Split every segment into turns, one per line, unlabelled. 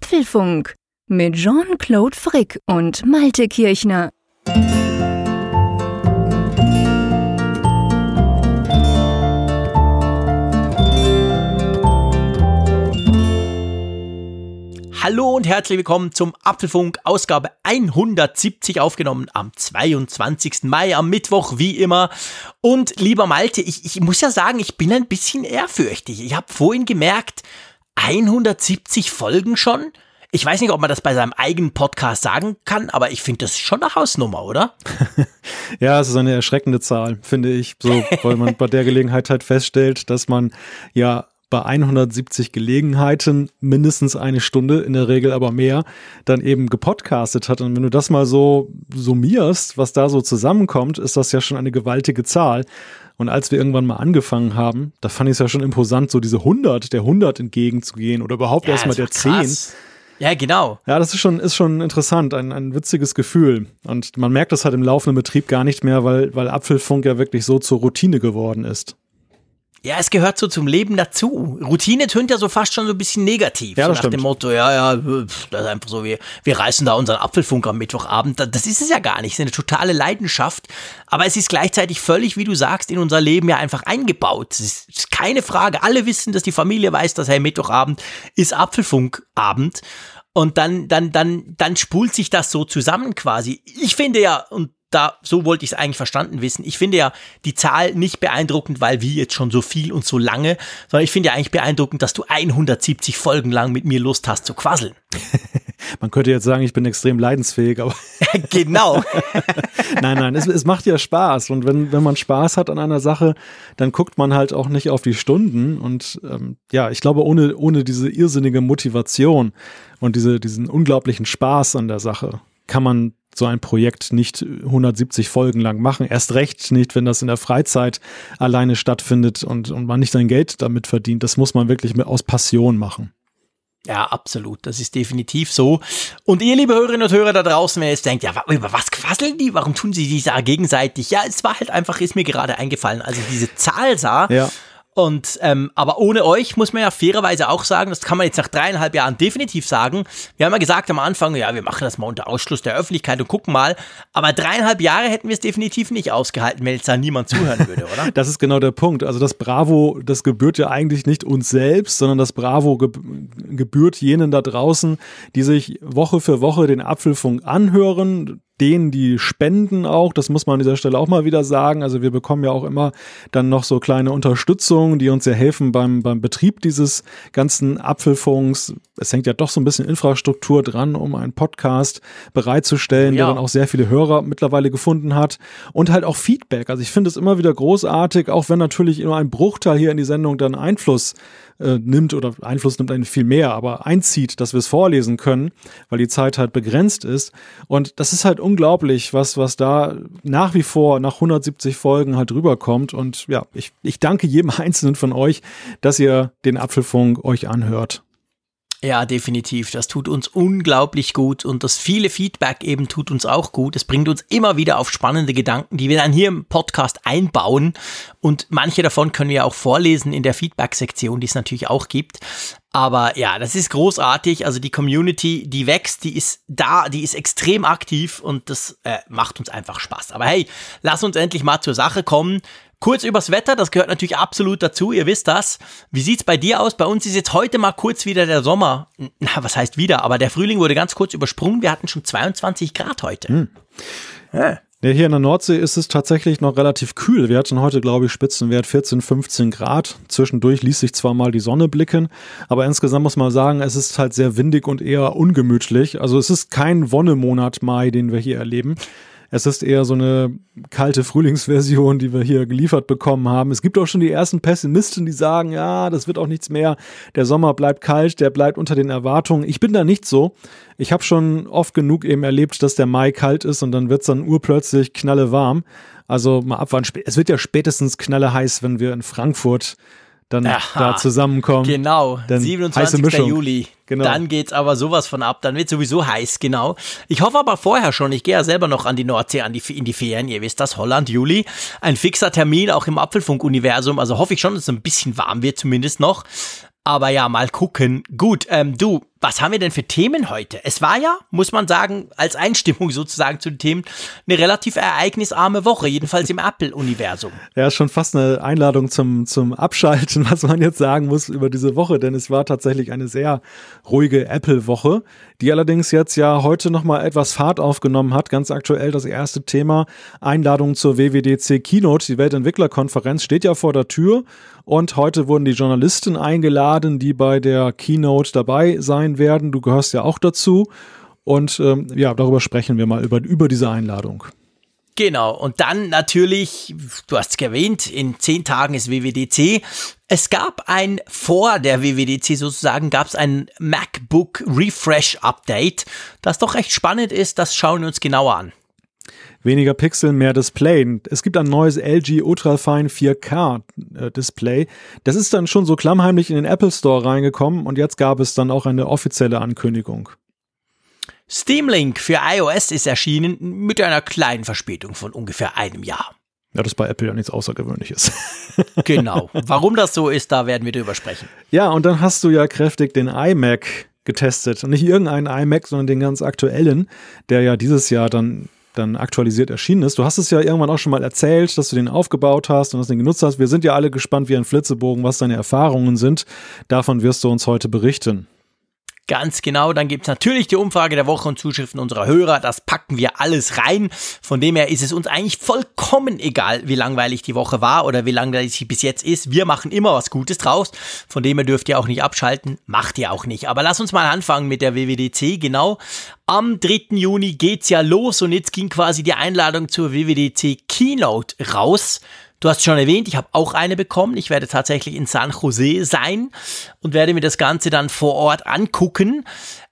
Apfelfunk mit Jean-Claude Frick und Malte Kirchner.
Hallo und herzlich willkommen zum Apfelfunk Ausgabe 170 aufgenommen am 22. Mai am Mittwoch wie immer. Und lieber Malte, ich, ich muss ja sagen, ich bin ein bisschen ehrfürchtig. Ich habe vorhin gemerkt, 170 Folgen schon? Ich weiß nicht, ob man das bei seinem eigenen Podcast sagen kann, aber ich finde das schon eine Hausnummer, oder?
ja, es ist eine erschreckende Zahl, finde ich, so, weil man bei der Gelegenheit halt feststellt, dass man ja bei 170 Gelegenheiten mindestens eine Stunde, in der Regel aber mehr, dann eben gepodcastet hat. Und wenn du das mal so summierst, was da so zusammenkommt, ist das ja schon eine gewaltige Zahl. Und als wir irgendwann mal angefangen haben, da fand ich es ja schon imposant, so diese 100, der 100 entgegenzugehen oder überhaupt ja, erstmal der krass.
10. Ja, genau.
Ja, das ist schon, ist schon interessant, ein, ein witziges Gefühl. Und man merkt das halt im laufenden Betrieb gar nicht mehr, weil, weil Apfelfunk ja wirklich so zur Routine geworden ist.
Ja, es gehört so zum Leben dazu. Routine tönt ja so fast schon so ein bisschen negativ.
Ja,
so
nach stimmt.
dem Motto, ja, ja, das ist einfach so, wir, wir reißen da unseren Apfelfunk am Mittwochabend. Das ist es ja gar nicht. Es ist eine totale Leidenschaft. Aber es ist gleichzeitig völlig, wie du sagst, in unser Leben ja einfach eingebaut. Es ist, ist keine Frage. Alle wissen, dass die Familie weiß, dass hey, Mittwochabend ist Apfelfunkabend. Und dann, dann, dann, dann spult sich das so zusammen quasi. Ich finde ja, und da, so wollte ich es eigentlich verstanden wissen. Ich finde ja die Zahl nicht beeindruckend, weil wir jetzt schon so viel und so lange, sondern ich finde ja eigentlich beeindruckend, dass du 170 Folgen lang mit mir Lust hast zu quasseln.
Man könnte jetzt sagen, ich bin extrem leidensfähig, aber.
genau.
nein, nein, es, es, macht ja Spaß. Und wenn, wenn man Spaß hat an einer Sache, dann guckt man halt auch nicht auf die Stunden. Und ähm, ja, ich glaube, ohne, ohne diese irrsinnige Motivation und diese, diesen unglaublichen Spaß an der Sache kann man so ein Projekt nicht 170 Folgen lang machen. Erst recht nicht, wenn das in der Freizeit alleine stattfindet und, und man nicht sein Geld damit verdient. Das muss man wirklich mit, aus Passion machen.
Ja, absolut. Das ist definitiv so. Und ihr, liebe Hörerinnen und Hörer da draußen, ihr jetzt denkt, ja, über was quasseln die? Warum tun sie die da gegenseitig? Ja, es war halt einfach, ist mir gerade eingefallen, als ich diese Zahl sah.
Ja.
Und ähm, aber ohne euch muss man ja fairerweise auch sagen, das kann man jetzt nach dreieinhalb Jahren definitiv sagen. Wir haben ja gesagt am Anfang, ja, wir machen das mal unter Ausschluss der Öffentlichkeit und gucken mal. Aber dreieinhalb Jahre hätten wir es definitiv nicht ausgehalten, wenn jetzt da niemand zuhören würde, oder?
das ist genau der Punkt. Also das Bravo, das gebührt ja eigentlich nicht uns selbst, sondern das Bravo gebührt jenen da draußen, die sich Woche für Woche den Apfelfunk anhören, denen, die spenden auch, das muss man an dieser Stelle auch mal wieder sagen. Also wir bekommen ja auch immer dann noch so kleine Unterstützungen, die uns ja helfen beim, beim Betrieb dieses ganzen Apfelfunks. Es hängt ja doch so ein bisschen Infrastruktur dran, um einen Podcast bereitzustellen, ja. der dann auch sehr viele Hörer mittlerweile gefunden hat. Und halt auch Feedback. Also ich finde es immer wieder großartig, auch wenn natürlich nur ein Bruchteil hier in die Sendung dann Einfluss äh, nimmt oder Einfluss nimmt einen viel mehr, aber einzieht, dass wir es vorlesen können, weil die Zeit halt begrenzt ist. Und das ist halt unglaublich, was, was da nach wie vor nach 170 Folgen halt rüberkommt. Und ja, ich, ich danke jedem Einzelnen von euch, dass ihr den Apfelfunk euch anhört.
Ja, definitiv. Das tut uns unglaublich gut und das viele Feedback eben tut uns auch gut. Es bringt uns immer wieder auf spannende Gedanken, die wir dann hier im Podcast einbauen und manche davon können wir auch vorlesen in der Feedback-Sektion, die es natürlich auch gibt. Aber ja, das ist großartig. Also die Community, die wächst, die ist da, die ist extrem aktiv und das äh, macht uns einfach Spaß. Aber hey, lass uns endlich mal zur Sache kommen. Kurz übers Wetter, das gehört natürlich absolut dazu, ihr wisst das. Wie sieht's bei dir aus? Bei uns ist jetzt heute mal kurz wieder der Sommer. Na, was heißt wieder? Aber der Frühling wurde ganz kurz übersprungen. Wir hatten schon 22 Grad heute. Hm.
Ja. Ja, hier in der Nordsee ist es tatsächlich noch relativ kühl. Wir hatten heute, glaube ich, Spitzenwert 14, 15 Grad. Zwischendurch ließ sich zwar mal die Sonne blicken, aber insgesamt muss man sagen, es ist halt sehr windig und eher ungemütlich. Also es ist kein Wonnemonat Mai, den wir hier erleben. Es ist eher so eine kalte Frühlingsversion, die wir hier geliefert bekommen haben. Es gibt auch schon die ersten Pessimisten, die sagen, ja, das wird auch nichts mehr. Der Sommer bleibt kalt, der bleibt unter den Erwartungen. Ich bin da nicht so. Ich habe schon oft genug eben erlebt, dass der Mai kalt ist und dann wird es dann urplötzlich knalle warm. Also mal abwarten. Es wird ja spätestens knalle heiß, wenn wir in Frankfurt dann Aha, da zusammenkommen.
Genau, 27. Juli. Genau. Dann geht's aber sowas von ab, dann wird sowieso heiß, genau. Ich hoffe aber vorher schon, ich gehe ja selber noch an die Nordsee, an die, in die Ferien, ihr wisst das, Holland, Juli. Ein fixer Termin, auch im Apfelfunk-Universum, also hoffe ich schon, dass es ein bisschen warm wird zumindest noch. Aber ja, mal gucken. Gut, ähm, du, was haben wir denn für Themen heute? Es war ja, muss man sagen, als Einstimmung sozusagen zu den Themen, eine relativ ereignisarme Woche, jedenfalls im Apple-Universum.
Ja, schon fast eine Einladung zum, zum Abschalten, was man jetzt sagen muss über diese Woche, denn es war tatsächlich eine sehr ruhige Apple-Woche, die allerdings jetzt ja heute nochmal etwas Fahrt aufgenommen hat. Ganz aktuell das erste Thema, Einladung zur WWDC Keynote, die Weltentwicklerkonferenz, steht ja vor der Tür und heute wurden die Journalisten eingeladen, die bei der Keynote dabei sein werden. Du gehörst ja auch dazu. Und ähm, ja, darüber sprechen wir mal über, über diese Einladung.
Genau, und dann natürlich, du hast es erwähnt, in zehn Tagen ist WWDC. Es gab ein, vor der WWDC sozusagen, gab es ein MacBook Refresh Update, das doch recht spannend ist, das schauen wir uns genauer an
weniger Pixel, mehr Display. Es gibt ein neues LG Ultrafine 4K äh, Display. Das ist dann schon so klammheimlich in den Apple Store reingekommen und jetzt gab es dann auch eine offizielle Ankündigung.
Steam Link für iOS ist erschienen mit einer kleinen Verspätung von ungefähr einem Jahr.
Ja, das bei Apple ja nichts Außergewöhnliches.
genau. Warum das so ist, da werden wir drüber sprechen.
Ja, und dann hast du ja kräftig den iMac getestet. Und nicht irgendeinen iMac, sondern den ganz aktuellen, der ja dieses Jahr dann dann aktualisiert erschienen ist. Du hast es ja irgendwann auch schon mal erzählt, dass du den aufgebaut hast und dass du den genutzt hast. Wir sind ja alle gespannt wie ein Flitzebogen, was deine Erfahrungen sind. Davon wirst du uns heute berichten.
Ganz genau, dann gibt's natürlich die Umfrage der Woche und Zuschriften unserer Hörer. Das packen wir alles rein. Von dem her ist es uns eigentlich vollkommen egal, wie langweilig die Woche war oder wie langweilig sie bis jetzt ist. Wir machen immer was Gutes draus. Von dem her dürft ihr auch nicht abschalten. Macht ihr auch nicht. Aber lass uns mal anfangen mit der WWDC. Genau. Am 3. Juni geht's ja los und jetzt ging quasi die Einladung zur WWDC Keynote raus. Du hast schon erwähnt, ich habe auch eine bekommen. Ich werde tatsächlich in San Jose sein und werde mir das Ganze dann vor Ort angucken.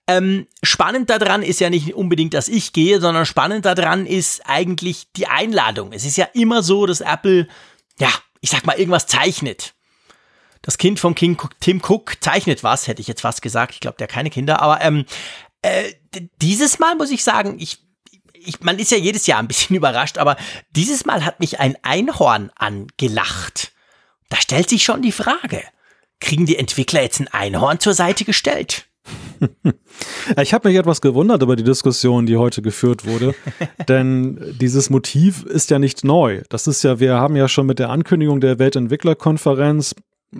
Ähm, spannend daran ist ja nicht unbedingt, dass ich gehe, sondern spannend daran ist eigentlich die Einladung. Es ist ja immer so, dass Apple, ja, ich sag mal, irgendwas zeichnet. Das Kind von King Tim Cook zeichnet was, hätte ich jetzt fast gesagt. Ich glaube, der hat keine Kinder, aber ähm, äh, dieses Mal muss ich sagen, ich ich, man ist ja jedes Jahr ein bisschen überrascht, aber dieses Mal hat mich ein Einhorn angelacht. Da stellt sich schon die Frage, kriegen die Entwickler jetzt ein Einhorn zur Seite gestellt?
Ich habe mich etwas gewundert über die Diskussion, die heute geführt wurde, denn dieses Motiv ist ja nicht neu. Das ist ja, wir haben ja schon mit der Ankündigung der Weltentwicklerkonferenz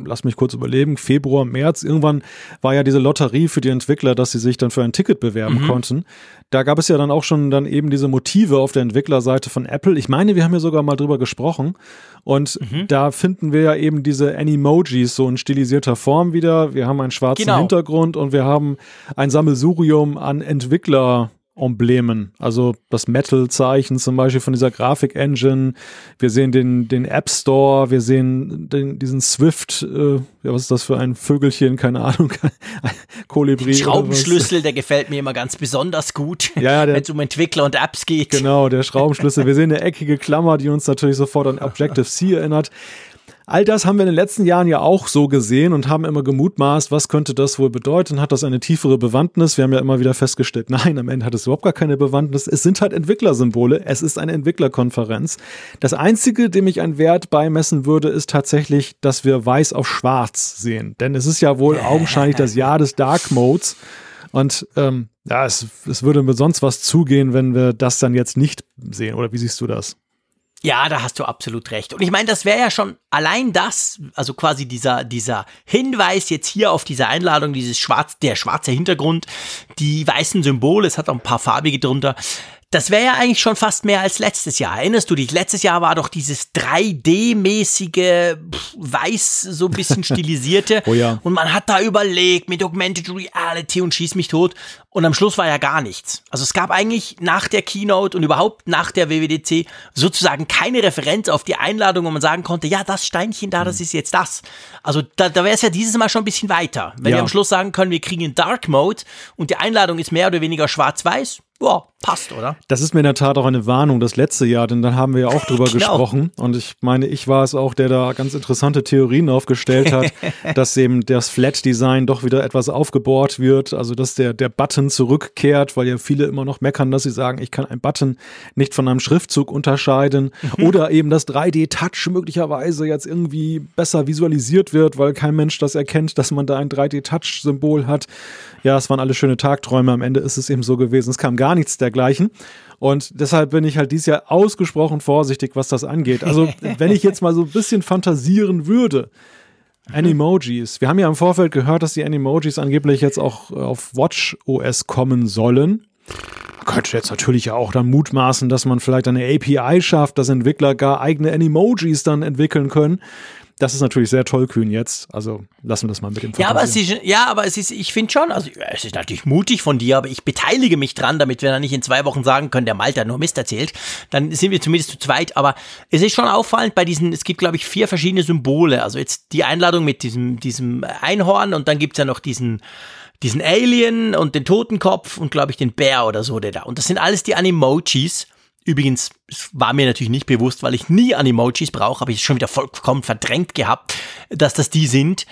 lass mich kurz überleben, Februar, März, irgendwann war ja diese Lotterie für die Entwickler, dass sie sich dann für ein Ticket bewerben mhm. konnten. Da gab es ja dann auch schon dann eben diese Motive auf der Entwicklerseite von Apple. Ich meine, wir haben ja sogar mal drüber gesprochen. Und mhm. da finden wir ja eben diese Animojis so in stilisierter Form wieder. Wir haben einen schwarzen genau. Hintergrund und wir haben ein Sammelsurium an Entwickler Emblemen. Also das Metal-Zeichen zum Beispiel von dieser Grafik-Engine. Wir sehen den, den App Store, wir sehen den, diesen Swift, äh, ja, was ist das für ein Vögelchen, keine Ahnung,
Kolibri. Schraubenschlüssel, der gefällt mir immer ganz besonders gut, ja, wenn es um Entwickler und Apps geht.
Genau, der Schraubenschlüssel. Wir sehen eine eckige Klammer, die uns natürlich sofort an Objective-C erinnert. All das haben wir in den letzten Jahren ja auch so gesehen und haben immer gemutmaßt, was könnte das wohl bedeuten? Hat das eine tiefere Bewandtnis? Wir haben ja immer wieder festgestellt, nein, am Ende hat es überhaupt gar keine Bewandtnis. Es sind halt Entwicklersymbole. Es ist eine Entwicklerkonferenz. Das einzige, dem ich einen Wert beimessen würde, ist tatsächlich, dass wir weiß auf schwarz sehen. Denn es ist ja wohl augenscheinlich das Jahr des Dark Modes. Und ähm, ja, es, es würde mir sonst was zugehen, wenn wir das dann jetzt nicht sehen. Oder wie siehst du das?
Ja, da hast du absolut recht. Und ich meine, das wäre ja schon allein das, also quasi dieser, dieser Hinweis jetzt hier auf diese Einladung, dieses schwarz, der schwarze Hintergrund, die weißen Symbole, es hat auch ein paar farbige drunter. Das wäre ja eigentlich schon fast mehr als letztes Jahr. Erinnerst du dich? Letztes Jahr war doch dieses 3D-mäßige, weiß, so ein bisschen stilisierte.
oh ja.
Und man hat da überlegt mit Augmented Reality und schieß mich tot. Und am Schluss war ja gar nichts. Also es gab eigentlich nach der Keynote und überhaupt nach der WWDC sozusagen keine Referenz auf die Einladung, wo man sagen konnte, ja, das Steinchen da, das mhm. ist jetzt das. Also da, da wäre es ja dieses Mal schon ein bisschen weiter. Wenn ja. wir am Schluss sagen können, wir kriegen einen Dark Mode und die Einladung ist mehr oder weniger schwarz-weiß, ja, passt, oder?
Das ist mir in der Tat auch eine Warnung das letzte Jahr, denn dann haben wir ja auch drüber genau. gesprochen. Und ich meine, ich war es auch, der da ganz interessante Theorien aufgestellt hat, dass eben das Flat-Design doch wieder etwas aufgebohrt wird, also dass der, der Button zurückkehrt, weil ja viele immer noch meckern, dass sie sagen, ich kann einen Button nicht von einem Schriftzug unterscheiden. Mhm. Oder eben das 3D-Touch möglicherweise jetzt irgendwie besser visualisiert wird, weil kein Mensch das erkennt, dass man da ein 3D-Touch-Symbol hat. Ja, es waren alle schöne Tagträume. Am Ende ist es eben so gewesen. Es kam gar nichts dergleichen. Und deshalb bin ich halt dieses Jahr ausgesprochen vorsichtig, was das angeht. Also, wenn ich jetzt mal so ein bisschen fantasieren würde, Animojis. Wir haben ja im Vorfeld gehört, dass die Animojis angeblich jetzt auch auf Watch OS kommen sollen. Man könnte jetzt natürlich ja auch dann mutmaßen, dass man vielleicht eine API schafft, dass Entwickler gar eigene Animojis dann entwickeln können. Das ist natürlich sehr tollkühn jetzt. Also lassen wir das mal mit dem
Ja, aber es ist, ja, aber es ist, ich finde schon, also es ist natürlich mutig von dir, aber ich beteilige mich dran, damit wir dann nicht in zwei Wochen sagen können, der Malte hat nur Mist erzählt. Dann sind wir zumindest zu zweit. Aber es ist schon auffallend bei diesen, es gibt, glaube ich, vier verschiedene Symbole. Also jetzt die Einladung mit diesem, diesem Einhorn und dann gibt's ja noch diesen, diesen Alien und den Totenkopf und glaube ich den Bär oder so, der da. Und das sind alles die Animojis. Übrigens, es war mir natürlich nicht bewusst, weil ich nie Animojis brauche, habe ich es schon wieder vollkommen verdrängt gehabt, dass das die sind.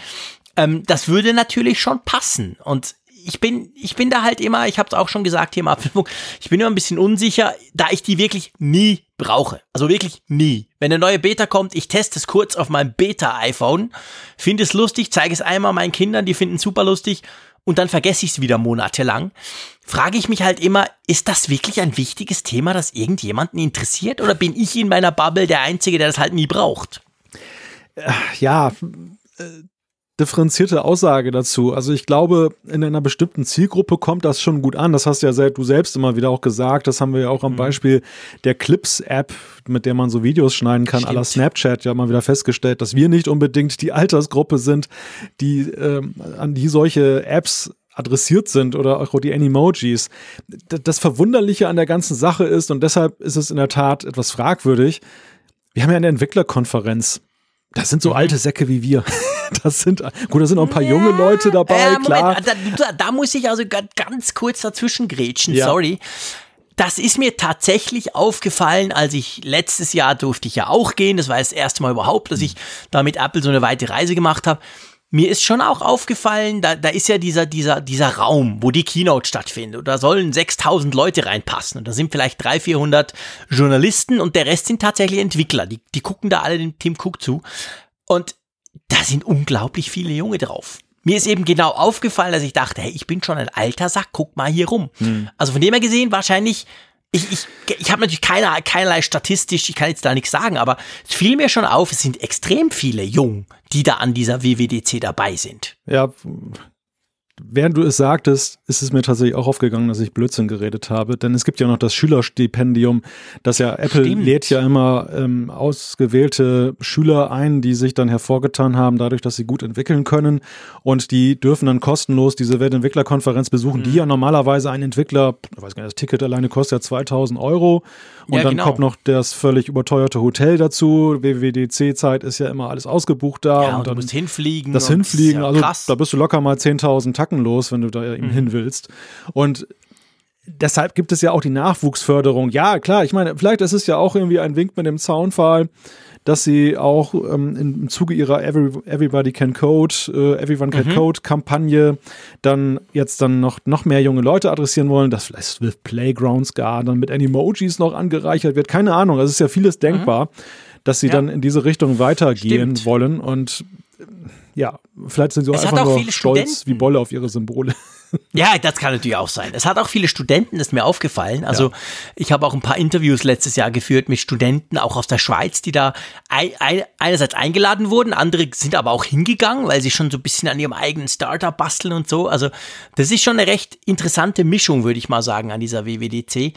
Ähm, das würde natürlich schon passen. Und ich bin, ich bin da halt immer, ich habe es auch schon gesagt hier im Apfelfunk, ich bin immer ein bisschen unsicher, da ich die wirklich nie brauche. Also wirklich nie. Wenn eine neue Beta kommt, ich teste es kurz auf meinem Beta-iPhone, finde es lustig, zeige es einmal meinen Kindern, die finden es super lustig und dann vergesse ich es wieder monatelang, frage ich mich halt immer, ist das wirklich ein wichtiges Thema, das irgendjemanden interessiert oder bin ich in meiner Bubble der Einzige, der das halt nie braucht?
Ja, äh, differenzierte Aussage dazu. Also ich glaube, in einer bestimmten Zielgruppe kommt das schon gut an. Das hast ja du selbst immer wieder auch gesagt. Das haben wir ja auch am mhm. Beispiel der Clips-App, mit der man so Videos schneiden kann, aller Snapchat ja mal wieder festgestellt, dass wir nicht unbedingt die Altersgruppe sind, die ähm, an die solche Apps adressiert sind oder auch die Animojis. Das Verwunderliche an der ganzen Sache ist, und deshalb ist es in der Tat etwas fragwürdig, wir haben ja eine Entwicklerkonferenz. Das sind so mhm. alte Säcke wie wir. Das sind, gut, da sind auch ein paar ja, junge Leute dabei, äh, Moment, klar.
Da, da, muss ich also ganz kurz dazwischen grätschen, ja. sorry. Das ist mir tatsächlich aufgefallen, als ich letztes Jahr durfte ich ja auch gehen. Das war das erste Mal überhaupt, dass ich da mit Apple so eine weite Reise gemacht habe. Mir ist schon auch aufgefallen, da, da ist ja dieser, dieser, dieser Raum, wo die Keynote stattfindet. Und da sollen 6000 Leute reinpassen. Und da sind vielleicht 300, 400 Journalisten und der Rest sind tatsächlich Entwickler. Die, die gucken da alle dem Tim Cook zu. Und da sind unglaublich viele Junge drauf. Mir ist eben genau aufgefallen, dass ich dachte, hey, ich bin schon ein alter Sack, guck mal hier rum. Hm. Also von dem her gesehen, wahrscheinlich ich, ich, ich habe natürlich keine, keinerlei statistisch, ich kann jetzt da nichts sagen, aber es fiel mir schon auf, es sind extrem viele Jung, die da an dieser WWDC dabei sind.
Ja, Während du es sagtest, ist es mir tatsächlich auch aufgegangen, dass ich Blödsinn geredet habe. Denn es gibt ja noch das Schülerstipendium, das ja Apple Stimmt. lädt ja immer ähm, ausgewählte Schüler ein, die sich dann hervorgetan haben, dadurch, dass sie gut entwickeln können. Und die dürfen dann kostenlos diese Weltentwicklerkonferenz besuchen, mhm. die ja normalerweise ein Entwickler, ich weiß gar nicht, das Ticket alleine kostet ja 2000 Euro. Und ja, dann genau. kommt noch das völlig überteuerte Hotel dazu. WWDC-Zeit ist ja immer alles ausgebucht da.
Ja,
und,
und du musst hinfliegen.
Das Hinfliegen, ja also krass. da bist du locker mal 10.000 Tacken los, wenn du da eben mhm. hin willst. Und deshalb gibt es ja auch die Nachwuchsförderung. Ja, klar, ich meine, vielleicht ist es ja auch irgendwie ein Wink mit dem Zaunpfahl dass sie auch ähm, im Zuge ihrer Every, Everybody Can Code, äh, Everyone Can mhm. Code Kampagne dann jetzt dann noch, noch mehr junge Leute adressieren wollen, dass vielleicht with Playgrounds gar dann mit Animojis noch angereichert wird. Keine Ahnung, also es ist ja vieles denkbar, mhm. dass sie ja. dann in diese Richtung weitergehen Stimmt. wollen und ja, vielleicht sind sie auch es einfach auch nur stolz Studenten. wie Bolle auf ihre Symbole.
Ja, das kann natürlich auch sein. Es hat auch viele Studenten, das ist mir aufgefallen. Also ja. ich habe auch ein paar Interviews letztes Jahr geführt mit Studenten, auch aus der Schweiz, die da ein, ein, einerseits eingeladen wurden, andere sind aber auch hingegangen, weil sie schon so ein bisschen an ihrem eigenen Startup basteln und so. Also das ist schon eine recht interessante Mischung, würde ich mal sagen, an dieser WWDC.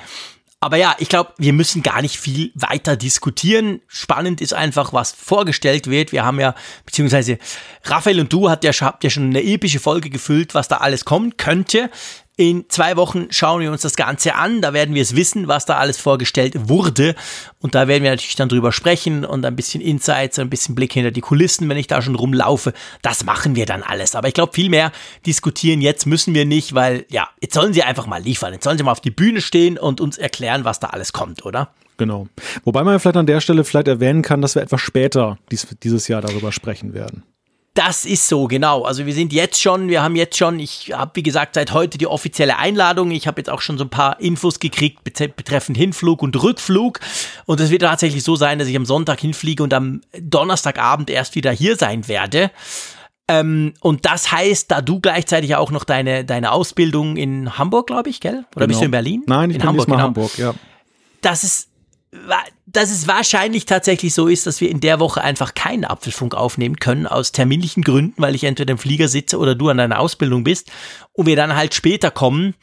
Aber ja, ich glaube, wir müssen gar nicht viel weiter diskutieren. Spannend ist einfach, was vorgestellt wird. Wir haben ja, beziehungsweise Raphael und du habt ja, habt ja schon eine epische Folge gefüllt, was da alles kommen könnte. In zwei Wochen schauen wir uns das Ganze an. Da werden wir es wissen, was da alles vorgestellt wurde. Und da werden wir natürlich dann drüber sprechen und ein bisschen Insights, ein bisschen Blick hinter die Kulissen, wenn ich da schon rumlaufe. Das machen wir dann alles. Aber ich glaube, viel mehr diskutieren jetzt müssen wir nicht, weil ja, jetzt sollen sie einfach mal liefern. Jetzt sollen sie mal auf die Bühne stehen und uns erklären, was da alles kommt, oder?
Genau. Wobei man vielleicht an der Stelle vielleicht erwähnen kann, dass wir etwas später dies, dieses Jahr darüber sprechen werden.
Das ist so, genau. Also wir sind jetzt schon, wir haben jetzt schon, ich habe wie gesagt seit heute die offizielle Einladung. Ich habe jetzt auch schon so ein paar Infos gekriegt betreffend Hinflug und Rückflug. Und es wird tatsächlich so sein, dass ich am Sonntag hinfliege und am Donnerstagabend erst wieder hier sein werde. Ähm, und das heißt, da du gleichzeitig auch noch deine, deine Ausbildung in Hamburg, glaube ich, gell? Oder genau. bist du in Berlin?
Nein, ich
in
bin Hamburg, genau. Hamburg, ja.
Das ist dass es wahrscheinlich tatsächlich so ist, dass wir in der Woche einfach keinen Apfelfunk aufnehmen können, aus terminlichen Gründen, weil ich entweder im Flieger sitze oder du an deiner Ausbildung bist und wir dann halt später kommen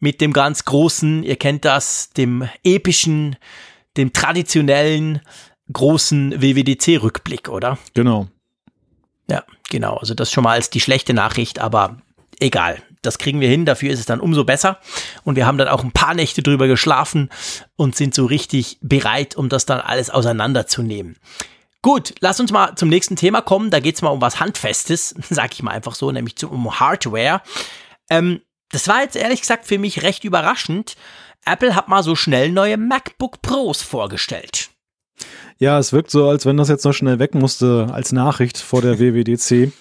mit dem ganz großen, ihr kennt das, dem epischen, dem traditionellen großen WWDC-Rückblick, oder?
Genau.
Ja, genau. Also das schon mal als die schlechte Nachricht, aber egal das kriegen wir hin, dafür ist es dann umso besser. Und wir haben dann auch ein paar Nächte drüber geschlafen und sind so richtig bereit, um das dann alles auseinanderzunehmen. Gut, lass uns mal zum nächsten Thema kommen. Da geht es mal um was Handfestes, sag ich mal einfach so, nämlich um Hardware. Ähm, das war jetzt ehrlich gesagt für mich recht überraschend. Apple hat mal so schnell neue MacBook Pros vorgestellt.
Ja, es wirkt so, als wenn das jetzt noch schnell weg musste als Nachricht vor der WWDC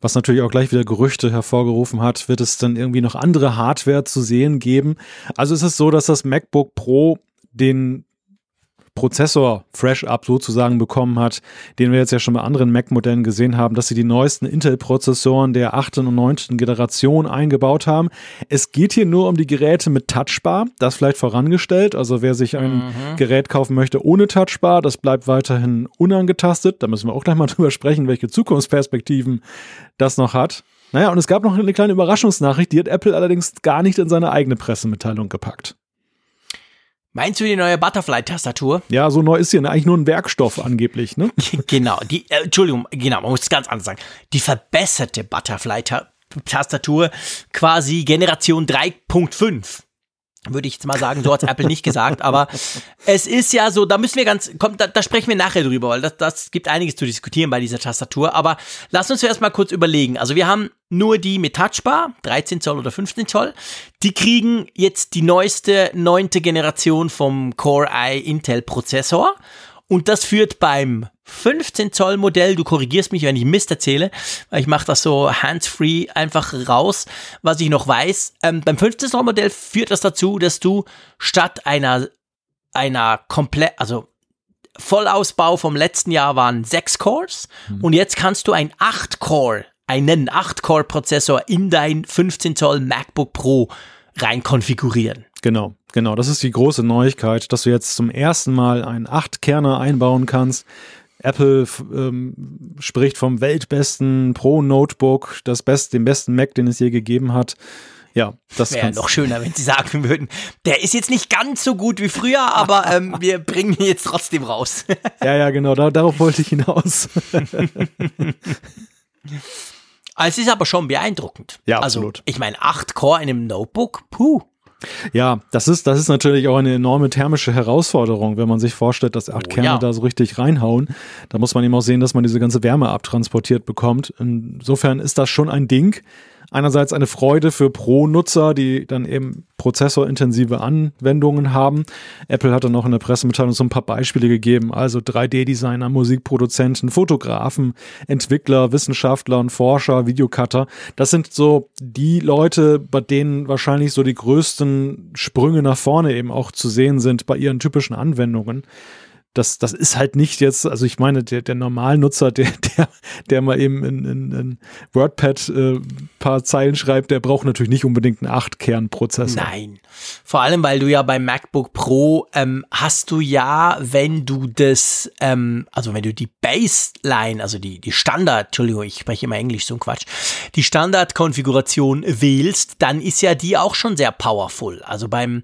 was natürlich auch gleich wieder Gerüchte hervorgerufen hat, wird es dann irgendwie noch andere Hardware zu sehen geben. Also ist es so, dass das MacBook Pro den Prozessor fresh up sozusagen bekommen hat, den wir jetzt ja schon bei anderen Mac-Modellen gesehen haben, dass sie die neuesten Intel-Prozessoren der achten und neunten Generation eingebaut haben. Es geht hier nur um die Geräte mit Touchbar, das vielleicht vorangestellt. Also wer sich ein mhm. Gerät kaufen möchte ohne Touchbar, das bleibt weiterhin unangetastet. Da müssen wir auch gleich mal drüber sprechen, welche Zukunftsperspektiven das noch hat. Naja, und es gab noch eine kleine Überraschungsnachricht, die hat Apple allerdings gar nicht in seine eigene Pressemitteilung gepackt.
Meinst du die neue Butterfly-Tastatur?
Ja, so neu ist sie eigentlich nur ein Werkstoff angeblich, ne?
genau, die, äh, Entschuldigung, genau, man muss es ganz anders sagen. Die verbesserte Butterfly-Tastatur, quasi Generation 3.5 würde ich jetzt mal sagen, so hat Apple nicht gesagt, aber es ist ja so, da müssen wir ganz, komm, da, da sprechen wir nachher drüber, weil das, das gibt einiges zu diskutieren bei dieser Tastatur, aber lass uns erst mal kurz überlegen. Also wir haben nur die mit Touchbar, 13 Zoll oder 15 Zoll, die kriegen jetzt die neueste, neunte Generation vom Core i Intel Prozessor und das führt beim 15 Zoll Modell, du korrigierst mich, wenn ich Mist erzähle, weil ich mache das so hands-free einfach raus, was ich noch weiß. Ähm, beim 15 Zoll Modell führt das dazu, dass du statt einer, einer komplett, also Vollausbau vom letzten Jahr waren 6 Cores mhm. und jetzt kannst du ein 8 Core, einen 8 Core Prozessor in dein 15 Zoll MacBook Pro rein konfigurieren.
Genau, genau. Das ist die große Neuigkeit, dass du jetzt zum ersten Mal einen 8-Kerner einbauen kannst. Apple ähm, spricht vom weltbesten Pro-Notebook, das best, dem besten Mac, den es je gegeben hat. Ja, das
wäre noch schöner, wenn sie sagen würden, der ist jetzt nicht ganz so gut wie früher, aber ähm, wir bringen ihn jetzt trotzdem raus.
ja, ja, genau, da, darauf wollte ich hinaus.
es ist aber schon beeindruckend.
Ja, also, absolut.
Also, ich meine, 8 Core in einem Notebook, puh.
Ja, das ist, das ist natürlich auch eine enorme thermische Herausforderung, wenn man sich vorstellt, dass acht oh, Kerne ja. da so richtig reinhauen. Da muss man eben auch sehen, dass man diese ganze Wärme abtransportiert bekommt. Insofern ist das schon ein Ding einerseits eine Freude für Pro-Nutzer, die dann eben prozessorintensive Anwendungen haben. Apple hat dann auch in der Pressemitteilung so ein paar Beispiele gegeben, also 3D-Designer, Musikproduzenten, Fotografen, Entwickler, Wissenschaftler und Forscher, Videocutter. Das sind so die Leute, bei denen wahrscheinlich so die größten Sprünge nach vorne eben auch zu sehen sind bei ihren typischen Anwendungen das, das ist halt nicht jetzt, also ich meine, der, der Normalnutzer, der, der, der mal eben in, in, in WordPad äh, paar Zeilen schreibt, der braucht natürlich nicht unbedingt einen 8-Kern-Prozessor.
Nein. Vor allem, weil du ja beim MacBook Pro ähm, hast du ja, wenn du das, ähm, also wenn du die Baseline, also die, die Standard, Entschuldigung, ich spreche immer Englisch, so ein Quatsch, die Standardkonfiguration wählst, dann ist ja die auch schon sehr powerful. Also beim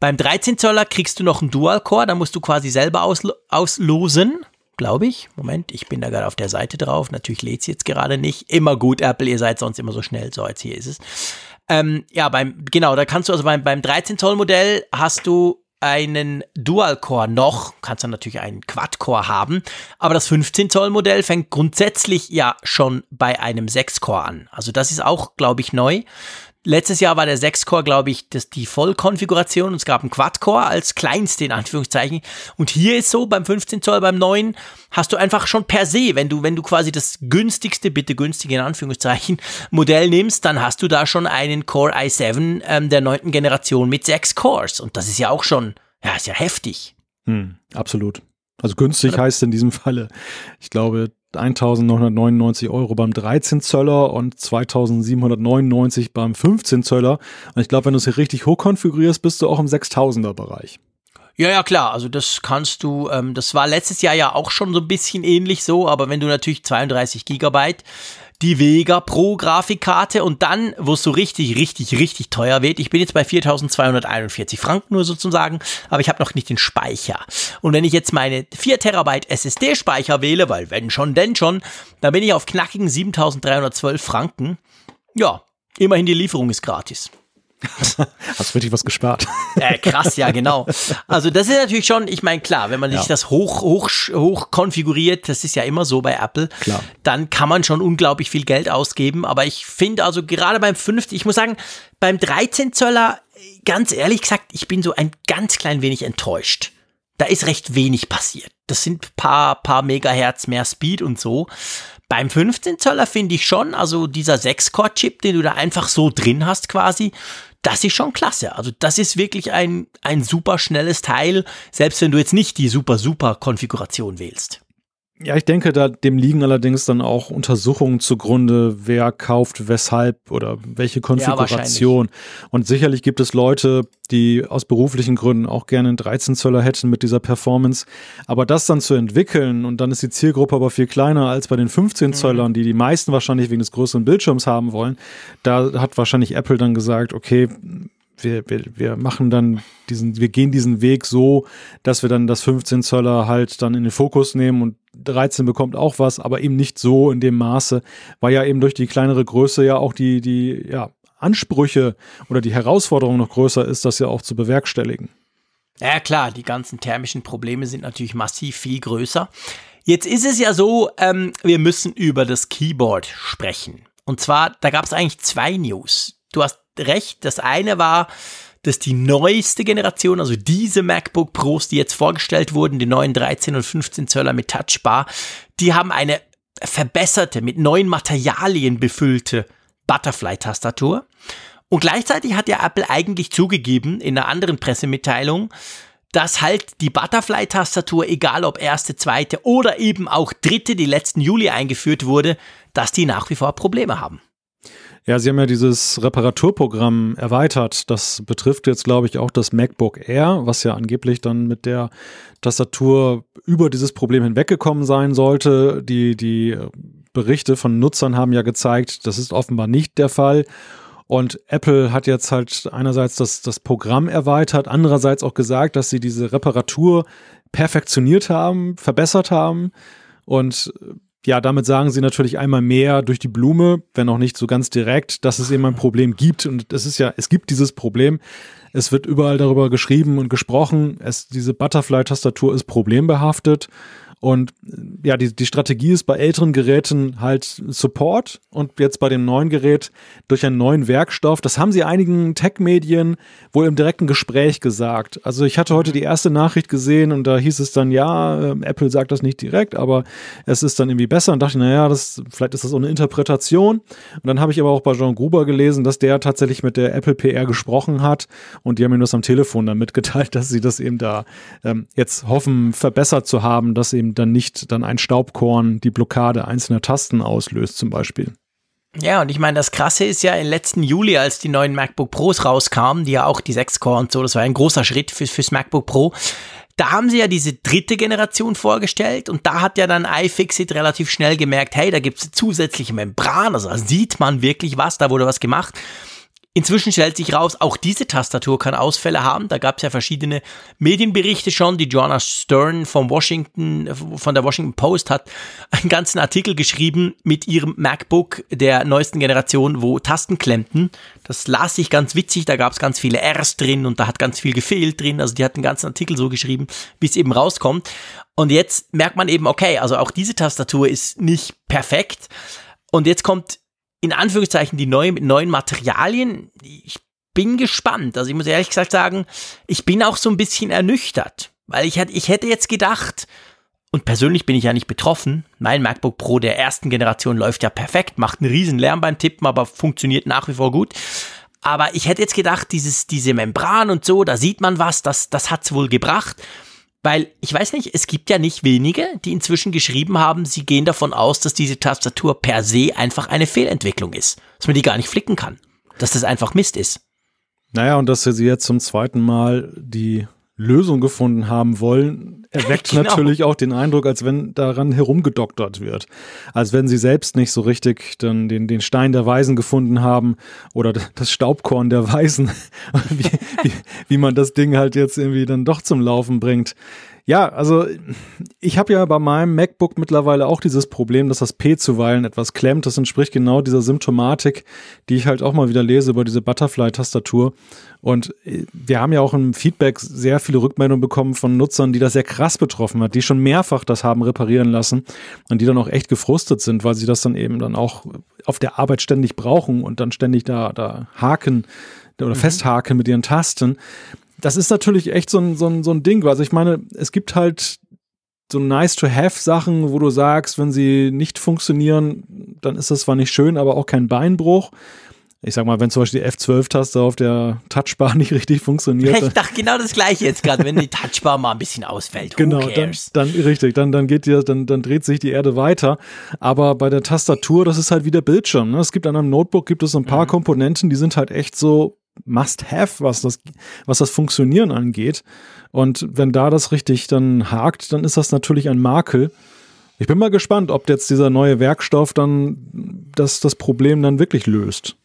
beim 13 Zoller kriegst du noch einen Dual-Core, da musst du quasi selber auslo auslosen, glaube ich. Moment, ich bin da gerade auf der Seite drauf. Natürlich lädt es jetzt gerade nicht. Immer gut, Apple, ihr seid sonst immer so schnell. So, jetzt hier ist es. Ähm, ja, beim, genau, da kannst du also beim, beim 13 Zoll Modell hast du einen Dual-Core noch, kannst dann natürlich einen Quad-Core haben, aber das 15 Zoll Modell fängt grundsätzlich ja schon bei einem 6-Core an. Also das ist auch, glaube ich, neu. Letztes Jahr war der 6-Core, glaube ich, das die Vollkonfiguration und es gab einen Quad-Core als kleinste in Anführungszeichen. Und hier ist so, beim 15 Zoll, beim neuen, hast du einfach schon per se, wenn du, wenn du quasi das günstigste, bitte günstige in Anführungszeichen, Modell nimmst, dann hast du da schon einen Core i7 ähm, der neunten Generation mit sechs Cores. Und das ist ja auch schon, ja, ist ja heftig.
Hm, absolut. Also günstig heißt in diesem Falle, ich glaube, 1999 Euro beim 13 Zöller und 2799 beim 15 Zöller. Und ich glaube, wenn du es hier richtig hoch konfigurierst, bist du auch im 6000er Bereich.
Ja, ja, klar. Also das kannst du, ähm, das war letztes Jahr ja auch schon so ein bisschen ähnlich so, aber wenn du natürlich 32 Gigabyte die Vega Pro Grafikkarte und dann, wo es so richtig, richtig, richtig teuer wird, ich bin jetzt bei 4241 Franken nur sozusagen, aber ich habe noch nicht den Speicher. Und wenn ich jetzt meine 4 Terabyte SSD Speicher wähle, weil wenn schon, denn schon, dann bin ich auf knackigen 7312 Franken. Ja, immerhin die Lieferung ist gratis.
Hast richtig was gespart.
Äh, krass, ja, genau. Also das ist natürlich schon, ich meine, klar, wenn man sich das hoch, hoch, hoch konfiguriert, das ist ja immer so bei Apple,
klar.
dann kann man schon unglaublich viel Geld ausgeben. Aber ich finde also gerade beim 50, ich muss sagen, beim 13 Zöller, ganz ehrlich gesagt, ich bin so ein ganz klein wenig enttäuscht. Da ist recht wenig passiert. Das sind paar, paar Megahertz mehr Speed und so. Beim 15 Zöller finde ich schon, also dieser 6-Core-Chip, den du da einfach so drin hast quasi, das ist schon klasse. Also das ist wirklich ein, ein super schnelles Teil, selbst wenn du jetzt nicht die super, super Konfiguration wählst.
Ja, ich denke, da dem liegen allerdings dann auch Untersuchungen zugrunde, wer kauft, weshalb oder welche Konfiguration. Ja, und sicherlich gibt es Leute, die aus beruflichen Gründen auch gerne einen 13 Zöller hätten mit dieser Performance. Aber das dann zu entwickeln und dann ist die Zielgruppe aber viel kleiner als bei den 15 mhm. Zöllern, die die meisten wahrscheinlich wegen des größeren Bildschirms haben wollen. Da hat wahrscheinlich Apple dann gesagt, okay, wir, wir, wir machen dann diesen, wir gehen diesen Weg so, dass wir dann das 15 Zöller halt dann in den Fokus nehmen und 13 bekommt auch was, aber eben nicht so in dem Maße, weil ja eben durch die kleinere Größe ja auch die, die, ja, Ansprüche oder die Herausforderung noch größer ist, das ja auch zu bewerkstelligen.
Ja klar, die ganzen thermischen Probleme sind natürlich massiv viel größer. Jetzt ist es ja so, ähm, wir müssen über das Keyboard sprechen. Und zwar, da gab es eigentlich zwei News. Du hast recht. Das eine war, dass die neueste Generation, also diese MacBook Pros, die jetzt vorgestellt wurden, die neuen 13 und 15 Zöller mit Touchbar, die haben eine verbesserte, mit neuen Materialien befüllte Butterfly-Tastatur. Und gleichzeitig hat ja Apple eigentlich zugegeben in einer anderen Pressemitteilung, dass halt die Butterfly-Tastatur, egal ob erste, zweite oder eben auch dritte, die letzten Juli eingeführt wurde, dass die nach wie vor Probleme haben.
Ja, sie haben ja dieses Reparaturprogramm erweitert. Das betrifft jetzt, glaube ich, auch das MacBook Air, was ja angeblich dann mit der Tastatur über dieses Problem hinweggekommen sein sollte. Die, die Berichte von Nutzern haben ja gezeigt, das ist offenbar nicht der Fall. Und Apple hat jetzt halt einerseits das, das Programm erweitert, andererseits auch gesagt, dass sie diese Reparatur perfektioniert haben, verbessert haben. Und ja, damit sagen sie natürlich einmal mehr durch die Blume, wenn auch nicht so ganz direkt, dass es eben ein Problem gibt. Und es ist ja, es gibt dieses Problem. Es wird überall darüber geschrieben und gesprochen. Es, diese Butterfly-Tastatur ist problembehaftet. Und ja, die, die Strategie ist bei älteren Geräten halt Support und jetzt bei dem neuen Gerät durch einen neuen Werkstoff. Das haben sie einigen Tech-Medien wohl im direkten Gespräch gesagt. Also ich hatte heute die erste Nachricht gesehen und da hieß es dann, ja, äh, Apple sagt das nicht direkt, aber es ist dann irgendwie besser und dachte, naja, das, vielleicht ist das auch eine Interpretation. Und dann habe ich aber auch bei Jean Gruber gelesen, dass der tatsächlich mit der Apple PR gesprochen hat und die haben ihm das am Telefon dann mitgeteilt, dass sie das eben da ähm, jetzt hoffen, verbessert zu haben, dass eben dann nicht dann ein Staubkorn die Blockade einzelner Tasten auslöst zum Beispiel.
Ja, und ich meine, das Krasse ist ja im letzten Juli, als die neuen MacBook Pros rauskamen, die ja auch die 6-Core und so, das war ein großer Schritt fürs, fürs MacBook Pro. Da haben sie ja diese dritte Generation vorgestellt und da hat ja dann iFixit relativ schnell gemerkt, hey, da gibt es zusätzliche Membran, also da sieht man wirklich was, da wurde was gemacht Inzwischen stellt sich raus, auch diese Tastatur kann Ausfälle haben. Da gab es ja verschiedene Medienberichte schon. Die Joanna Stern vom Washington, von der Washington Post hat einen ganzen Artikel geschrieben mit ihrem MacBook der neuesten Generation, wo Tasten klemmten. Das las sich ganz witzig. Da gab es ganz viele Rs drin und da hat ganz viel gefehlt drin. Also die hat den ganzen Artikel so geschrieben, wie es eben rauskommt. Und jetzt merkt man eben, okay, also auch diese Tastatur ist nicht perfekt. Und jetzt kommt in Anführungszeichen die neue, mit neuen Materialien. Ich bin gespannt. Also ich muss ehrlich gesagt sagen, ich bin auch so ein bisschen ernüchtert, weil ich, ich hätte jetzt gedacht, und persönlich bin ich ja nicht betroffen. Mein MacBook Pro der ersten Generation läuft ja perfekt, macht einen riesen Lärm beim Tippen, aber funktioniert nach wie vor gut. Aber ich hätte jetzt gedacht, dieses, diese Membran und so, da sieht man was, das, das hat's wohl gebracht. Weil ich weiß nicht, es gibt ja nicht wenige, die inzwischen geschrieben haben, sie gehen davon aus, dass diese Tastatur per se einfach eine Fehlentwicklung ist. Dass man die gar nicht flicken kann. Dass das einfach Mist ist.
Naja, und dass sie jetzt zum zweiten Mal die Lösung gefunden haben wollen, erweckt genau. natürlich auch den Eindruck, als wenn daran herumgedoktert wird. Als wenn sie selbst nicht so richtig dann den, den Stein der Weisen gefunden haben oder das Staubkorn der Weisen, wie, wie, wie man das Ding halt jetzt irgendwie dann doch zum Laufen bringt. Ja, also ich habe ja bei meinem MacBook mittlerweile auch dieses Problem, dass das P zuweilen etwas klemmt. Das entspricht genau dieser Symptomatik, die ich halt auch mal wieder lese über diese Butterfly-Tastatur. Und äh, wir haben ja auch im Feedback sehr viele Rückmeldungen bekommen von Nutzern, die das sehr krass betroffen hat, die schon mehrfach das haben reparieren lassen und die dann auch echt gefrustet sind, weil sie das dann eben dann auch auf der Arbeit ständig brauchen und dann ständig da, da haken oder mhm. festhaken mit ihren Tasten das ist natürlich echt so ein, so, ein, so ein Ding. Also ich meine, es gibt halt so nice-to-have-Sachen, wo du sagst, wenn sie nicht funktionieren, dann ist das zwar nicht schön, aber auch kein Beinbruch. Ich sag mal, wenn zum Beispiel die F12-Taste auf der Touchbar nicht richtig funktioniert.
Ich dachte genau das gleiche jetzt gerade, wenn die Touchbar mal ein bisschen ausfällt.
Genau, dann, dann, richtig, dann, dann geht die, dann, dann dreht sich die Erde weiter. Aber bei der Tastatur, das ist halt wie der Bildschirm. Ne? Es gibt an einem Notebook gibt es ein paar mhm. Komponenten, die sind halt echt so Must-Have, was das, was das Funktionieren angeht. Und wenn da das richtig dann hakt, dann ist das natürlich ein Makel. Ich bin mal gespannt, ob jetzt dieser neue Werkstoff dann das, das Problem dann wirklich löst.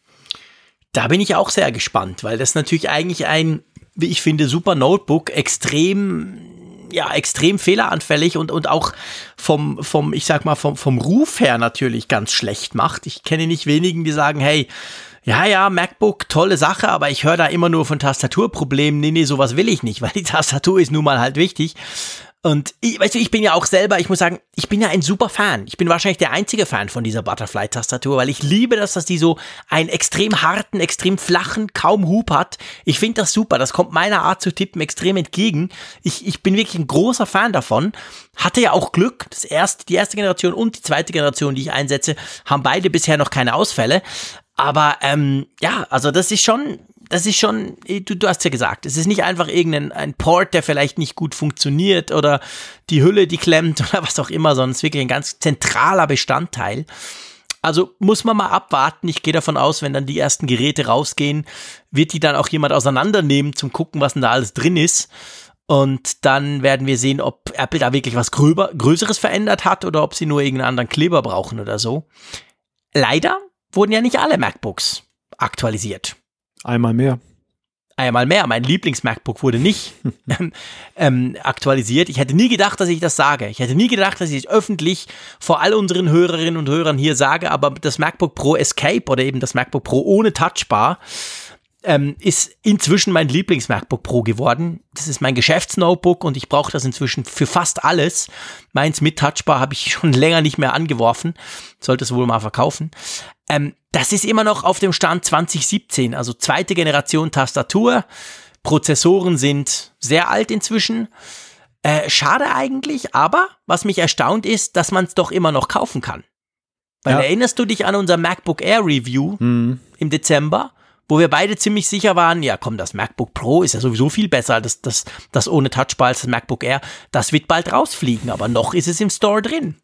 Da bin ich auch sehr gespannt, weil das natürlich eigentlich ein, wie ich finde, super Notebook extrem ja, extrem fehleranfällig und, und auch vom, vom, ich sag mal, vom, vom Ruf her natürlich ganz schlecht macht. Ich kenne nicht wenigen, die sagen, hey, ja, ja, MacBook, tolle Sache, aber ich höre da immer nur von Tastaturproblemen. Nee, nee, sowas will ich nicht, weil die Tastatur ist nun mal halt wichtig. Und ich, weißt du, ich bin ja auch selber, ich muss sagen, ich bin ja ein super Fan. Ich bin wahrscheinlich der einzige Fan von dieser Butterfly-Tastatur, weil ich liebe das, dass die so einen extrem harten, extrem flachen, kaum Hub hat. Ich finde das super. Das kommt meiner Art zu tippen extrem entgegen. Ich, ich bin wirklich ein großer Fan davon. Hatte ja auch Glück. Das erste, die erste Generation und die zweite Generation, die ich einsetze, haben beide bisher noch keine Ausfälle. Aber ähm, ja, also das ist schon, das ist schon, du, du hast ja gesagt, es ist nicht einfach irgendein ein Port, der vielleicht nicht gut funktioniert oder die Hülle, die klemmt oder was auch immer, sondern es ist wirklich ein ganz zentraler Bestandteil. Also muss man mal abwarten. Ich gehe davon aus, wenn dann die ersten Geräte rausgehen, wird die dann auch jemand auseinandernehmen zum gucken, was denn da alles drin ist. Und dann werden wir sehen, ob Apple da wirklich was Größeres verändert hat oder ob sie nur irgendeinen anderen Kleber brauchen oder so. Leider wurden ja nicht alle MacBooks aktualisiert.
Einmal mehr.
Einmal mehr. Mein Lieblings-MacBook wurde nicht ähm, ähm, aktualisiert. Ich hätte nie gedacht, dass ich das sage. Ich hätte nie gedacht, dass ich es öffentlich vor all unseren Hörerinnen und Hörern hier sage, aber das MacBook Pro Escape oder eben das MacBook Pro ohne Touchbar ähm, ist inzwischen mein Lieblings-MacBook Pro geworden. Das ist mein Geschäftsnotebook und ich brauche das inzwischen für fast alles. Meins mit Touchbar habe ich schon länger nicht mehr angeworfen. Sollte es wohl mal verkaufen. Ähm, das ist immer noch auf dem Stand 2017, also zweite Generation Tastatur. Prozessoren sind sehr alt inzwischen. Äh, schade eigentlich, aber was mich erstaunt ist, dass man es doch immer noch kaufen kann. Weil ja. erinnerst du dich an unser MacBook Air Review mhm. im Dezember? Wo wir beide ziemlich sicher waren, ja komm, das MacBook Pro ist ja sowieso viel besser als das, das, das ohne Touchbar als das MacBook Air. Das wird bald rausfliegen, aber noch ist es im Store drin.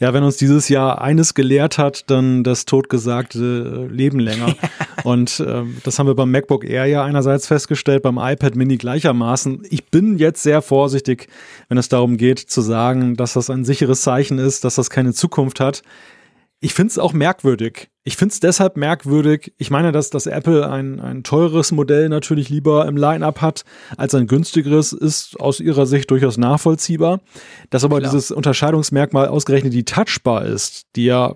Ja, wenn uns dieses Jahr eines gelehrt hat, dann das totgesagte Leben länger. Und ähm, das haben wir beim MacBook Air ja einerseits festgestellt, beim iPad Mini gleichermaßen. Ich bin jetzt sehr vorsichtig, wenn es darum geht zu sagen, dass das ein sicheres Zeichen ist, dass das keine Zukunft hat ich finde es auch merkwürdig. Ich finde es deshalb merkwürdig. Ich meine, dass, dass Apple ein, ein teures Modell natürlich lieber im Line-up hat als ein günstigeres, ist aus ihrer Sicht durchaus nachvollziehbar. Dass aber Klar. dieses Unterscheidungsmerkmal ausgerechnet die Touchbar ist, die ja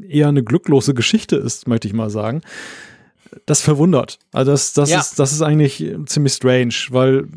eher eine glücklose Geschichte ist, möchte ich mal sagen. Das verwundert. Also das, das, ja. ist, das ist eigentlich ziemlich strange, weil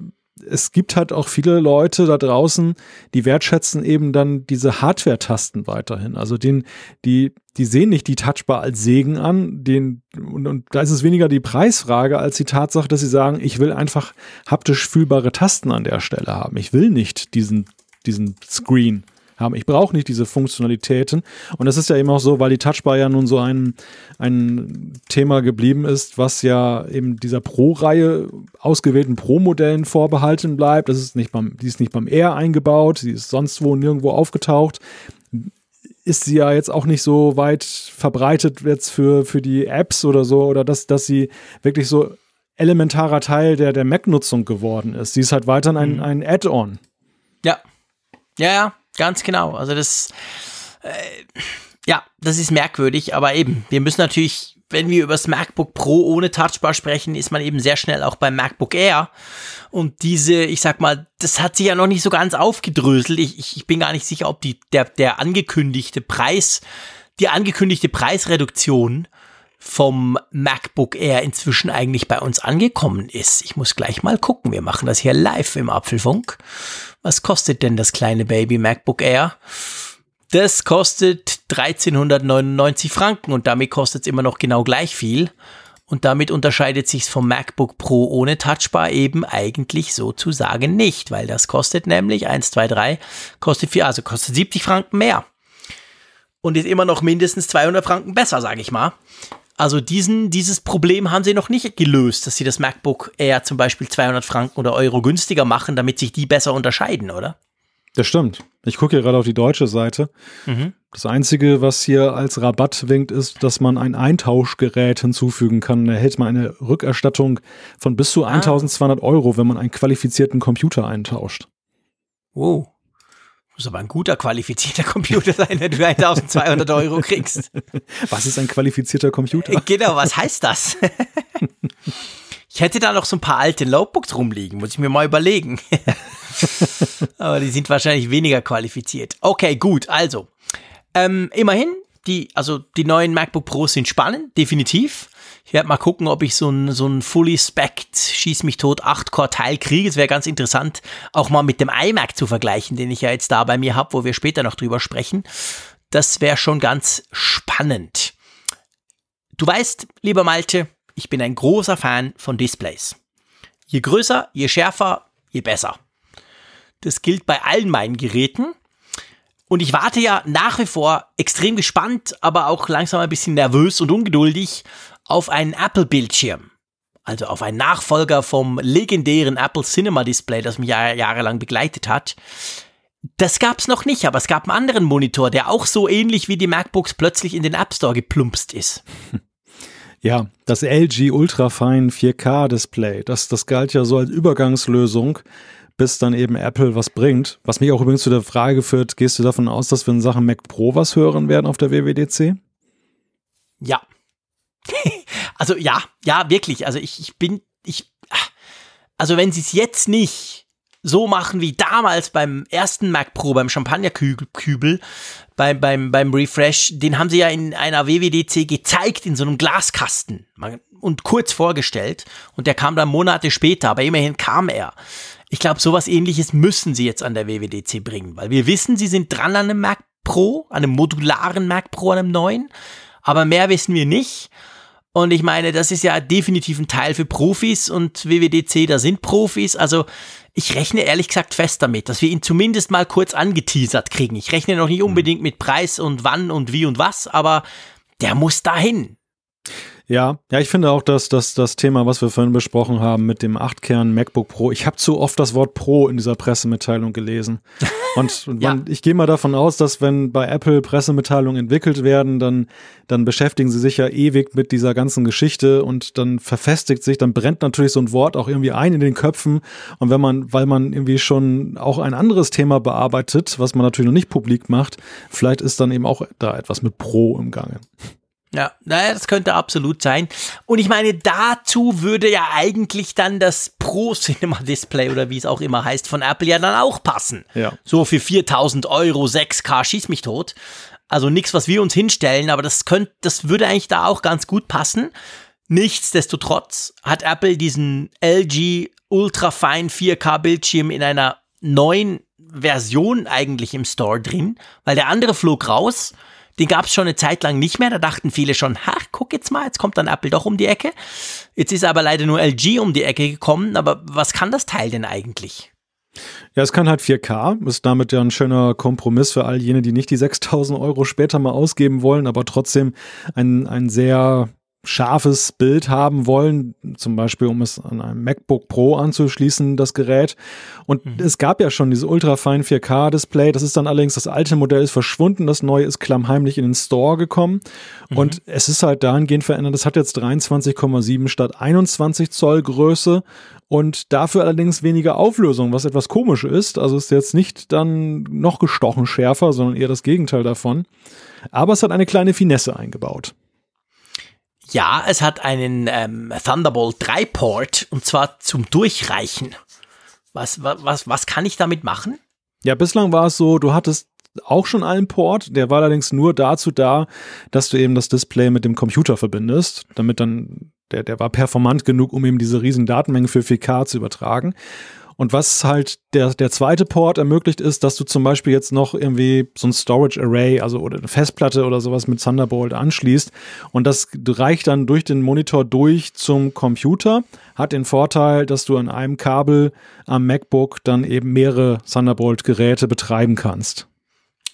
es gibt halt auch viele Leute da draußen, die wertschätzen eben dann diese Hardware-Tasten weiterhin. Also den, die, die sehen nicht die Touchbar als Segen an, den, und, und da ist es weniger die Preisfrage als die Tatsache, dass sie sagen, ich will einfach haptisch fühlbare Tasten an der Stelle haben. Ich will nicht diesen, diesen Screen haben. Ich brauche nicht diese Funktionalitäten. Und das ist ja eben auch so, weil die Touchbar ja nun so ein, ein Thema geblieben ist, was ja eben dieser Pro-Reihe ausgewählten Pro-Modellen vorbehalten bleibt. Das ist nicht beim, die ist nicht beim Air eingebaut, sie ist sonst wo nirgendwo aufgetaucht. Ist sie ja jetzt auch nicht so weit verbreitet jetzt für, für die Apps oder so, oder dass, dass sie wirklich so elementarer Teil der, der Mac-Nutzung geworden ist. Sie ist halt weiterhin ein, mhm. ein Add-on.
Ja. Ja, ja, Ganz genau. Also das, äh, ja, das ist merkwürdig, aber eben, wir müssen natürlich, wenn wir über das MacBook Pro ohne Touchbar sprechen, ist man eben sehr schnell auch beim MacBook Air. Und diese, ich sag mal, das hat sich ja noch nicht so ganz aufgedröselt. Ich, ich, ich bin gar nicht sicher, ob die, der, der angekündigte Preis, die angekündigte Preisreduktion vom MacBook Air inzwischen eigentlich bei uns angekommen ist. Ich muss gleich mal gucken. Wir machen das hier live im Apfelfunk. Was kostet denn das kleine Baby MacBook Air? Das kostet 1399 Franken und damit kostet es immer noch genau gleich viel. Und damit unterscheidet sich's vom MacBook Pro ohne Touchbar eben eigentlich sozusagen nicht, weil das kostet nämlich 1, 2, 3, kostet 4, also kostet 70 Franken mehr. Und ist immer noch mindestens 200 Franken besser, sage ich mal. Also diesen, dieses Problem haben sie noch nicht gelöst, dass sie das MacBook Air zum Beispiel 200 Franken oder Euro günstiger machen, damit sich die besser unterscheiden, oder?
Das stimmt. Ich gucke hier gerade auf die deutsche Seite. Mhm. Das Einzige, was hier als Rabatt winkt, ist, dass man ein Eintauschgerät hinzufügen kann. Da erhält man eine Rückerstattung von bis zu 1200 ah. Euro, wenn man einen qualifizierten Computer eintauscht.
Wow. Muss aber ein guter qualifizierter Computer sein, wenn du 1200 Euro kriegst.
Was ist ein qualifizierter Computer?
Genau, was heißt das? Ich hätte da noch so ein paar alte Notebooks rumliegen, muss ich mir mal überlegen. aber die sind wahrscheinlich weniger qualifiziert. Okay, gut, also. Ähm, immerhin, die, also die neuen MacBook Pros sind spannend, definitiv. Ich werde mal gucken, ob ich so ein, so ein fully specced Schieß mich tot 8-Core-Teil kriege. Es wäre ganz interessant, auch mal mit dem iMac zu vergleichen, den ich ja jetzt da bei mir habe, wo wir später noch drüber sprechen. Das wäre schon ganz spannend. Du weißt, lieber Malte, ich bin ein großer Fan von Displays. Je größer, je schärfer, je besser. Das gilt bei allen meinen Geräten. Und ich warte ja nach wie vor extrem gespannt, aber auch langsam ein bisschen nervös und ungeduldig auf einen Apple-Bildschirm. Also auf einen Nachfolger vom legendären Apple Cinema Display, das mich jahr jahrelang begleitet hat. Das gab's noch nicht, aber es gab einen anderen Monitor, der auch so ähnlich wie die MacBooks plötzlich in den App Store geplumpst ist.
Ja, das LG Ultrafine 4K Display, das, das galt ja so als Übergangslösung, bis dann eben Apple was bringt. Was mich auch übrigens zu der Frage führt, gehst du davon aus, dass wir in Sachen Mac Pro was hören werden auf der WWDC?
Ja, also ja, ja, wirklich. Also ich, ich bin, ich, also wenn sie es jetzt nicht so machen wie damals beim ersten Mac Pro, beim Champagnerkübel, beim, beim, beim Refresh, den haben sie ja in einer WWDC gezeigt, in so einem Glaskasten und kurz vorgestellt. Und der kam dann Monate später, aber immerhin kam er. Ich glaube, sowas ähnliches müssen sie jetzt an der WWDC bringen, weil wir wissen, sie sind dran an einem Mac Pro, an einem modularen Mac Pro, an einem neuen. Aber mehr wissen wir nicht. Und ich meine, das ist ja definitiv ein Teil für Profis und WWDC, da sind Profis. Also ich rechne ehrlich gesagt fest damit, dass wir ihn zumindest mal kurz angeteasert kriegen. Ich rechne noch nicht unbedingt mit Preis und wann und wie und was, aber der muss dahin.
Ja, ja, ich finde auch, dass, dass das Thema, was wir vorhin besprochen haben mit dem 8-Kern MacBook Pro, ich habe zu oft das Wort Pro in dieser Pressemitteilung gelesen. Und, und ja. man, ich gehe mal davon aus, dass wenn bei Apple Pressemitteilungen entwickelt werden, dann, dann beschäftigen sie sich ja ewig mit dieser ganzen Geschichte und dann verfestigt sich, dann brennt natürlich so ein Wort auch irgendwie ein in den Köpfen. Und wenn man, weil man irgendwie schon auch ein anderes Thema bearbeitet, was man natürlich noch nicht publik macht, vielleicht ist dann eben auch da etwas mit Pro im Gange.
Ja, naja, das könnte absolut sein. Und ich meine, dazu würde ja eigentlich dann das Pro Cinema Display oder wie es auch immer heißt von Apple ja dann auch passen.
Ja.
So für 4000 Euro 6K schieß mich tot. Also nichts, was wir uns hinstellen, aber das könnte, das würde eigentlich da auch ganz gut passen. Nichtsdestotrotz hat Apple diesen LG Ultrafine 4K Bildschirm in einer neuen Version eigentlich im Store drin, weil der andere flog raus den gab es schon eine Zeit lang nicht mehr. Da dachten viele schon, ha, guck jetzt mal, jetzt kommt dann Apple doch um die Ecke. Jetzt ist aber leider nur LG um die Ecke gekommen. Aber was kann das Teil denn eigentlich?
Ja, es kann halt 4K, ist damit ja ein schöner Kompromiss für all jene, die nicht die 6000 Euro später mal ausgeben wollen, aber trotzdem ein, ein sehr scharfes Bild haben wollen, zum Beispiel um es an einem MacBook Pro anzuschließen, das Gerät. Und mhm. es gab ja schon diese ultrafein 4K-Display. Das ist dann allerdings, das alte Modell ist verschwunden, das neue ist klammheimlich in den Store gekommen. Mhm. Und es ist halt dahingehend verändert. Es hat jetzt 23,7 statt 21 Zoll Größe und dafür allerdings weniger Auflösung, was etwas komisch ist. Also ist jetzt nicht dann noch gestochen schärfer, sondern eher das Gegenteil davon. Aber es hat eine kleine Finesse eingebaut.
Ja, es hat einen ähm, Thunderbolt 3 Port und zwar zum Durchreichen. Was, was, was kann ich damit machen?
Ja, bislang war es so, du hattest auch schon einen Port, der war allerdings nur dazu da, dass du eben das Display mit dem Computer verbindest, damit dann der, der war performant genug, um eben diese riesen Datenmengen für 4K zu übertragen. Und was halt der, der zweite Port ermöglicht ist, dass du zum Beispiel jetzt noch irgendwie so ein Storage Array, also oder eine Festplatte oder sowas mit Thunderbolt anschließt. Und das reicht dann durch den Monitor durch zum Computer. Hat den Vorteil, dass du an einem Kabel am MacBook dann eben mehrere Thunderbolt-Geräte betreiben kannst.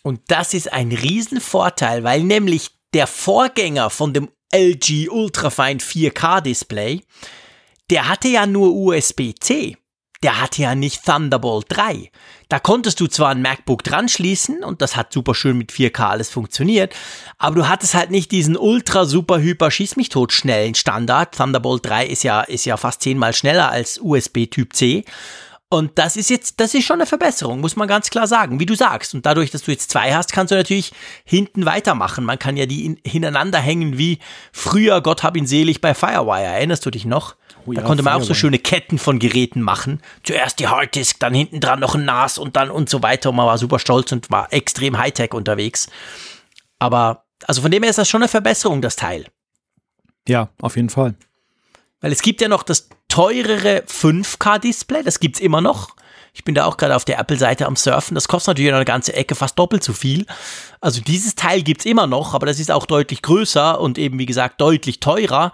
Und das ist ein Riesenvorteil, weil nämlich der Vorgänger von dem LG Ultrafine 4K Display, der hatte ja nur USB-C der hatte ja nicht Thunderbolt 3. Da konntest du zwar ein MacBook dran schließen und das hat super schön mit 4K alles funktioniert, aber du hattest halt nicht diesen ultra super hyper schieß mich tot schnellen Standard. Thunderbolt 3 ist ja, ist ja fast zehnmal schneller als USB Typ C. Und das ist jetzt, das ist schon eine Verbesserung, muss man ganz klar sagen, wie du sagst. Und dadurch, dass du jetzt zwei hast, kannst du natürlich hinten weitermachen. Man kann ja die in, hintereinander hängen wie früher, Gott hab ihn selig, bei Firewire. Erinnerst du dich noch? Oh ja, da konnte man auch so schöne Ketten von Geräten machen. Zuerst die Harddisk, dann hinten dran noch ein NAS und dann und so weiter. Und man war super stolz und war extrem Hightech unterwegs. Aber, also von dem her ist das schon eine Verbesserung, das Teil.
Ja, auf jeden Fall.
Weil es gibt ja noch das teurere 5K-Display, das gibt es immer noch. Ich bin da auch gerade auf der Apple-Seite am Surfen. Das kostet natürlich eine ganze Ecke fast doppelt so viel. Also dieses Teil gibt es immer noch, aber das ist auch deutlich größer und eben, wie gesagt, deutlich teurer.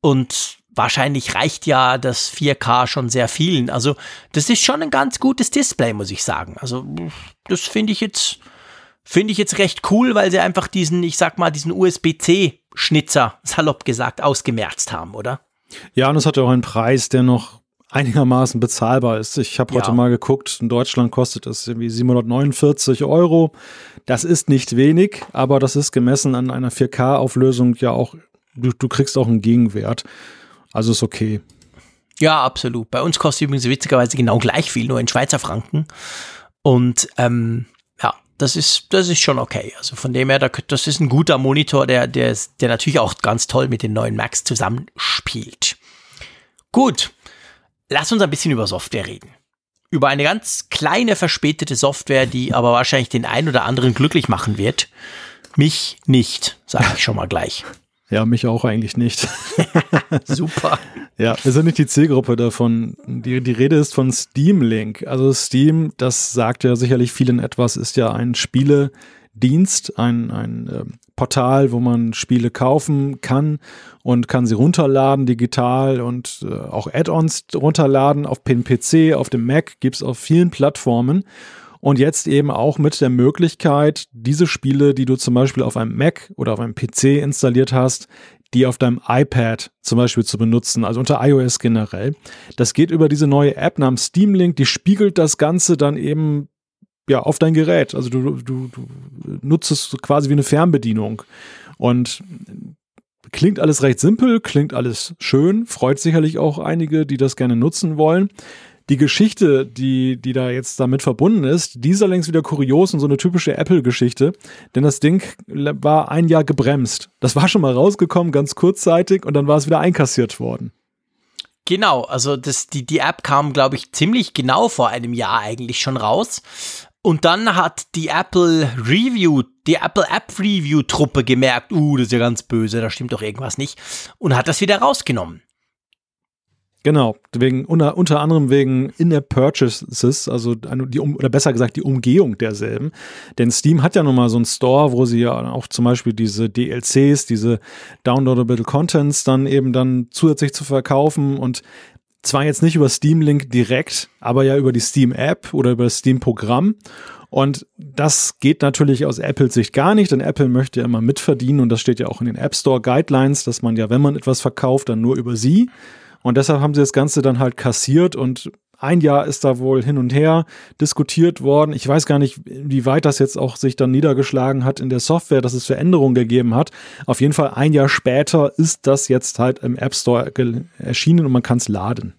Und wahrscheinlich reicht ja das 4K schon sehr vielen. Also das ist schon ein ganz gutes Display, muss ich sagen. Also das finde ich jetzt, finde ich jetzt recht cool, weil sie einfach diesen, ich sag mal, diesen USB-C-Schnitzer, salopp gesagt, ausgemerzt haben, oder?
Ja, und es hat ja auch einen Preis, der noch einigermaßen bezahlbar ist. Ich habe heute ja. mal geguckt, in Deutschland kostet es irgendwie 749 Euro. Das ist nicht wenig, aber das ist gemessen an einer 4K-Auflösung ja auch, du, du kriegst auch einen Gegenwert. Also ist okay.
Ja, absolut. Bei uns kostet übrigens witzigerweise genau gleich viel, nur in Schweizer Franken. Und ähm, ja, das ist, das ist schon okay. Also von dem her, das ist ein guter Monitor, der, der, der natürlich auch ganz toll mit den neuen Macs zusammenspielt. Gut, lass uns ein bisschen über Software reden. Über eine ganz kleine verspätete Software, die aber wahrscheinlich den einen oder anderen glücklich machen wird. Mich nicht, sage ich schon mal gleich.
Ja, mich auch eigentlich nicht.
Super.
Ja, wir sind nicht die Zielgruppe davon. Die, die Rede ist von Steam Link. Also Steam, das sagt ja sicherlich vielen etwas, ist ja ein Spieledienst, ein, ein äh, Portal, wo man Spiele kaufen kann und kann sie runterladen digital und äh, auch Add-ons runterladen auf dem PC, auf dem Mac, gibt's auf vielen Plattformen. Und jetzt eben auch mit der Möglichkeit, diese Spiele, die du zum Beispiel auf einem Mac oder auf einem PC installiert hast, die auf deinem iPad zum Beispiel zu benutzen, also unter iOS generell. Das geht über diese neue App namens Steam Link, die spiegelt das Ganze dann eben ja, auf dein Gerät. Also du, du, du nutzt es quasi wie eine Fernbedienung. Und klingt alles recht simpel, klingt alles schön, freut sicherlich auch einige, die das gerne nutzen wollen. Die Geschichte, die, die da jetzt damit verbunden ist, die ist allerdings wieder kurios und so eine typische Apple-Geschichte, denn das Ding war ein Jahr gebremst. Das war schon mal rausgekommen, ganz kurzzeitig, und dann war es wieder einkassiert worden.
Genau, also das, die, die App kam, glaube ich, ziemlich genau vor einem Jahr eigentlich schon raus. Und dann hat die Apple Review, die Apple App Review Truppe gemerkt, uh, das ist ja ganz böse, da stimmt doch irgendwas nicht. Und hat das wieder rausgenommen.
Genau, wegen, unter, unter anderem wegen In-App-Purchases, also die, oder besser gesagt die Umgehung derselben. Denn Steam hat ja nun mal so einen Store, wo sie ja auch zum Beispiel diese DLCs, diese Downloadable Contents dann eben dann zusätzlich zu verkaufen und zwar jetzt nicht über Steam Link direkt, aber ja über die Steam App oder über das Steam Programm. Und das geht natürlich aus Apples Sicht gar nicht, denn Apple möchte ja immer mitverdienen und das steht ja auch in den App Store Guidelines, dass man ja, wenn man etwas verkauft, dann nur über sie. Und deshalb haben sie das Ganze dann halt kassiert und ein Jahr ist da wohl hin und her diskutiert worden. Ich weiß gar nicht, wie weit das jetzt auch sich dann niedergeschlagen hat in der Software, dass es Veränderungen gegeben hat. Auf jeden Fall ein Jahr später ist das jetzt halt im App Store erschienen und man kann es laden.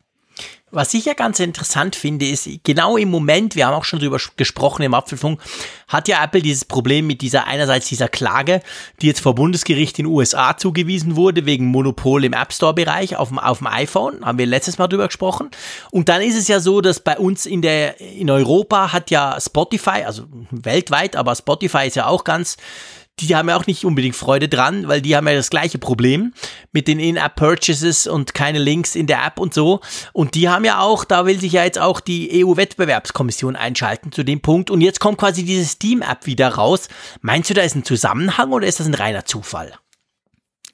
Was ich ja ganz interessant finde, ist, genau im Moment, wir haben auch schon drüber gesprochen im Apfelfunk, hat ja Apple dieses Problem mit dieser, einerseits dieser Klage, die jetzt vor Bundesgericht in den USA zugewiesen wurde, wegen Monopol im App Store Bereich auf dem, auf dem iPhone, haben wir letztes Mal drüber gesprochen. Und dann ist es ja so, dass bei uns in der, in Europa hat ja Spotify, also weltweit, aber Spotify ist ja auch ganz, die haben ja auch nicht unbedingt Freude dran, weil die haben ja das gleiche Problem mit den In-App-Purchases und keine Links in der App und so. Und die haben ja auch, da will sich ja jetzt auch die EU-Wettbewerbskommission einschalten zu dem Punkt. Und jetzt kommt quasi diese Steam-App wieder raus. Meinst du, da ist ein Zusammenhang oder ist das ein reiner Zufall?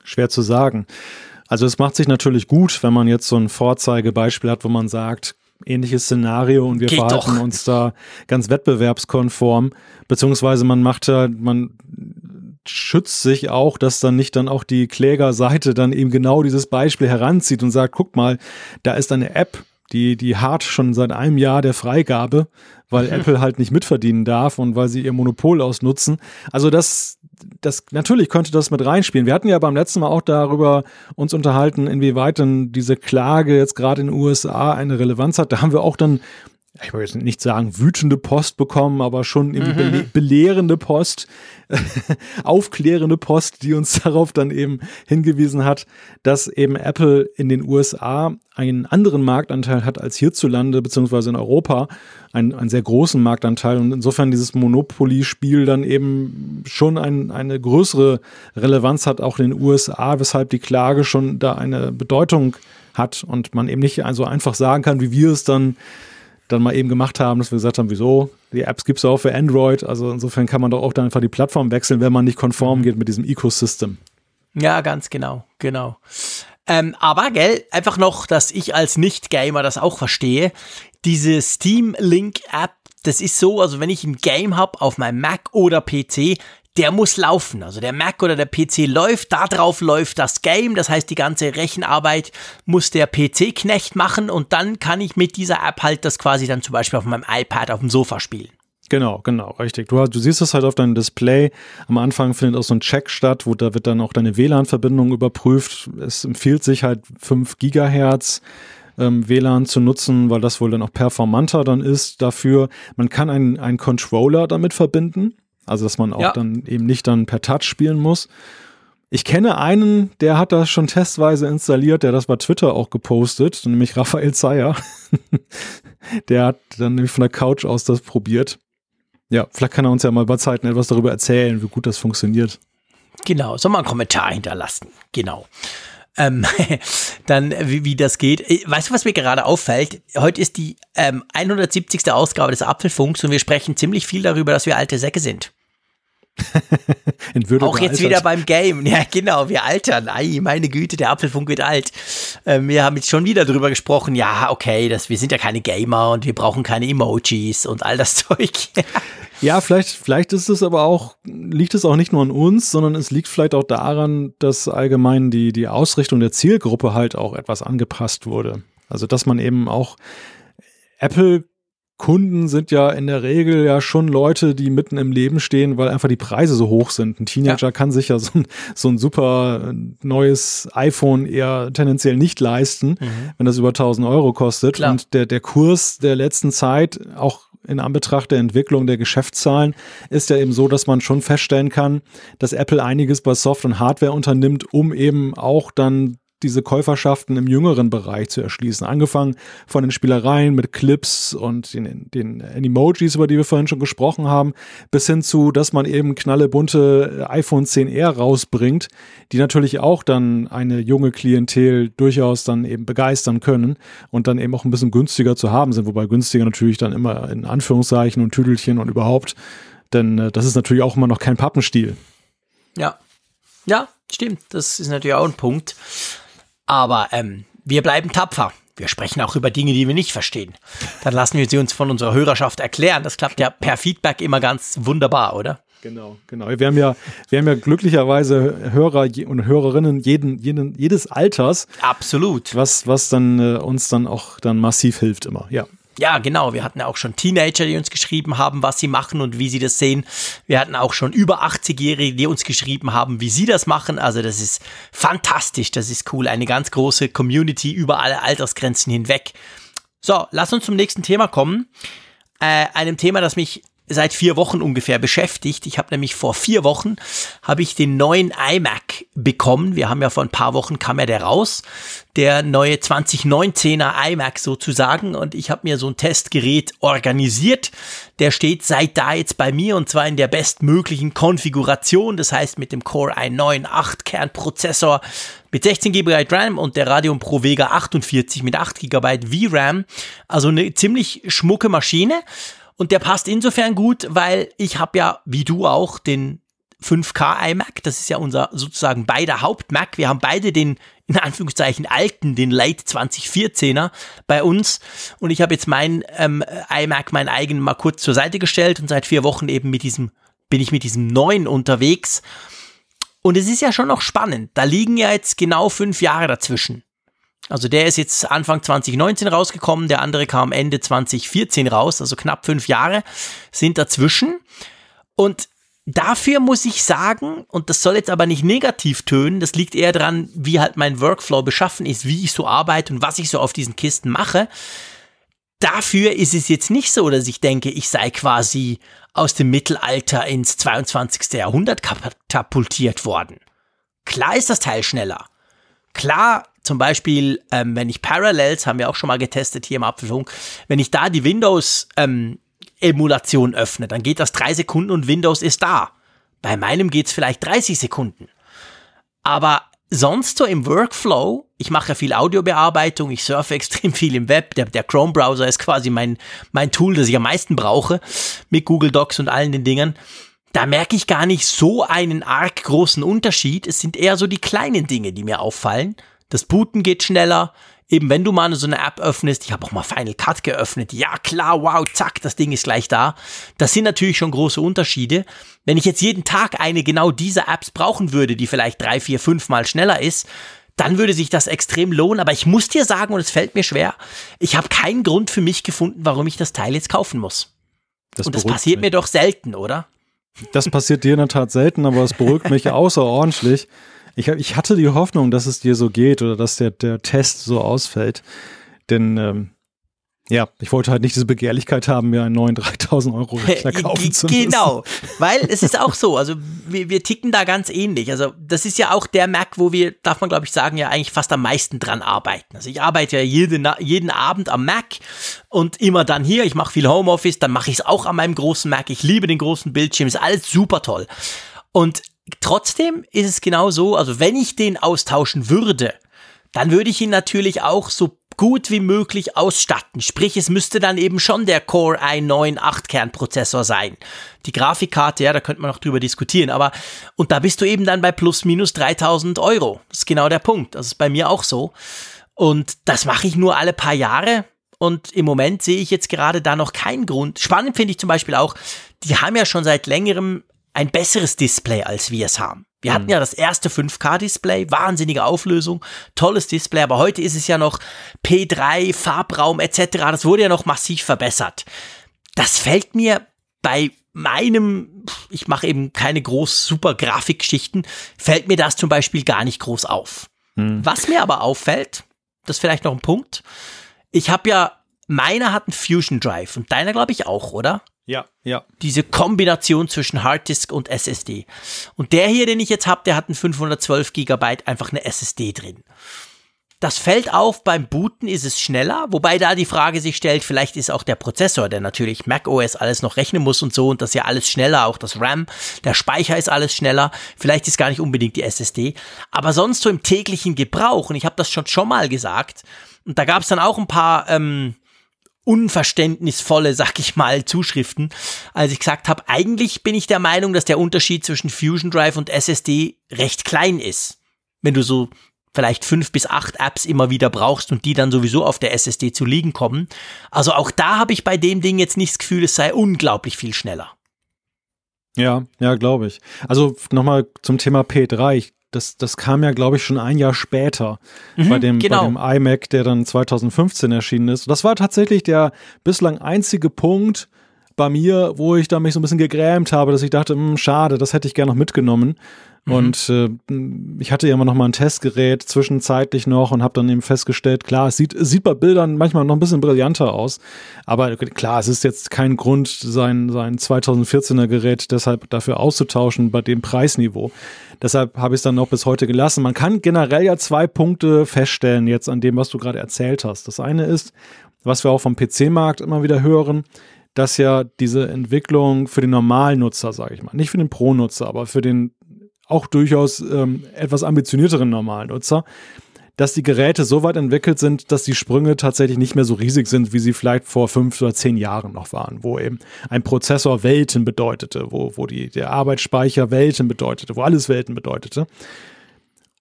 Schwer zu sagen. Also es macht sich natürlich gut, wenn man jetzt so ein Vorzeigebeispiel hat, wo man sagt, ähnliches Szenario und wir Geht verhalten doch. uns da ganz wettbewerbskonform, beziehungsweise man macht da, man schützt sich auch, dass dann nicht dann auch die Klägerseite dann eben genau dieses Beispiel heranzieht und sagt, guck mal, da ist eine App, die, die hart schon seit einem Jahr der Freigabe, weil mhm. Apple halt nicht mitverdienen darf und weil sie ihr Monopol ausnutzen. Also das, das, natürlich könnte das mit reinspielen. Wir hatten ja beim letzten Mal auch darüber uns unterhalten, inwieweit denn diese Klage jetzt gerade in den USA eine Relevanz hat. Da haben wir auch dann ich wollte jetzt nicht sagen wütende Post bekommen, aber schon irgendwie mhm. belehrende Post, aufklärende Post, die uns darauf dann eben hingewiesen hat, dass eben Apple in den USA einen anderen Marktanteil hat als hierzulande, beziehungsweise in Europa, einen, einen sehr großen Marktanteil und insofern dieses Monopoly-Spiel dann eben schon ein, eine größere Relevanz hat, auch in den USA, weshalb die Klage schon da eine Bedeutung hat und man eben nicht so einfach sagen kann, wie wir es dann dann mal eben gemacht haben, dass wir gesagt haben, wieso? Die Apps gibt es auch für Android. Also insofern kann man doch auch dann einfach die Plattform wechseln, wenn man nicht konform mhm. geht mit diesem Ecosystem.
Ja, ganz genau, genau. Ähm, aber, gell, einfach noch, dass ich als Nicht-Gamer das auch verstehe. Diese Steam Link App, das ist so, also wenn ich ein Game habe auf meinem Mac oder PC, der muss laufen. Also der Mac oder der PC läuft, da drauf läuft das Game. Das heißt, die ganze Rechenarbeit muss der PC-Knecht machen und dann kann ich mit dieser App halt das quasi dann zum Beispiel auf meinem iPad auf dem Sofa spielen.
Genau, genau, richtig. Du, du siehst es halt auf deinem Display. Am Anfang findet auch so ein Check statt, wo da wird dann auch deine WLAN-Verbindung überprüft. Es empfiehlt sich halt 5 Gigahertz. Ähm, WLAN zu nutzen, weil das wohl dann auch performanter dann ist dafür. Man kann einen, einen Controller damit verbinden. Also, dass man auch ja. dann eben nicht dann per Touch spielen muss. Ich kenne einen, der hat das schon testweise installiert, der das bei Twitter auch gepostet, nämlich Raphael Zeyer. der hat dann nämlich von der Couch aus das probiert. Ja, vielleicht kann er uns ja mal bei Zeiten etwas darüber erzählen, wie gut das funktioniert.
Genau, soll mal einen Kommentar hinterlassen. Genau ähm, dann wie, wie das geht. Äh, weißt du, was mir gerade auffällt? Heute ist die ähm, 170. Ausgabe des Apfelfunks und wir sprechen ziemlich viel darüber, dass wir alte Säcke sind. Auch jetzt wieder beim Game. Ja, genau, wir altern. Ei, meine Güte, der Apfelfunk wird alt. Ähm, wir haben jetzt schon wieder drüber gesprochen. Ja, okay, das, wir sind ja keine Gamer und wir brauchen keine Emojis und all das Zeug.
ja, vielleicht, vielleicht ist es aber auch, liegt es auch nicht nur an uns, sondern es liegt vielleicht auch daran, dass allgemein die, die Ausrichtung der Zielgruppe halt auch etwas angepasst wurde. Also, dass man eben auch Apple Kunden sind ja in der Regel ja schon Leute, die mitten im Leben stehen, weil einfach die Preise so hoch sind. Ein Teenager ja. kann sich ja so ein, so ein super neues iPhone eher tendenziell nicht leisten, mhm. wenn das über 1000 Euro kostet. Klar. Und der, der Kurs der letzten Zeit, auch in Anbetracht der Entwicklung der Geschäftszahlen, ist ja eben so, dass man schon feststellen kann, dass Apple einiges bei Soft- und Hardware unternimmt, um eben auch dann diese Käuferschaften im jüngeren Bereich zu erschließen. Angefangen von den Spielereien mit Clips und den, den Emojis, über die wir vorhin schon gesprochen haben, bis hin zu, dass man eben knallebunte iPhone 10R rausbringt, die natürlich auch dann eine junge Klientel durchaus dann eben begeistern können und dann eben auch ein bisschen günstiger zu haben sind, wobei günstiger natürlich dann immer in Anführungszeichen und Tüdelchen und überhaupt, denn äh, das ist natürlich auch immer noch kein Pappenstiel.
Ja. Ja, stimmt. Das ist natürlich auch ein Punkt. Aber ähm, wir bleiben tapfer. Wir sprechen auch über Dinge, die wir nicht verstehen. Dann lassen wir sie uns von unserer Hörerschaft erklären. Das klappt ja per Feedback immer ganz wunderbar, oder?
Genau, genau. Wir haben ja, wir haben ja glücklicherweise Hörer und Hörerinnen jeden, jeden, jedes Alters.
Absolut.
Was, was dann äh, uns dann auch dann massiv hilft immer. Ja.
Ja, genau. Wir hatten ja auch schon Teenager, die uns geschrieben haben, was sie machen und wie sie das sehen. Wir hatten auch schon über 80-Jährige, die uns geschrieben haben, wie sie das machen. Also das ist fantastisch, das ist cool. Eine ganz große Community über alle Altersgrenzen hinweg. So, lass uns zum nächsten Thema kommen. Äh, einem Thema, das mich seit vier Wochen ungefähr beschäftigt. Ich habe nämlich vor vier Wochen habe ich den neuen iMac bekommen. Wir haben ja vor ein paar Wochen kam ja der raus, der neue 2019er iMac sozusagen. Und ich habe mir so ein Testgerät organisiert. Der steht seit da jetzt bei mir und zwar in der bestmöglichen Konfiguration. Das heißt mit dem Core i9 8 Kernprozessor mit 16 GB RAM und der Radeon Pro Vega 48 mit 8 GB VRAM. Also eine ziemlich schmucke Maschine. Und der passt insofern gut, weil ich habe ja, wie du auch, den 5K iMac. Das ist ja unser sozusagen beider Haupt-Mac. Wir haben beide den, in Anführungszeichen, alten, den Late 2014er bei uns. Und ich habe jetzt mein ähm, iMac, mein eigen, mal kurz zur Seite gestellt und seit vier Wochen eben mit diesem, bin ich mit diesem neuen unterwegs. Und es ist ja schon noch spannend. Da liegen ja jetzt genau fünf Jahre dazwischen. Also der ist jetzt Anfang 2019 rausgekommen, der andere kam Ende 2014 raus, also knapp fünf Jahre sind dazwischen. Und dafür muss ich sagen, und das soll jetzt aber nicht negativ tönen, das liegt eher daran, wie halt mein Workflow beschaffen ist, wie ich so arbeite und was ich so auf diesen Kisten mache. Dafür ist es jetzt nicht so, dass ich denke, ich sei quasi aus dem Mittelalter ins 22. Jahrhundert katapultiert worden. Klar ist das Teil schneller. Klar zum Beispiel, ähm, wenn ich Parallels, haben wir auch schon mal getestet hier im Apfelfunk, wenn ich da die Windows-Emulation ähm, öffne, dann geht das drei Sekunden und Windows ist da. Bei meinem geht es vielleicht 30 Sekunden. Aber sonst so im Workflow, ich mache viel Audiobearbeitung, ich surfe extrem viel im Web, der, der Chrome-Browser ist quasi mein, mein Tool, das ich am meisten brauche, mit Google Docs und allen den Dingen. Da merke ich gar nicht so einen arg großen Unterschied. Es sind eher so die kleinen Dinge, die mir auffallen. Das Booten geht schneller. Eben wenn du mal so eine App öffnest, ich habe auch mal Final Cut geöffnet, ja klar, wow, zack, das Ding ist gleich da. Das sind natürlich schon große Unterschiede. Wenn ich jetzt jeden Tag eine genau dieser Apps brauchen würde, die vielleicht drei, vier, fünf Mal schneller ist, dann würde sich das extrem lohnen. Aber ich muss dir sagen, und es fällt mir schwer, ich habe keinen Grund für mich gefunden, warum ich das Teil jetzt kaufen muss. Das und das passiert mich. mir doch selten, oder?
Das passiert dir in der Tat selten, aber es beruhigt mich außerordentlich. Ich, ich hatte die Hoffnung, dass es dir so geht oder dass der, der Test so ausfällt. Denn ähm, ja, ich wollte halt nicht diese Begehrlichkeit haben, mir einen neuen 3000 Euro Rechner kaufen zu
müssen. Genau, weil es ist auch so, also wir, wir ticken da ganz ähnlich. Also das ist ja auch der Mac, wo wir, darf man glaube ich sagen, ja eigentlich fast am meisten dran arbeiten. Also ich arbeite ja jeden, jeden Abend am Mac und immer dann hier, ich mache viel Homeoffice, dann mache ich es auch an meinem großen Mac. Ich liebe den großen Bildschirm, ist alles super toll. Und Trotzdem ist es genau so, also wenn ich den austauschen würde, dann würde ich ihn natürlich auch so gut wie möglich ausstatten. Sprich, es müsste dann eben schon der Core i9 8-Kern-Prozessor sein. Die Grafikkarte, ja, da könnte man noch drüber diskutieren, aber und da bist du eben dann bei plus minus 3000 Euro. Das ist genau der Punkt. Das ist bei mir auch so. Und das mache ich nur alle paar Jahre. Und im Moment sehe ich jetzt gerade da noch keinen Grund. Spannend finde ich zum Beispiel auch, die haben ja schon seit längerem ein besseres Display, als wir es haben. Wir hatten mhm. ja das erste 5K-Display, wahnsinnige Auflösung, tolles Display, aber heute ist es ja noch P3, Farbraum etc. Das wurde ja noch massiv verbessert. Das fällt mir bei meinem, ich mache eben keine groß super Grafikgeschichten, fällt mir das zum Beispiel gar nicht groß auf. Mhm. Was mir aber auffällt, das ist vielleicht noch ein Punkt, ich habe ja, meiner hat einen Fusion Drive und deiner glaube ich auch, oder?
Ja, ja.
Diese Kombination zwischen Harddisk und SSD. Und der hier, den ich jetzt habe, der hat einen 512 Gigabyte einfach eine SSD drin. Das fällt auf, beim Booten ist es schneller, wobei da die Frage sich stellt, vielleicht ist auch der Prozessor, der natürlich macOS alles noch rechnen muss und so und das ist ja alles schneller, auch das RAM, der Speicher ist alles schneller, vielleicht ist gar nicht unbedingt die SSD, aber sonst so im täglichen Gebrauch, und ich habe das schon schon mal gesagt, und da gab es dann auch ein paar ähm, unverständnisvolle, sag ich mal, Zuschriften, als ich gesagt habe, eigentlich bin ich der Meinung, dass der Unterschied zwischen Fusion Drive und SSD recht klein ist. Wenn du so vielleicht fünf bis acht Apps immer wieder brauchst und die dann sowieso auf der SSD zu liegen kommen. Also auch da habe ich bei dem Ding jetzt nicht das Gefühl, es sei unglaublich viel schneller.
Ja, ja, glaube ich. Also nochmal zum Thema P3. Ich das, das kam ja, glaube ich, schon ein Jahr später mhm, bei, dem, genau. bei dem iMac, der dann 2015 erschienen ist. Das war tatsächlich der bislang einzige Punkt bei mir, wo ich da mich so ein bisschen gegrämt habe, dass ich dachte, mh, hm, schade, das hätte ich gerne noch mitgenommen. Mhm. Und äh, ich hatte ja immer noch mal ein Testgerät zwischenzeitlich noch und habe dann eben festgestellt, klar, es sieht, sieht bei Bildern manchmal noch ein bisschen brillanter aus. Aber klar, es ist jetzt kein Grund, sein, sein 2014er Gerät deshalb dafür auszutauschen bei dem Preisniveau. Deshalb habe ich es dann noch bis heute gelassen. Man kann generell ja zwei Punkte feststellen jetzt an dem, was du gerade erzählt hast. Das eine ist, was wir auch vom PC-Markt immer wieder hören, dass ja diese Entwicklung für den normalen Nutzer, sage ich mal, nicht für den Pro-Nutzer, aber für den auch durchaus ähm, etwas ambitionierteren normalen Nutzer, dass die Geräte so weit entwickelt sind, dass die Sprünge tatsächlich nicht mehr so riesig sind, wie sie vielleicht vor fünf oder zehn Jahren noch waren, wo eben ein Prozessor Welten bedeutete, wo, wo die, der Arbeitsspeicher Welten bedeutete, wo alles Welten bedeutete.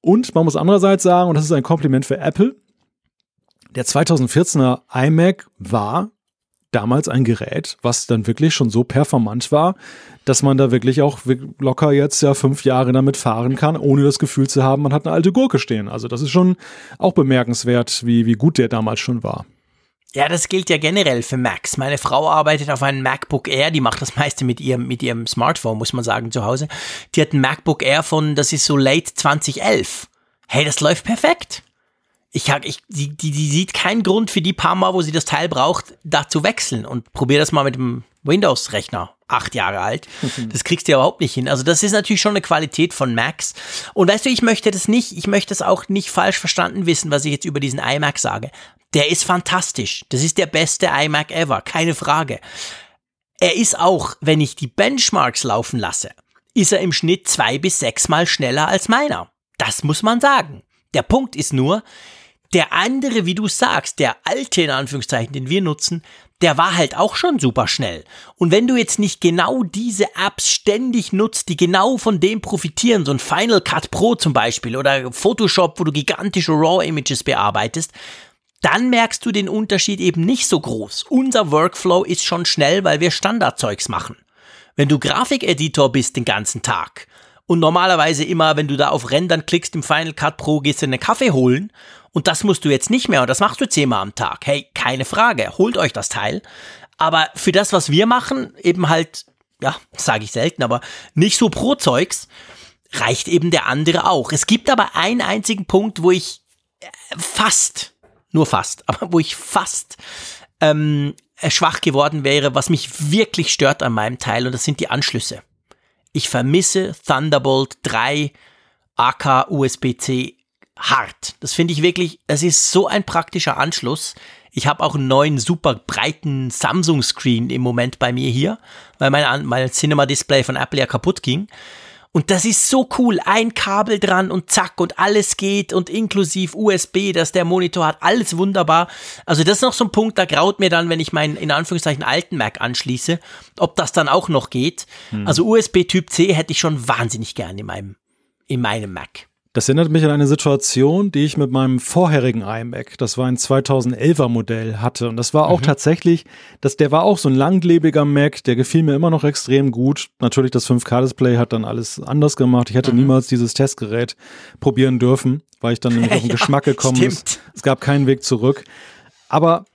Und man muss andererseits sagen, und das ist ein Kompliment für Apple, der 2014er iMac war damals ein Gerät, was dann wirklich schon so performant war, dass man da wirklich auch locker jetzt ja fünf Jahre damit fahren kann, ohne das Gefühl zu haben, man hat eine alte Gurke stehen. Also das ist schon auch bemerkenswert, wie, wie gut der damals schon war.
Ja, das gilt ja generell für Macs. Meine Frau arbeitet auf einem MacBook Air, die macht das meiste mit ihrem, mit ihrem Smartphone, muss man sagen, zu Hause. Die hat ein MacBook Air von, das ist so late 2011. Hey, das läuft perfekt ich, ich die, die, die sieht keinen Grund für die paar Mal, wo sie das Teil braucht, da zu wechseln und probier das mal mit dem Windows-Rechner, acht Jahre alt. Das kriegst du ja überhaupt nicht hin. Also das ist natürlich schon eine Qualität von Macs. Und weißt du, ich möchte das nicht, ich möchte das auch nicht falsch verstanden wissen, was ich jetzt über diesen iMac sage. Der ist fantastisch. Das ist der beste iMac ever, keine Frage. Er ist auch, wenn ich die Benchmarks laufen lasse, ist er im Schnitt zwei bis sechs Mal schneller als meiner. Das muss man sagen. Der Punkt ist nur, der andere, wie du sagst, der alte in Anführungszeichen, den wir nutzen, der war halt auch schon super schnell. Und wenn du jetzt nicht genau diese Apps ständig nutzt, die genau von dem profitieren, so ein Final Cut Pro zum Beispiel oder Photoshop, wo du gigantische RAW-Images bearbeitest, dann merkst du den Unterschied eben nicht so groß. Unser Workflow ist schon schnell, weil wir Standardzeugs machen. Wenn du Grafikeditor bist den ganzen Tag und normalerweise immer, wenn du da auf Rendern klickst im Final Cut Pro, gehst du einen Kaffee holen und das musst du jetzt nicht mehr und das machst du zehnmal am Tag. Hey, keine Frage, holt euch das Teil. Aber für das, was wir machen, eben halt, ja, sage ich selten, aber nicht so pro Zeugs, reicht eben der andere auch. Es gibt aber einen einzigen Punkt, wo ich äh, fast, nur fast, aber wo ich fast ähm, schwach geworden wäre, was mich wirklich stört an meinem Teil, und das sind die Anschlüsse. Ich vermisse Thunderbolt 3 AK USB-C hart. Das finde ich wirklich, es ist so ein praktischer Anschluss. Ich habe auch einen neuen super breiten Samsung Screen im Moment bei mir hier, weil mein, mein Cinema Display von Apple ja kaputt ging. Und das ist so cool. Ein Kabel dran und zack und alles geht und inklusive USB, dass der Monitor hat, alles wunderbar. Also das ist noch so ein Punkt, da graut mir dann, wenn ich meinen in Anführungszeichen alten Mac anschließe, ob das dann auch noch geht. Hm. Also USB Typ C hätte ich schon wahnsinnig gern in meinem, in meinem Mac.
Das erinnert mich an eine Situation, die ich mit meinem vorherigen iMac, das war ein 2011er Modell, hatte. Und das war auch mhm. tatsächlich, das, der war auch so ein langlebiger Mac, der gefiel mir immer noch extrem gut. Natürlich, das 5K-Display hat dann alles anders gemacht. Ich hätte mhm. niemals dieses Testgerät probieren dürfen, weil ich dann nämlich auf den ja, Geschmack gekommen stimmt. ist. Es gab keinen Weg zurück. Aber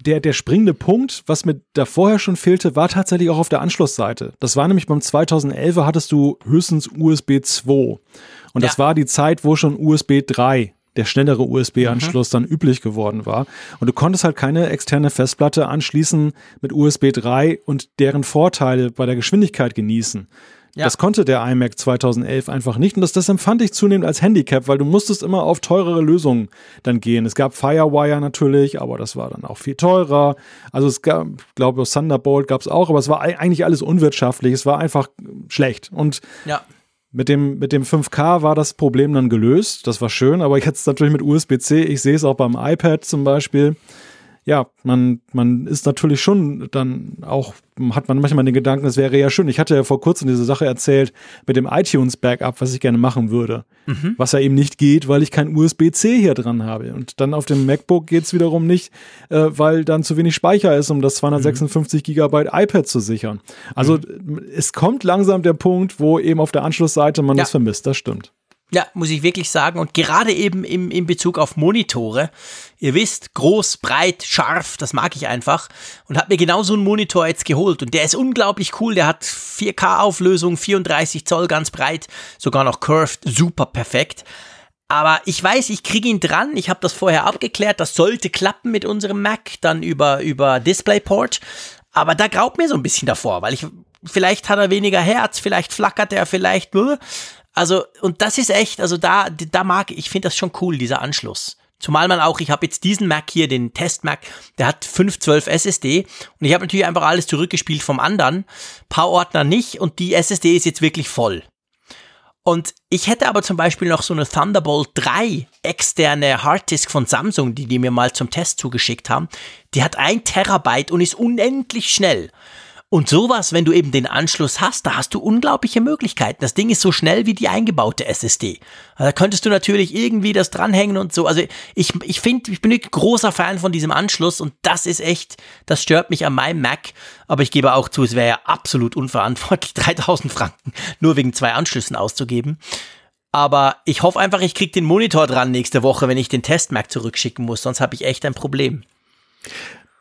der, der springende Punkt, was mir da vorher schon fehlte, war tatsächlich auch auf der Anschlussseite. Das war nämlich beim 2011er hattest du höchstens USB 2. Und ja. das war die Zeit, wo schon USB 3 der schnellere USB-Anschluss mhm. dann üblich geworden war. Und du konntest halt keine externe Festplatte anschließen mit USB 3 und deren Vorteile bei der Geschwindigkeit genießen. Ja. Das konnte der iMac 2011 einfach nicht und das, das empfand ich zunehmend als Handicap, weil du musstest immer auf teurere Lösungen dann gehen. Es gab Firewire natürlich, aber das war dann auch viel teurer. Also es gab, glaube ich, Thunderbolt gab es auch, aber es war eigentlich alles unwirtschaftlich. Es war einfach schlecht. Und ja. Mit dem, mit dem 5K war das Problem dann gelöst. Das war schön, aber jetzt natürlich mit USB-C. Ich sehe es auch beim iPad zum Beispiel ja, man, man ist natürlich schon dann auch, hat man manchmal den Gedanken, es wäre ja schön. Ich hatte ja vor kurzem diese Sache erzählt mit dem iTunes-Backup, was ich gerne machen würde. Mhm. Was ja eben nicht geht, weil ich kein USB-C hier dran habe. Und dann auf dem MacBook geht es wiederum nicht, äh, weil dann zu wenig Speicher ist, um das 256 mhm. Gigabyte iPad zu sichern. Also mhm. es kommt langsam der Punkt, wo eben auf der Anschlussseite man ja. das vermisst. Das stimmt.
Ja, muss ich wirklich sagen. Und gerade eben im, in Bezug auf Monitore. Ihr wisst, groß, breit, scharf, das mag ich einfach. Und habe mir genau so einen Monitor jetzt geholt. Und der ist unglaublich cool. Der hat 4K-Auflösung, 34 Zoll ganz breit, sogar noch curved, super perfekt. Aber ich weiß, ich kriege ihn dran. Ich habe das vorher abgeklärt. Das sollte klappen mit unserem Mac, dann über, über DisplayPort. Aber da graut mir so ein bisschen davor, weil ich, vielleicht hat er weniger Herz, vielleicht flackert er, vielleicht, also, und das ist echt, also da, da mag ich, finde das schon cool, dieser Anschluss. Zumal man auch, ich habe jetzt diesen Mac hier, den Test-Mac, der hat 512 SSD und ich habe natürlich einfach alles zurückgespielt vom anderen, paar Ordner nicht und die SSD ist jetzt wirklich voll. Und ich hätte aber zum Beispiel noch so eine Thunderbolt 3 externe Harddisk von Samsung, die die mir mal zum Test zugeschickt haben. Die hat ein Terabyte und ist unendlich schnell. Und sowas, wenn du eben den Anschluss hast, da hast du unglaubliche Möglichkeiten. Das Ding ist so schnell wie die eingebaute SSD. Also da könntest du natürlich irgendwie das dranhängen und so. Also ich, ich finde, ich bin ein großer Fan von diesem Anschluss und das ist echt, das stört mich an meinem Mac. Aber ich gebe auch zu, es wäre ja absolut unverantwortlich, 3000 Franken nur wegen zwei Anschlüssen auszugeben. Aber ich hoffe einfach, ich kriege den Monitor dran nächste Woche, wenn ich den Test-Mac zurückschicken muss. Sonst habe ich echt ein Problem.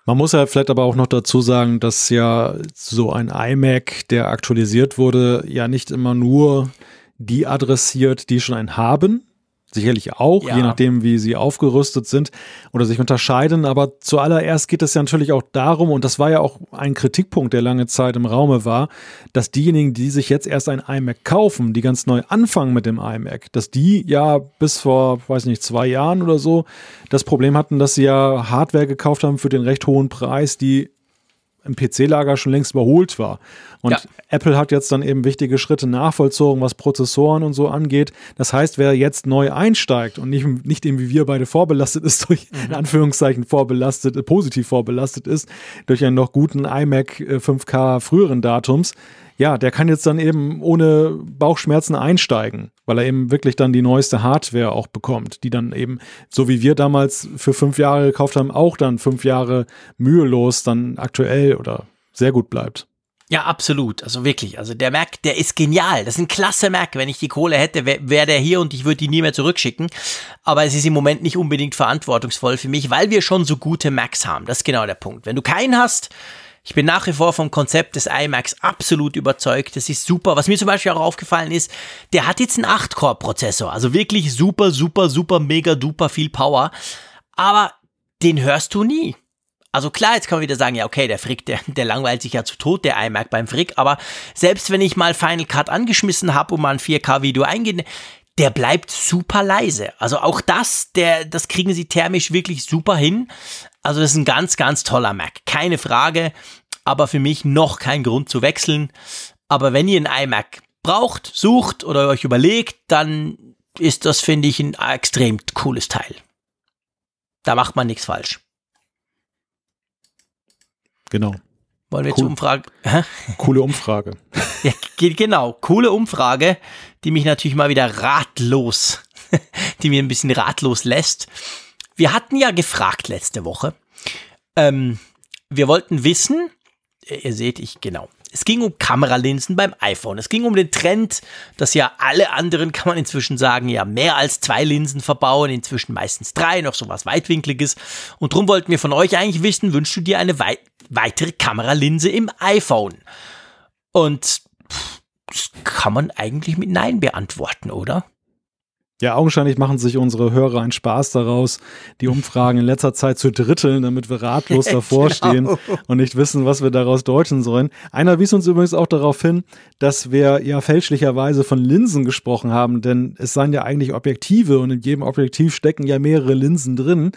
Man muss ja vielleicht aber auch noch dazu sagen, dass ja so ein iMac, der aktualisiert wurde, ja nicht immer nur die adressiert, die schon einen haben, Sicherlich auch, ja. je nachdem, wie sie aufgerüstet sind oder sich unterscheiden. Aber zuallererst geht es ja natürlich auch darum, und das war ja auch ein Kritikpunkt, der lange Zeit im Raume war, dass diejenigen, die sich jetzt erst ein iMac kaufen, die ganz neu anfangen mit dem iMac, dass die ja bis vor, weiß nicht, zwei Jahren oder so das Problem hatten, dass sie ja Hardware gekauft haben für den recht hohen Preis, die im PC-Lager schon längst überholt war. Und ja. Apple hat jetzt dann eben wichtige Schritte nachvollzogen, was Prozessoren und so angeht. Das heißt, wer jetzt neu einsteigt und nicht, nicht eben wie wir beide vorbelastet ist, durch mhm. in Anführungszeichen vorbelastet, äh, positiv vorbelastet ist, durch einen noch guten iMac 5K äh, früheren Datums, ja, der kann jetzt dann eben ohne Bauchschmerzen einsteigen, weil er eben wirklich dann die neueste Hardware auch bekommt, die dann eben, so wie wir damals für fünf Jahre gekauft haben, auch dann fünf Jahre mühelos dann aktuell oder sehr gut bleibt.
Ja, absolut. Also wirklich. Also der Mac, der ist genial. Das ist ein klasse Mac. Wenn ich die Kohle hätte, wäre wär der hier und ich würde die nie mehr zurückschicken. Aber es ist im Moment nicht unbedingt verantwortungsvoll für mich, weil wir schon so gute Macs haben. Das ist genau der Punkt. Wenn du keinen hast, ich bin nach wie vor vom Konzept des iMacs absolut überzeugt. Das ist super. Was mir zum Beispiel auch aufgefallen ist, der hat jetzt einen 8-Core-Prozessor. Also wirklich super, super, super, mega, duper viel Power. Aber den hörst du nie. Also klar, jetzt kann man wieder sagen, ja, okay, der Frick, der, der langweilt sich ja zu tot, der iMac beim Frick, aber selbst wenn ich mal Final Cut angeschmissen habe und mal ein 4K-Video eingehen, der bleibt super leise. Also auch das, der, das kriegen sie thermisch wirklich super hin. Also das ist ein ganz, ganz toller Mac. Keine Frage, aber für mich noch kein Grund zu wechseln. Aber wenn ihr einen iMac braucht, sucht oder euch überlegt, dann ist das, finde ich, ein extrem cooles Teil. Da macht man nichts falsch.
Genau.
Wollen wir
Cool.
jetzt Umfrage?
Coole Umfrage.
Ja, ge- genau. Coole Umfrage, die mich natürlich mal wieder ratlos, die mir ein bisschen ratlos lässt. Wir hatten ja gefragt letzte Woche. Ähm, wir wollten wissen, äh, ihr seht, ich, genau. Es ging um Kameralinsen beim iPhone. Es ging um den Trend, dass ja alle anderen, kann man inzwischen sagen, ja mehr als zwei Linsen verbauen, inzwischen meistens drei, noch sowas weitwinkliges. Und darum wollten wir von euch eigentlich wissen, wünschst du dir eine wei weitere Kameralinse im iPhone? Und pff, das kann man eigentlich mit Nein beantworten, oder?
Ja, augenscheinlich machen sich unsere Hörer einen Spaß daraus, die Umfragen in letzter Zeit zu dritteln, damit wir ratlos davor stehen
Genau.
und nicht wissen, was wir daraus deuten sollen. Einer wies uns übrigens auch darauf hin, dass wir ja fälschlicherweise von Linsen gesprochen haben, denn es seien ja eigentlich Objektive und in jedem Objektiv stecken ja mehrere Linsen drin.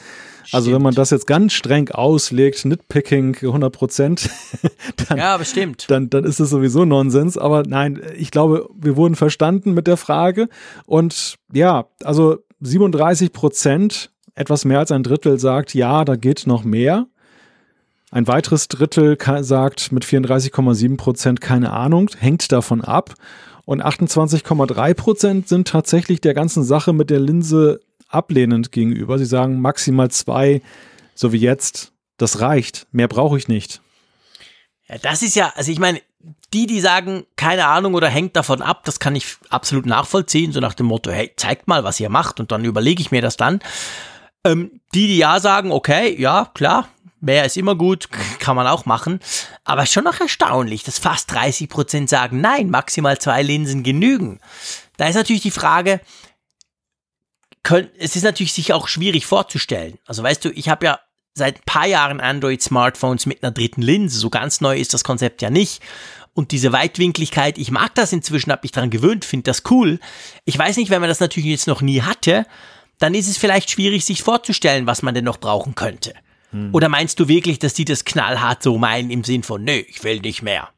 Also wenn man das jetzt ganz streng auslegt, Nitpicking 100 Prozent, dann
Ja, bestimmt.
dann, dann ist es sowieso Nonsens. Aber nein, ich glaube, wir wurden verstanden mit der Frage. Und ja, also 37 Prozent, etwas mehr als ein Drittel sagt, ja, da geht noch mehr. Ein weiteres Drittel sagt mit 34,7 Prozent keine Ahnung, hängt davon ab. Und 28,3 Prozent sind tatsächlich der ganzen Sache mit der Linse ablehnend gegenüber. Sie sagen maximal zwei, so wie jetzt, das reicht. Mehr brauche ich nicht.
Ja, das ist ja, also ich meine, die, die sagen, keine Ahnung oder hängt davon ab, das kann ich absolut nachvollziehen, so nach dem Motto, hey, zeigt mal, was ihr macht und dann überlege ich mir das dann. Ähm, die, die ja sagen, okay, ja, klar, mehr ist immer gut, kann man auch machen, aber schon noch erstaunlich, dass fast 30 Prozent sagen, nein, maximal zwei Linsen genügen. Da ist natürlich die Frage, können, es ist natürlich sich auch schwierig vorzustellen. Also weißt du, ich habe ja seit ein paar Jahren Android-Smartphones mit einer dritten Linse. So ganz neu ist das Konzept ja nicht. Und diese Weitwinkligkeit, ich mag das inzwischen, habe mich daran gewöhnt, finde das cool. Ich weiß nicht, wenn man das natürlich jetzt noch nie hatte, dann ist es vielleicht schwierig, sich vorzustellen, was man denn noch brauchen könnte. Oder meinst du wirklich, dass die das knallhart so meinen im Sinn von, nö, ich will nicht mehr?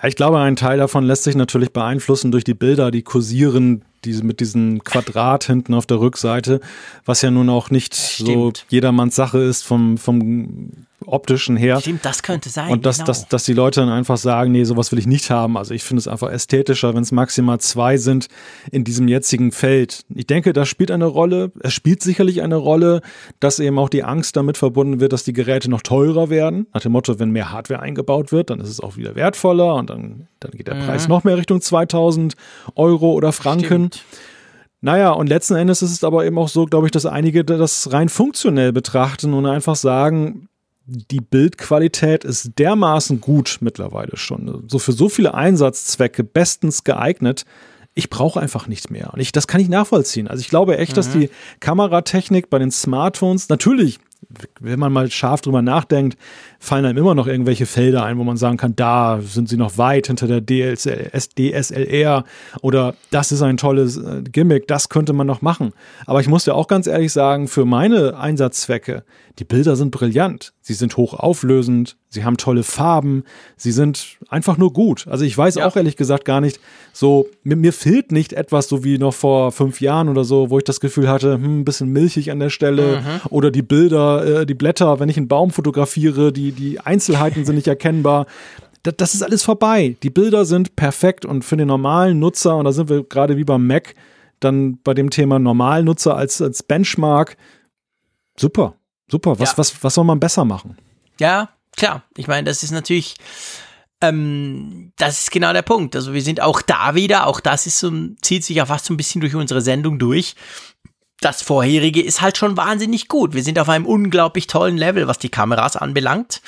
Ja, ich glaube, ein Teil davon lässt sich natürlich beeinflussen durch die Bilder, die kursieren, diese mit diesem Quadrat hinten auf der Rückseite, was ja nun auch nicht so
stimmt.
jedermanns Sache ist vom, vom optischen her.
Stimmt, das könnte sein.
Und dass,
genau.
dass, dass die Leute dann einfach sagen, nee, sowas will ich nicht haben. Also ich finde es einfach ästhetischer, wenn es maximal zwei sind in diesem jetzigen Feld. Ich denke, das spielt eine Rolle. Es spielt sicherlich eine Rolle, dass eben auch die Angst damit verbunden wird, dass die Geräte noch teurer werden. Nach dem Motto, wenn mehr Hardware eingebaut wird, dann ist es auch wieder wertvoller und dann, dann geht der Preis noch mehr Richtung 2000 Euro oder Franken.
Stimmt.
Naja, und letzten Endes ist es aber eben auch so, glaube ich, dass einige das rein funktionell betrachten und einfach sagen, die Bildqualität ist dermaßen gut mittlerweile schon. So für so viele Einsatzzwecke bestens geeignet. Ich brauche einfach nicht mehr. Und ich, das kann ich nachvollziehen. Also ich glaube echt, dass die Kameratechnik bei den Smartphones, natürlich, wenn man mal scharf drüber nachdenkt, fallen einem immer noch irgendwelche Felder ein, wo man sagen kann, da sind sie noch weit hinter der DSL, DSLR oder das ist ein tolles äh, Gimmick, das könnte man noch machen. Aber ich muss ja auch ganz ehrlich sagen, für meine Einsatzzwecke, die Bilder sind brillant. Sie sind hochauflösend, sie haben tolle Farben, sie sind einfach nur gut. Also ich weiß
Ja.
auch ehrlich gesagt gar nicht, so, mir, mir fehlt nicht etwas so wie noch vor fünf Jahren oder so, wo ich das Gefühl hatte, hm, ein bisschen milchig an der Stelle oder die Bilder, äh, die Blätter, wenn ich einen Baum fotografiere, die, die Einzelheiten sind nicht erkennbar. Das, das ist alles vorbei. Die Bilder sind perfekt und für den normalen Nutzer, und da sind wir gerade wie beim Mac, dann bei dem Thema Normalnutzer als, als Benchmark, super, super. Was,
Ja.
was, was soll man besser machen?
Ja, klar. Ich meine, das ist natürlich, ähm, das ist genau der Punkt. Also wir sind auch da wieder, auch das ist so, zieht sich ja fast so ein bisschen durch unsere Sendung durch. Das vorherige ist halt schon wahnsinnig gut. Wir sind auf einem unglaublich tollen Level, was die Kameras anbelangt.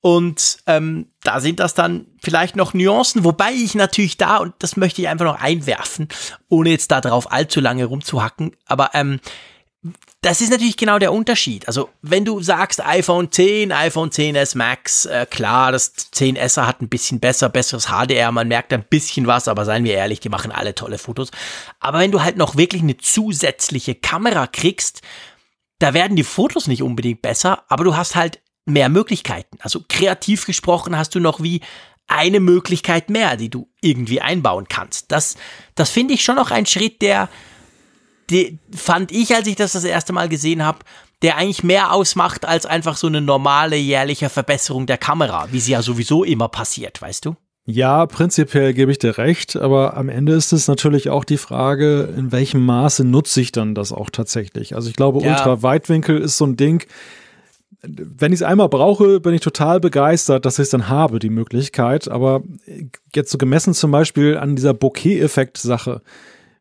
Und ähm, da sind das dann vielleicht noch Nuancen, wobei ich natürlich da, und das möchte ich einfach noch einwerfen, ohne jetzt da drauf allzu lange rumzuhacken, aber ähm, das ist natürlich genau der Unterschied. Also, wenn du sagst iPhone 10, iPhone 10s Max, äh, klar, das 10S hat ein bisschen besser, besseres HDR, man merkt ein bisschen was, aber seien wir ehrlich, die machen alle tolle Fotos. Aber wenn du halt noch wirklich eine zusätzliche Kamera kriegst, da werden die Fotos nicht unbedingt besser, aber du hast halt mehr Möglichkeiten. Also kreativ gesprochen hast du noch wie eine Möglichkeit mehr, die du irgendwie einbauen kannst. Das, das finde ich schon noch ein Schritt, der, die fand ich, als ich das das erste Mal gesehen habe, der eigentlich mehr ausmacht als einfach so eine normale jährliche Verbesserung der Kamera, wie sie ja sowieso immer passiert, weißt du?
Ja, prinzipiell gebe ich dir recht, aber am Ende ist es natürlich auch die Frage, in welchem Maße nutze ich dann das auch tatsächlich. Also ich glaube, ja. Ultraweitwinkel ist so ein Ding, wenn ich es einmal brauche, bin ich total begeistert, dass ich es dann habe, die Möglichkeit. Aber jetzt so gemessen zum Beispiel an dieser Bokeh-Effekt-Sache,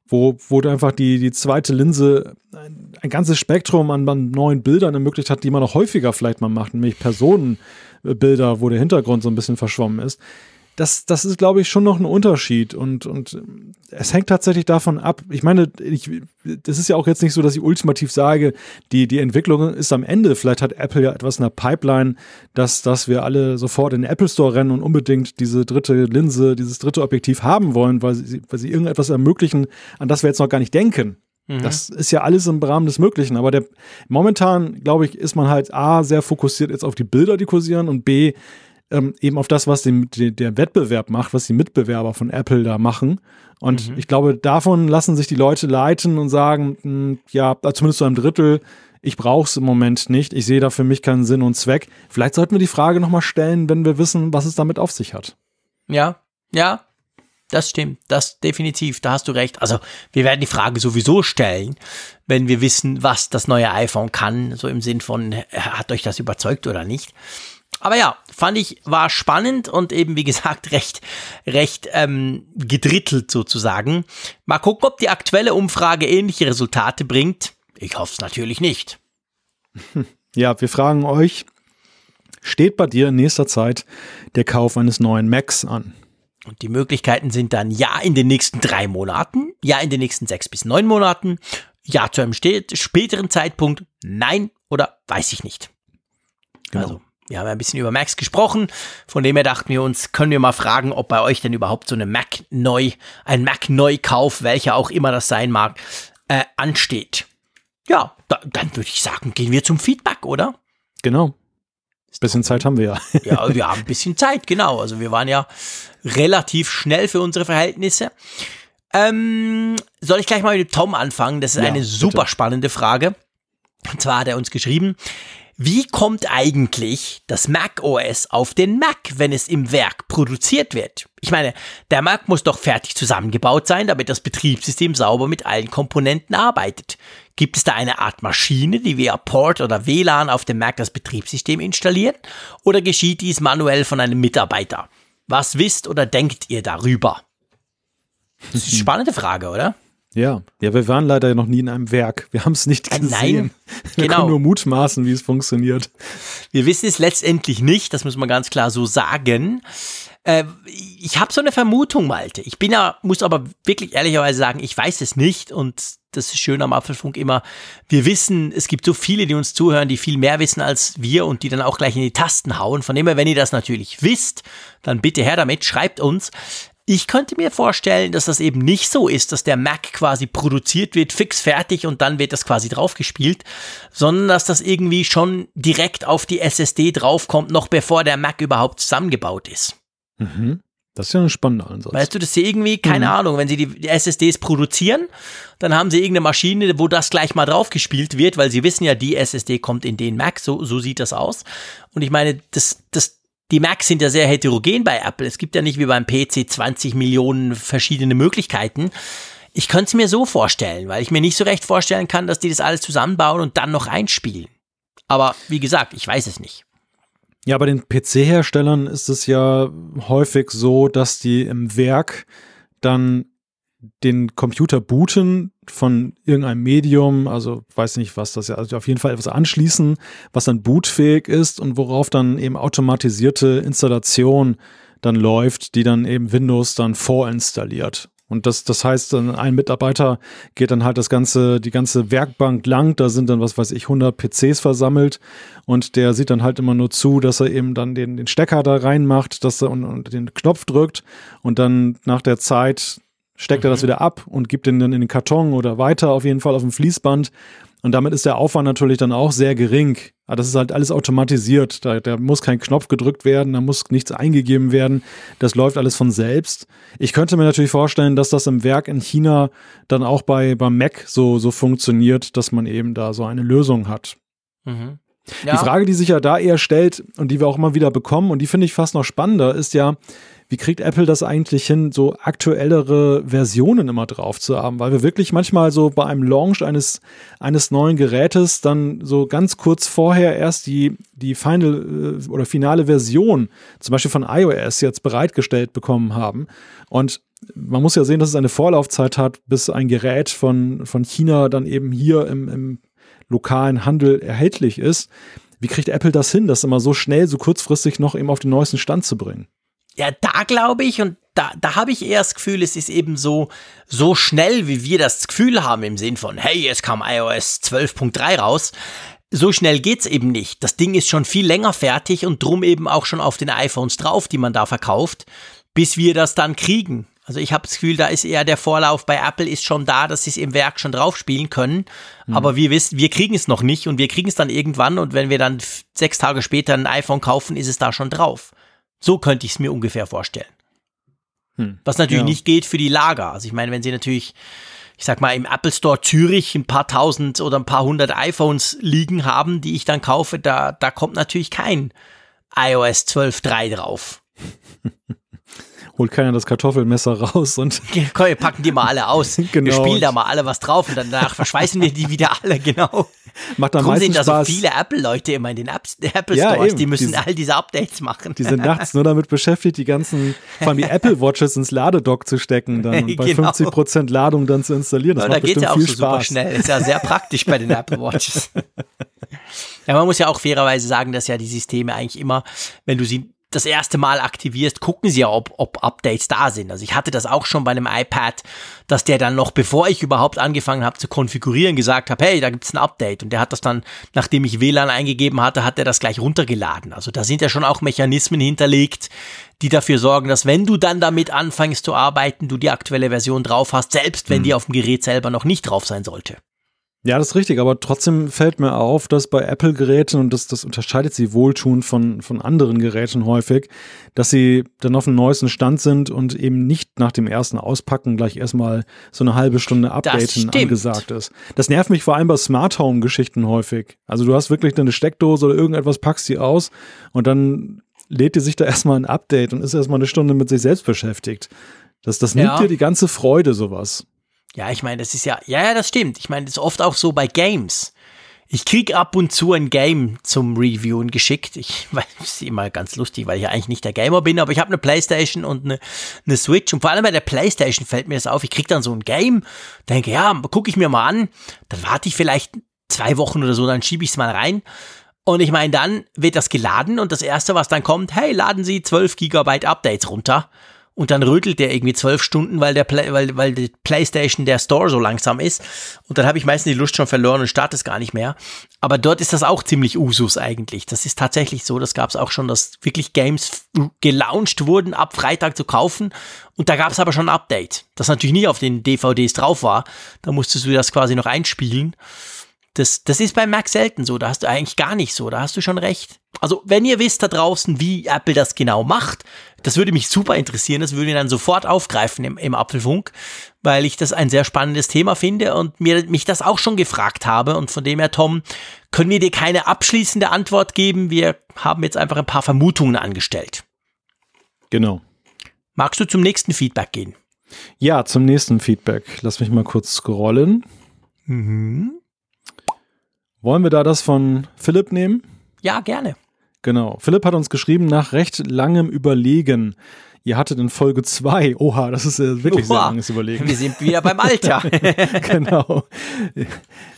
wo, wo du einfach die, die zweite Linse ein, ein ganzes Spektrum an, an, neuen Bildern ermöglicht hat, die man noch häufiger vielleicht mal macht, nämlich Personenbilder, wo der Hintergrund so ein bisschen verschwommen ist das, das ist, glaube ich, schon noch ein Unterschied. Und, und es hängt tatsächlich davon ab. Ich meine, ich, das ist ja auch jetzt nicht so, dass ich ultimativ sage, die, die Entwicklung ist am Ende. Vielleicht hat Apple ja etwas in der Pipeline, dass, dass wir alle sofort in den Apple Store rennen und unbedingt diese dritte Linse, dieses dritte Objektiv haben wollen, weil sie, weil sie irgendetwas ermöglichen, an das wir jetzt noch gar nicht denken. Mhm. Das ist ja alles im Rahmen des Möglichen. Aber der, momentan, glaube ich, ist man halt A, sehr fokussiert jetzt auf die Bilder, die kursieren und B, ähm, eben auf das, was den, der Wettbewerb macht, was die Mitbewerber von Apple da machen. Und mhm. ich glaube, davon lassen sich die Leute leiten und sagen, mh, hm, ja, zumindest zu einem Drittel, ich brauche es im Moment nicht. Ich sehe da für mich keinen Sinn und Zweck. Vielleicht sollten wir die Frage nochmal stellen, wenn wir wissen, was es damit auf sich hat.
Ja, ja, das stimmt, das definitiv, da hast du recht. Also wir werden die Frage sowieso stellen, wenn wir wissen, was das neue iPhone kann, so im Sinn von, hat euch das überzeugt oder nicht. Aber ja, fand ich, war spannend und eben, wie gesagt, recht, recht ähm, gedrittelt sozusagen. Mal gucken, ob die aktuelle Umfrage ähnliche Resultate bringt. Ich hoffe es natürlich nicht.
Ja, wir fragen euch, steht bei dir in nächster Zeit der Kauf eines neuen Macs an?
Und die Möglichkeiten sind dann ja in den nächsten drei Monaten, ja in den nächsten sechs bis neun Monaten, ja zu einem späteren Zeitpunkt, nein oder weiß ich nicht. Genau. Also wir haben ein bisschen über Macs gesprochen, von dem her dachten wir uns, können wir mal fragen, ob bei euch denn überhaupt so eine Mac neu, ein Mac Neukauf, welcher auch immer das sein mag, äh, ansteht. Ja, da, dann würde ich sagen, gehen wir zum Feedback, oder?
Genau. Ein bisschen Zeit haben wir
ja. ja, wir haben ein bisschen Zeit, genau. Also wir waren ja relativ schnell für unsere Verhältnisse. Ähm, soll ich gleich mal mit Tom anfangen? Das ist ja, eine super bitte. spannende Frage. Und zwar hat er uns geschrieben, wie kommt eigentlich das Mac OS auf den Mac, wenn es im Werk produziert wird? Ich meine, der Mac muss doch fertig zusammengebaut sein, damit das Betriebssystem sauber mit allen Komponenten arbeitet. Gibt es da eine Art Maschine, die via Port oder WLAN auf dem Mac das Betriebssystem installiert? Oder geschieht dies manuell von einem Mitarbeiter? Was wisst oder denkt ihr darüber? Das ist eine spannende Frage, oder?
Ja, ja, wir waren leider noch nie in einem Werk. Wir haben es nicht gesehen. Nein, wir genau. können nur mutmaßen, wie es funktioniert.
Wir wissen es letztendlich nicht, das muss man ganz klar so sagen. Äh, ich habe so eine Vermutung, Malte. Ich bin ja, muss aber wirklich ehrlicherweise sagen, ich weiß es nicht und das ist schön am Apfelfunk immer. Wir wissen, es gibt so viele, die uns zuhören, die viel mehr wissen als wir und die dann auch gleich in die Tasten hauen. Von dem her, wenn ihr das natürlich wisst, dann bitte her damit, schreibt uns. Ich könnte mir vorstellen, dass das eben nicht so ist, dass der Mac quasi produziert wird, fix fertig und dann wird das quasi draufgespielt, sondern dass das irgendwie schon direkt auf die SSD draufkommt, noch bevor der Mac überhaupt zusammengebaut ist.
Mhm. Das ist ja ein spannender Ansatz.
Weißt du, dass sie irgendwie, keine mhm. Ahnung, wenn sie die, die, SSDs produzieren, dann haben sie irgendeine Maschine, wo das gleich mal draufgespielt wird, weil sie wissen ja, die SSD kommt in den Mac, so, so sieht das aus. Und ich meine, das, das, die Macs sind ja sehr heterogen bei Apple. Es gibt ja nicht wie beim PC 20 Millionen verschiedene Möglichkeiten. Ich könnte es mir so vorstellen, weil ich mir nicht so recht vorstellen kann, dass die das alles zusammenbauen und dann noch einspielen. Aber wie gesagt, ich weiß es nicht.
Ja, bei den PC-Herstellern ist es ja häufig so, dass die im Werk dann den Computer booten von irgendeinem Medium, also weiß nicht was das ja, also auf jeden Fall etwas anschließen, was dann bootfähig ist und worauf dann eben automatisierte Installation dann läuft, die dann eben Windows dann vorinstalliert. Und das, das heißt, ein Mitarbeiter geht dann halt das ganze, die ganze Werkbank lang. Da sind dann, was weiß ich, 100 PCs versammelt. Und der sieht dann halt immer nur zu, dass er eben dann den, den Stecker da reinmacht, dass er und, und den Knopf drückt. Und dann nach der Zeit steckt mhm. er das mhm. wieder ab und gibt den dann in den Karton oder weiter auf jeden Fall auf dem Fließband. Und damit ist der Aufwand natürlich dann auch sehr gering. Aber das ist halt alles automatisiert. Da, da muss kein Knopf gedrückt werden, da muss nichts eingegeben werden. Das läuft alles von selbst. Ich könnte mir natürlich vorstellen, dass das im Werk in China dann auch bei, beim Mac so, so funktioniert, dass man eben da so eine Lösung hat. Mhm. Ja. Die Frage, die sich ja da eher stellt und die wir auch immer wieder bekommen und die finde ich fast noch spannender, ist ja, wie kriegt Apple das eigentlich hin, so aktuellere Versionen immer drauf zu haben? Weil wir wirklich manchmal so bei einem Launch eines, eines neuen Gerätes dann so ganz kurz vorher erst die, die final äh, oder finale Version, zum Beispiel von iOS, jetzt bereitgestellt bekommen haben. Und man muss ja sehen, dass es eine Vorlaufzeit hat, bis ein Gerät von, von China dann eben hier im, im lokalen Handel erhältlich ist. Wie kriegt Apple das hin, das immer so schnell, so kurzfristig noch eben auf den neuesten Stand zu bringen?
Ja, da glaube ich und da, da habe ich eher das Gefühl, es ist eben so, so schnell, wie wir das Gefühl haben im Sinn von, hey, jetzt kam iOS 12.3 raus. So schnell geht's eben nicht. Das Ding ist schon viel länger fertig und drum eben auch schon auf den iPhones drauf, die man da verkauft, bis wir das dann kriegen. Also ich habe das Gefühl, da ist eher der Vorlauf bei Apple ist schon da, dass sie es im Werk schon drauf spielen können. Mhm. Aber wir wissen, wir kriegen es noch nicht und wir kriegen es dann irgendwann und wenn wir dann sechs Tage später ein iPhone kaufen, ist es da schon drauf. So könnte ich es mir ungefähr vorstellen. Hm. Was natürlich ja. nicht geht für die Lager. Also ich meine, wenn sie natürlich, ich sag mal, im Apple Store Zürich ein paar tausend oder ein paar hundert iPhones liegen haben, die ich dann kaufe, da, da kommt natürlich kein iOS 12.3 drauf.
holt keiner das Kartoffelmesser raus und.
Komm, wir packen die mal alle aus. genau. Wir spielen da mal alle was drauf und danach verschweißen wir die wieder alle, genau.
Macht dann Drum sind da
so viele Apple-Leute immer in den Apple ja, die müssen die, all diese Updates machen.
Die sind nachts nur damit beschäftigt, die ganzen, vor allem die Apple Watches ins Ladedock zu stecken dann und bei genau. 50% Ladung dann zu installieren. Das macht da geht ja auch so Spaß. super
schnell. Ist ja sehr praktisch bei den Apple Watches. ja, man muss ja auch fairerweise sagen, dass ja die Systeme eigentlich immer, wenn du sie das erste Mal aktivierst, gucken sie ja, ob, ob Updates da sind. Also ich hatte das auch schon bei einem iPad, dass der dann noch, bevor ich überhaupt angefangen habe zu konfigurieren, gesagt habe, hey, da gibt's ein Update. Und der hat das dann, nachdem ich WLAN eingegeben hatte, hat er das gleich runtergeladen. Also da sind ja schon auch Mechanismen hinterlegt, die dafür sorgen, dass wenn du dann damit anfängst zu arbeiten, du die aktuelle Version drauf hast, selbst wenn mhm. die auf dem Gerät selber noch nicht drauf sein sollte.
Ja, das ist richtig, aber trotzdem fällt mir auf, dass bei Apple-Geräten, und das, das unterscheidet sie wohltuend von, von anderen Geräten häufig, dass sie dann auf dem neuesten Stand sind und eben nicht nach dem ersten Auspacken gleich erstmal so eine halbe Stunde Updaten angesagt ist. Das nervt mich vor allem bei Smart Home-Geschichten häufig. Also du hast wirklich eine Steckdose oder irgendetwas, packst sie aus und dann lädt die sich da erstmal ein Update und ist erstmal eine Stunde mit sich selbst beschäftigt. Das, das nimmt ja. dir die ganze Freude, sowas.
Ja, ich meine, das ist ja, ja, ja, das stimmt. Ich meine, das ist oft auch so bei Games. Ich krieg ab und zu ein Game zum Reviewen geschickt. Ich weiß, ist immer ganz lustig, weil ich ja eigentlich nicht der Gamer bin, aber ich habe eine Playstation und eine, eine Switch und vor allem bei der Playstation fällt mir das auf. Ich krieg dann so ein Game, denke, ja, gucke ich mir mal an, dann warte ich vielleicht zwei Wochen oder so, dann schiebe ich es mal rein. Und ich meine, dann wird das geladen und das erste, was dann kommt, hey, laden Sie 12 Gigabyte Updates runter und dann rödelt der irgendwie zwölf Stunden, weil der Play, weil, weil die PlayStation der Store so langsam ist. Und dann habe ich meistens die Lust schon verloren und starte es gar nicht mehr. Aber dort ist das auch ziemlich Usus eigentlich. Das ist tatsächlich so. Das gab es auch schon, dass wirklich Games gelauncht wurden, ab Freitag zu kaufen. Und da gab es aber schon ein Update, das natürlich nicht auf den DVDs drauf war. Da musstest du das quasi noch einspielen. Das, das ist bei Mac selten so. Da hast du eigentlich gar nicht so. Da hast du schon recht. Also, wenn ihr wisst da draußen, wie Apple das genau macht, das würde mich super interessieren. Das würde ich dann sofort aufgreifen im, im Apfelfunk, weil ich das ein sehr spannendes Thema finde und mir, mich das auch schon gefragt habe. Und von dem her, Tom, können wir dir keine abschließende Antwort geben. Wir haben jetzt einfach ein paar Vermutungen angestellt.
Genau.
Magst du zum nächsten Feedback gehen?
Ja, zum nächsten Feedback. Lass mich mal kurz scrollen. Mhm. Wollen wir da das von Philipp nehmen?
Ja, gerne.
Genau. Philipp hat uns geschrieben nach recht langem Überlegen. Ihr hattet in Folge 2, oha, das ist äh, wirklich oha, sehr langes Überlegen.
Wir sind wieder beim Alter.
genau.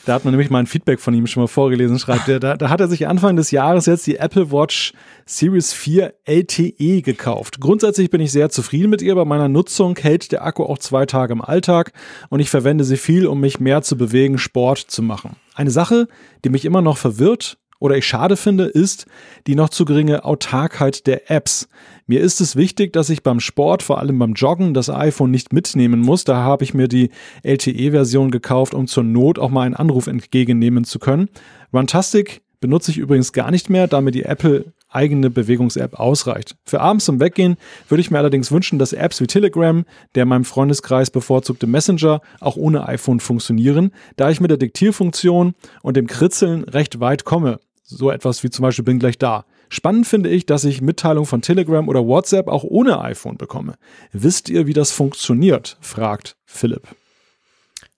Da hat man nämlich mal ein Feedback von ihm schon mal vorgelesen, schreibt er. Da, da hat er sich Anfang des Jahres jetzt die Apple Watch Series 4 LTE gekauft. Grundsätzlich bin ich sehr zufrieden mit ihr. Bei meiner Nutzung hält der Akku auch zwei Tage im Alltag und ich verwende sie viel, um mich mehr zu bewegen, Sport zu machen. Eine Sache, die mich immer noch verwirrt oder ich schade finde, ist die noch zu geringe Autarkheit der Apps. Mir ist es wichtig, dass ich beim Sport, vor allem beim Joggen, das iPhone nicht mitnehmen muss. Da habe ich mir die LTE-Version gekauft, um zur Not auch mal einen Anruf entgegennehmen zu können. Runtastic benutze ich übrigens gar nicht mehr, da mir die Apple eigene Bewegungs-App ausreicht. Für abends zum Weggehen würde ich mir allerdings wünschen, dass Apps wie Telegram, der meinem Freundeskreis bevorzugte Messenger, auch ohne iPhone funktionieren, da ich mit der Diktierfunktion und dem Kritzeln recht weit komme. So etwas wie zum Beispiel bin gleich da. Spannend finde ich, dass ich Mitteilungen von Telegram oder WhatsApp auch ohne iPhone bekomme. Wisst ihr, wie das funktioniert? fragt Philipp.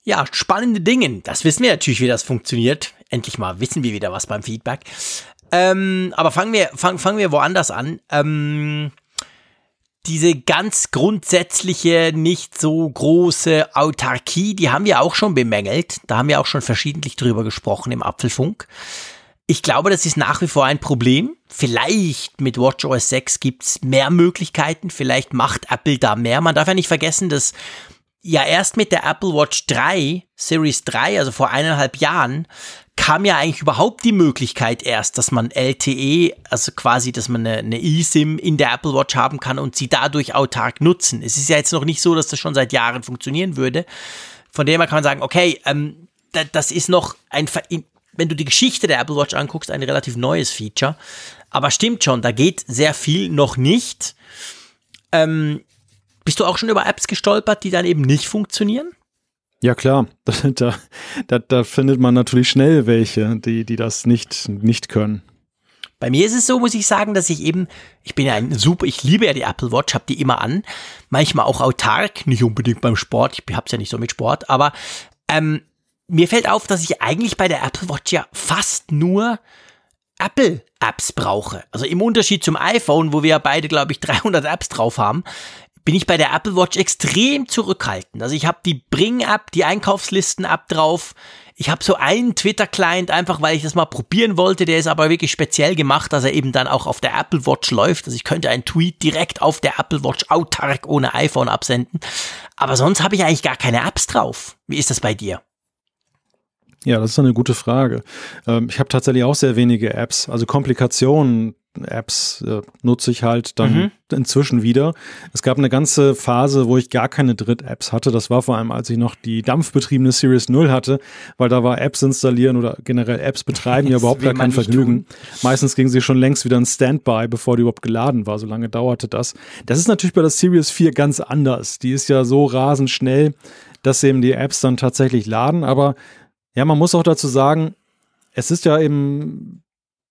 Ja, spannende Dinge. Das wissen wir natürlich, wie das funktioniert. Endlich mal wissen wir wieder was beim Feedback. Ähm, aber fangen wir, fang, fangen wir woanders an. Ähm, diese ganz grundsätzliche, nicht so große Autarkie, die haben wir auch schon bemängelt. Da haben wir auch schon verschiedentlich drüber gesprochen im Apfelfunk. Ich glaube, das ist nach wie vor ein Problem. Vielleicht mit WatchOS 6 gibt's mehr Möglichkeiten. Vielleicht macht Apple da mehr. Man darf ja nicht vergessen, dass ja erst mit der Apple Watch 3, Series 3, also vor eineinhalb Jahren, kam ja eigentlich überhaupt die Möglichkeit erst, dass man LTE, also quasi, dass man eine, eine eSIM in der Apple Watch haben kann und sie dadurch autark nutzen. Es ist ja jetzt noch nicht so, dass das schon seit Jahren funktionieren würde. Von dem her kann man sagen, okay, ähm, das ist noch ein, wenn du die Geschichte der Apple Watch anguckst, ein relativ neues Feature. Aber stimmt schon, da geht sehr viel noch nicht. Ähm, bist du auch schon über Apps gestolpert, die dann eben nicht funktionieren?
Ja klar, da, da, da findet man natürlich schnell welche, die, die das nicht, nicht können.
Bei mir ist es so, muss ich sagen, dass ich eben, ich bin ja ein super, ich liebe ja die Apple Watch, habe die immer an, manchmal auch autark, nicht unbedingt beim Sport, ich hab's ja nicht so mit Sport, aber ähm, mir fällt auf, dass ich eigentlich bei der Apple Watch ja fast nur Apple Apps brauche. Also im Unterschied zum iPhone, wo wir ja beide, glaube ich, 300 Apps drauf haben, bin ich bei der Apple Watch extrem zurückhaltend. Also ich habe die Bring-App, die Einkaufslisten-App drauf. Ich habe so einen Twitter-Client, einfach weil ich das mal probieren wollte. Der ist aber wirklich speziell gemacht, dass er eben dann auch auf der Apple Watch läuft. Also ich könnte einen Tweet direkt auf der Apple Watch autark ohne iPhone absenden. Aber sonst habe ich eigentlich gar keine Apps drauf. Wie ist das bei dir?
Ja, das ist eine gute Frage. Ähm, ich habe tatsächlich auch sehr wenige Apps. Also Komplikationen Apps äh, nutze ich halt dann mhm. inzwischen wieder. Es gab eine ganze Phase, wo ich gar keine Dritt-Apps hatte. Das war vor allem, als ich noch die dampfbetriebene Series 0 hatte, weil da war Apps installieren oder generell Apps betreiben ja überhaupt gar kein Vergnügen. Meistens ging sie schon längst wieder in Standby, bevor die überhaupt geladen war. So lange dauerte das. Das ist natürlich bei der Series 4 ganz anders. Die ist ja so rasend schnell, dass eben die Apps dann tatsächlich laden. Aber ja, man muss auch dazu sagen, es ist ja eben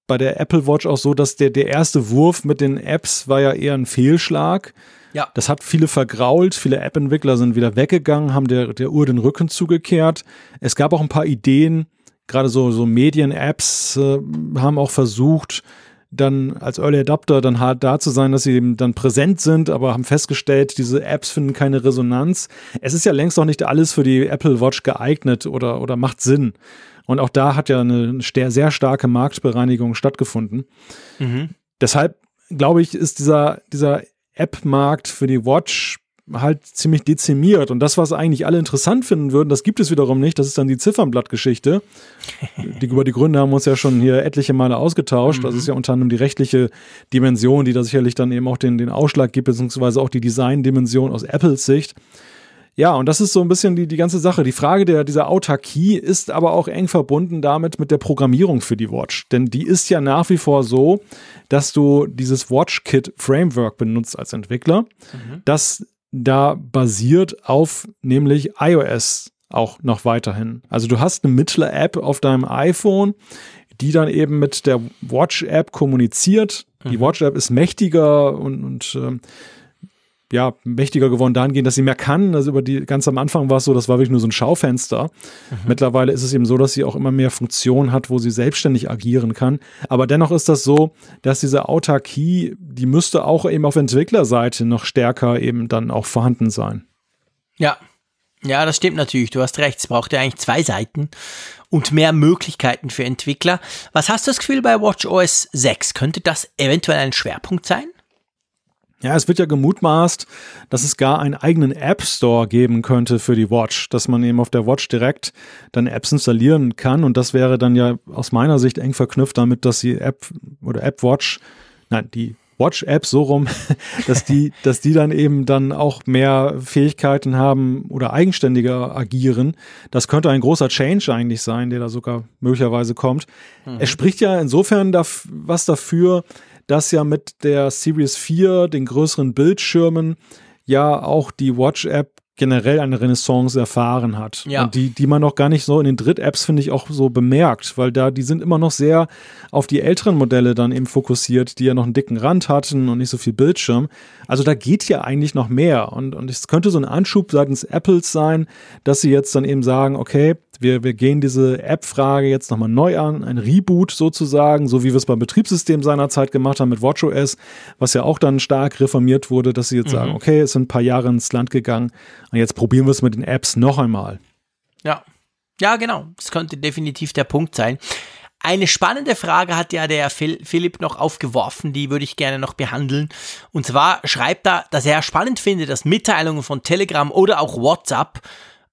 bei der Apple Watch auch so, dass der, der erste Wurf mit den Apps war ja eher ein Fehlschlag. Ja. Das hat viele vergrault. Viele App-Entwickler sind wieder weggegangen, haben der, der Uhr den Rücken zugekehrt. Es gab auch ein paar Ideen, gerade so, so Medien-Apps äh, haben auch versucht, dann als Early Adapter dann hart da zu sein, dass sie eben dann präsent sind, aber haben festgestellt, diese Apps finden keine Resonanz. Es ist ja längst noch nicht alles für die Apple Watch geeignet oder, oder macht Sinn. Und auch da hat ja eine sehr starke Marktbereinigung stattgefunden. Mhm. Deshalb glaube ich, ist dieser, dieser App-Markt für die Watch halt ziemlich dezimiert. Und das, was eigentlich alle interessant finden würden, das gibt es wiederum nicht. Das ist dann die Ziffernblattgeschichte. die, über die Gründe haben wir uns ja schon hier etliche Male ausgetauscht. Mhm. Das ist ja unter anderem die rechtliche Dimension, die da sicherlich dann eben auch den, den Ausschlag gibt, beziehungsweise auch die Design-Dimension aus Apples Sicht. Ja, und das ist so ein bisschen die, die ganze Sache. Die Frage der, dieser Autarkie ist aber auch eng verbunden damit mit der Programmierung für die Watch. Denn die ist ja nach wie vor so, dass du dieses WatchKit Framework benutzt als Entwickler, mhm. das da basiert auf nämlich iOS auch noch weiterhin. Also du hast eine Mittler-App auf deinem iPhone, die dann eben mit der Watch-App kommuniziert. Mhm. Die Watch-App ist mächtiger und, und äh, ja, mächtiger geworden dahingehend, dass sie mehr kann. Also über die, ganz am Anfang war es so, das war wirklich nur so ein Schaufenster. Mhm. Mittlerweile ist es eben so, dass sie auch immer mehr Funktionen hat, wo sie selbstständig agieren kann. Aber dennoch ist das so, dass diese Autarkie, die müsste auch eben auf Entwicklerseite noch stärker eben dann auch vorhanden sein.
Ja. Ja, das stimmt natürlich. Du hast recht. Es braucht ja eigentlich zwei Seiten und mehr Möglichkeiten für Entwickler. Was hast du das Gefühl bei WatchOS 6? Könnte das eventuell ein Schwerpunkt sein?
Ja, es wird ja gemutmaßt, dass es gar einen eigenen App Store geben könnte für die Watch, dass man eben auf der Watch direkt dann Apps installieren kann und das wäre dann ja aus meiner Sicht eng verknüpft damit, dass die App oder App Watch, nein, die Watch-App so rum, dass die, dass die dann eben dann auch mehr Fähigkeiten haben oder eigenständiger agieren. Das könnte ein großer Change eigentlich sein, der da sogar möglicherweise kommt. Mhm. Es spricht ja insofern was dafür, dass ja mit der Series 4, den größeren Bildschirmen, ja auch die Watch-App generell eine Renaissance erfahren hat. Ja. Und die, die man noch gar nicht so in den Dritt-Apps, finde ich, auch so bemerkt, weil da, die sind immer noch sehr auf die älteren Modelle dann eben fokussiert, die ja noch einen dicken Rand hatten und nicht so viel Bildschirm. Also da geht ja eigentlich noch mehr. Und, und es könnte so ein Anschub seitens Apples sein, dass sie jetzt dann eben sagen, okay, wir, wir gehen diese App-Frage jetzt nochmal neu an, ein Reboot sozusagen, so wie wir es beim Betriebssystem seinerzeit gemacht haben mit WatchOS, was ja auch dann stark reformiert wurde, dass sie jetzt mhm. sagen, okay, es sind ein paar Jahre ins Land gegangen und jetzt probieren wir es mit den Apps noch einmal.
Ja, ja, genau. Das könnte definitiv der Punkt sein. Eine spannende Frage hat ja der Philipp noch aufgeworfen, die würde ich gerne noch behandeln. Und zwar schreibt er, dass er spannend findet, dass Mitteilungen von Telegram oder auch WhatsApp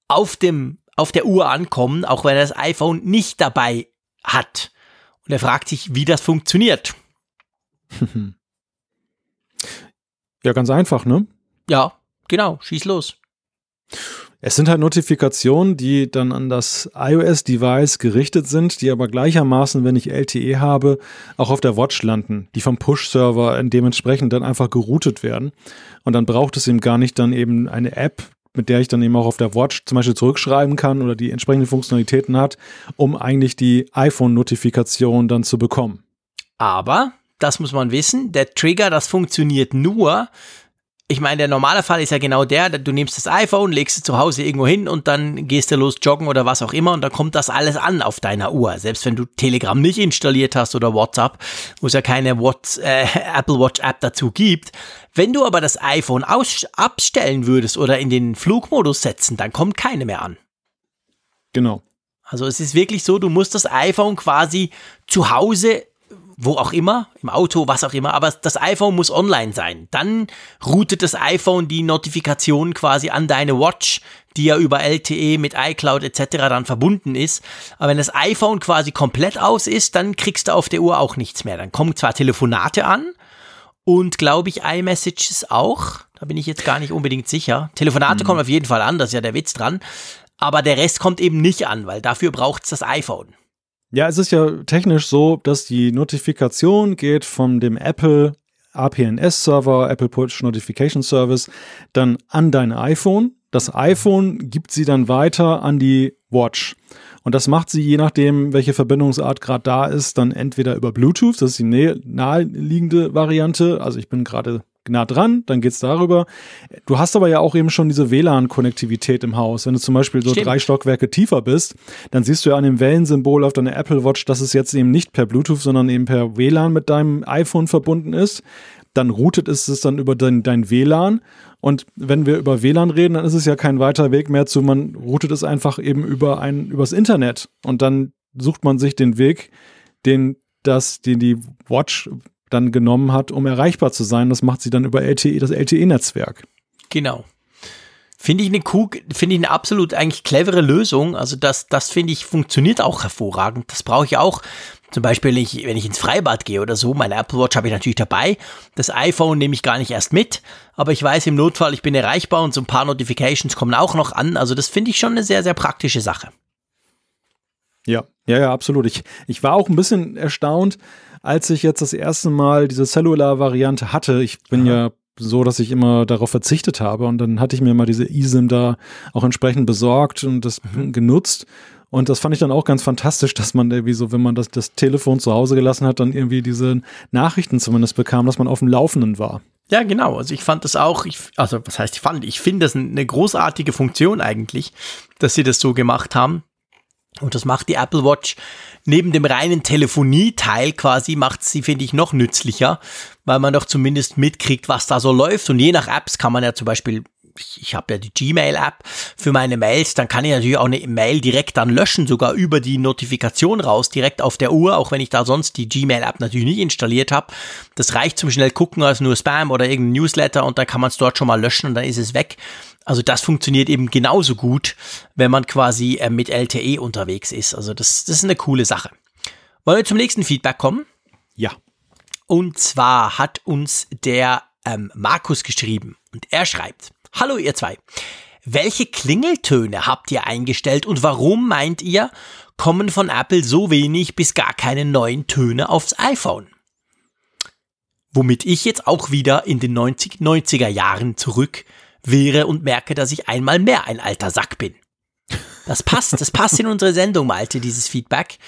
auf dem auf der Uhr ankommen, auch wenn er das iPhone nicht dabei hat. Und er fragt sich, wie das funktioniert.
Ja, ganz einfach, ne?
Ja, genau, schieß los.
Es sind halt Notifikationen, die dann an das iOS-Device gerichtet sind, die aber gleichermaßen, wenn ich LTE habe, auch auf der Watch landen, die vom Push-Server dementsprechend dann einfach geroutet werden. Und dann braucht es eben gar nicht dann eben eine App, mit der ich dann eben auch auf der Watch zum Beispiel zurückschreiben kann oder die entsprechenden Funktionalitäten hat, um eigentlich die iPhone-Notifikation dann zu bekommen.
Aber, das muss man wissen, der Trigger, das funktioniert nur, ich meine, der normale Fall ist ja genau der, du nimmst das iPhone, legst es zu Hause irgendwo hin und dann gehst du los joggen oder was auch immer und dann kommt das alles an auf deiner Uhr. Selbst wenn du Telegram nicht installiert hast oder WhatsApp, wo es ja keine What, äh, Apple Watch App dazu gibt. Wenn du aber das iPhone aus abstellen würdest oder in den Flugmodus setzen, dann kommt keine mehr an.
Genau.
Also es ist wirklich so, du musst das iPhone quasi zu Hause wo auch immer, im Auto, was auch immer, aber das iPhone muss online sein. Dann routet das iPhone die Notifikation quasi an deine Watch, die ja über LTE mit iCloud etc. dann verbunden ist. Aber wenn das iPhone quasi komplett aus ist, dann kriegst du auf der Uhr auch nichts mehr. Dann kommen zwar Telefonate an und glaube ich iMessages auch. Da bin ich jetzt gar nicht unbedingt sicher. Telefonate mhm. kommen auf jeden Fall an, das ist ja der Witz dran. Aber der Rest kommt eben nicht an, weil dafür braucht es das iPhone.
Ja, es ist ja technisch so, dass die Notifikation geht von dem Apple APNS-Server, Apple Push Notification Service, dann an dein iPhone. Das iPhone gibt sie dann weiter an die Watch. Und das macht sie, je nachdem, welche Verbindungsart gerade da ist, dann entweder über Bluetooth, das ist die naheliegende Variante. Also ich bin gerade nah dran, dann geht's darüber. Du hast aber ja auch eben schon diese WLAN-Konnektivität im Haus. Wenn du zum Beispiel so Stimmt. drei Stockwerke tiefer bist, dann siehst du ja an dem Wellensymbol auf deiner Apple Watch, dass es jetzt eben nicht per Bluetooth, sondern eben per WLAN mit deinem iPhone verbunden ist. Dann routet es es dann über dein, dein WLAN. Und wenn wir über WLAN reden, dann ist es ja kein weiter Weg mehr zu, man routet es einfach eben über ein, übers Internet. Und dann sucht man sich den Weg, den das, den die Watch dann genommen hat, um erreichbar zu sein. Das macht sie dann über LTE, das LTE-Netzwerk.
Genau. Finde ich eine finde ich eine absolut eigentlich clevere Lösung. Also das, das finde ich funktioniert auch hervorragend. Das brauche ich auch. Zum Beispiel, wenn ich, wenn ich ins Freibad gehe oder so, meine Apple Watch habe ich natürlich dabei. Das iPhone nehme ich gar nicht erst mit, aber ich weiß im Notfall, ich bin erreichbar und so ein paar Notifications kommen auch noch an. Also das finde ich schon eine sehr, sehr praktische Sache.
Ja, ja, ja, absolut. Ich, ich war auch ein bisschen erstaunt, als ich jetzt das erste Mal diese Cellular-Variante hatte. Ich bin ja. so, dass ich immer darauf verzichtet habe und dann hatte ich mir mal diese eSIM da auch entsprechend besorgt und das mhm. genutzt. Und das fand ich dann auch ganz fantastisch, dass man irgendwie so, wenn man das, das Telefon zu Hause gelassen hat, dann irgendwie diese Nachrichten zumindest bekam, dass man auf dem Laufenden war.
Ja, genau. Also ich fand das auch, ich, also was heißt ich fand, ich finde das eine großartige Funktion eigentlich, dass sie das so gemacht haben. Und das macht die Apple Watch neben dem reinen Telefonie-Teil quasi, macht sie, finde ich, noch nützlicher, weil man doch zumindest mitkriegt, was da so läuft. Und je nach Apps kann man ja zum Beispiel ich, ich habe ja die Gmail-App für meine Mails, dann kann ich natürlich auch eine Mail direkt dann löschen, sogar über die Notifikation raus, direkt auf der Uhr, auch wenn ich da sonst die Gmail-App natürlich nicht installiert habe. Das reicht zum schnell gucken als nur Spam oder irgendein Newsletter und dann kann man es dort schon mal löschen und dann ist es weg. Also das funktioniert eben genauso gut, wenn man quasi äh, mit LTE unterwegs ist. Also das, das ist eine coole Sache. Wollen wir zum nächsten Feedback kommen?
Ja.
Und zwar hat uns der ähm, Markus geschrieben und er schreibt, Hallo ihr zwei, welche Klingeltöne habt ihr eingestellt und warum meint ihr, kommen von Apple so wenig bis gar keine neuen Töne aufs iPhone? Womit ich jetzt auch wieder in den 90, 90er Jahren zurück wäre und merke, dass ich einmal mehr ein alter Sack bin. Das passt, das passt in unsere Sendung, Malte, dieses Feedback.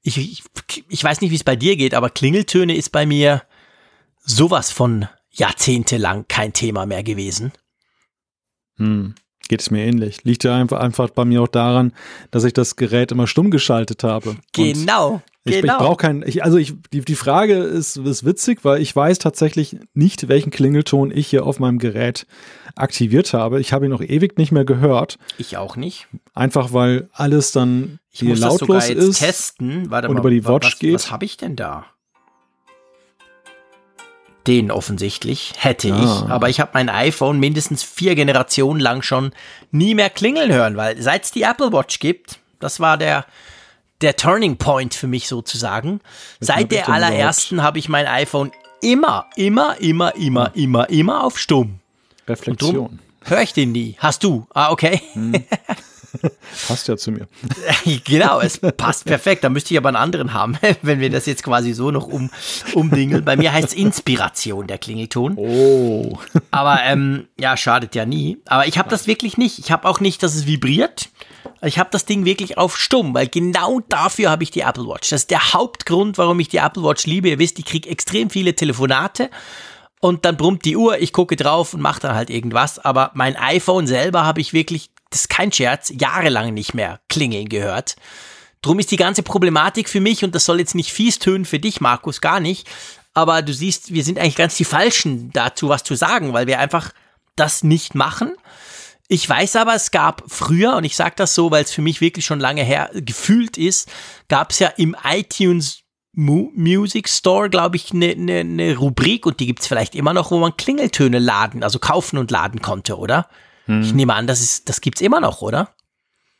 Ich, ich, ich weiß nicht, wie es bei dir geht, aber Klingeltöne ist bei mir sowas von jahrzehntelang kein Thema mehr gewesen.
Hm. Geht es mir ähnlich. Liegt ja einfach, einfach bei mir auch daran, dass ich das Gerät immer stumm geschaltet habe.
Genau.
Ich,
genau.
ich brauche keinen, ich, also ich, die, die Frage ist, ist witzig, weil ich weiß tatsächlich nicht, welchen Klingelton ich hier auf meinem Gerät aktiviert habe. Ich habe ihn noch ewig nicht mehr gehört.
Ich auch nicht.
Einfach weil alles dann
Ich
hier lautlos
sogar jetzt
ist.
testen. Warte
und
mal,
über die
wa-
Watch
was,
geht.
Was habe ich denn da? Den offensichtlich hätte
Ah.
ich, aber ich habe mein iPhone mindestens vier Generationen lang schon nie mehr klingeln hören, weil seit es die Apple Watch gibt, das war der der Turning Point für mich sozusagen.
Was
Seit der allerersten habe ich mein iPhone immer, immer, immer, immer, immer, immer auf stumm.
Reflexion.
Höre ich den nie. Hast du? Ah, okay.
Passt ja zu mir.
genau, es passt perfekt. Da müsste ich aber einen anderen haben, wenn wir das jetzt quasi so noch um, umdingeln. Bei mir heißt es Inspiration, der Klingelton.
Oh.
Aber ähm, ja, schadet ja nie. Aber ich habe das wirklich nicht. Ich habe auch nicht, dass es vibriert. Ich habe das Ding wirklich auf stumm, weil genau dafür habe ich die Apple Watch. Das ist der Hauptgrund, warum ich die Apple Watch liebe. Ihr wisst, ich kriege extrem viele Telefonate und dann brummt die Uhr, ich gucke drauf und mache dann halt irgendwas. Aber mein iPhone selber habe ich wirklich, das ist kein Scherz, jahrelang nicht mehr klingeln gehört. Drum ist die ganze Problematik für mich, und das soll jetzt nicht fies tönen für dich, Markus, gar nicht, aber du siehst, wir sind eigentlich ganz die Falschen dazu, was zu sagen, weil wir einfach das nicht machen. Ich weiß aber, es gab früher, und ich sage das so, weil es für mich wirklich schon lange her gefühlt ist, gab es ja im iTunes Mu Music Store, glaube ich, eine ne, ne Rubrik, und die gibt's vielleicht immer noch, wo man Klingeltöne laden, also kaufen und laden konnte, oder? Ich nehme an, das, ist, das gibt's immer noch, oder?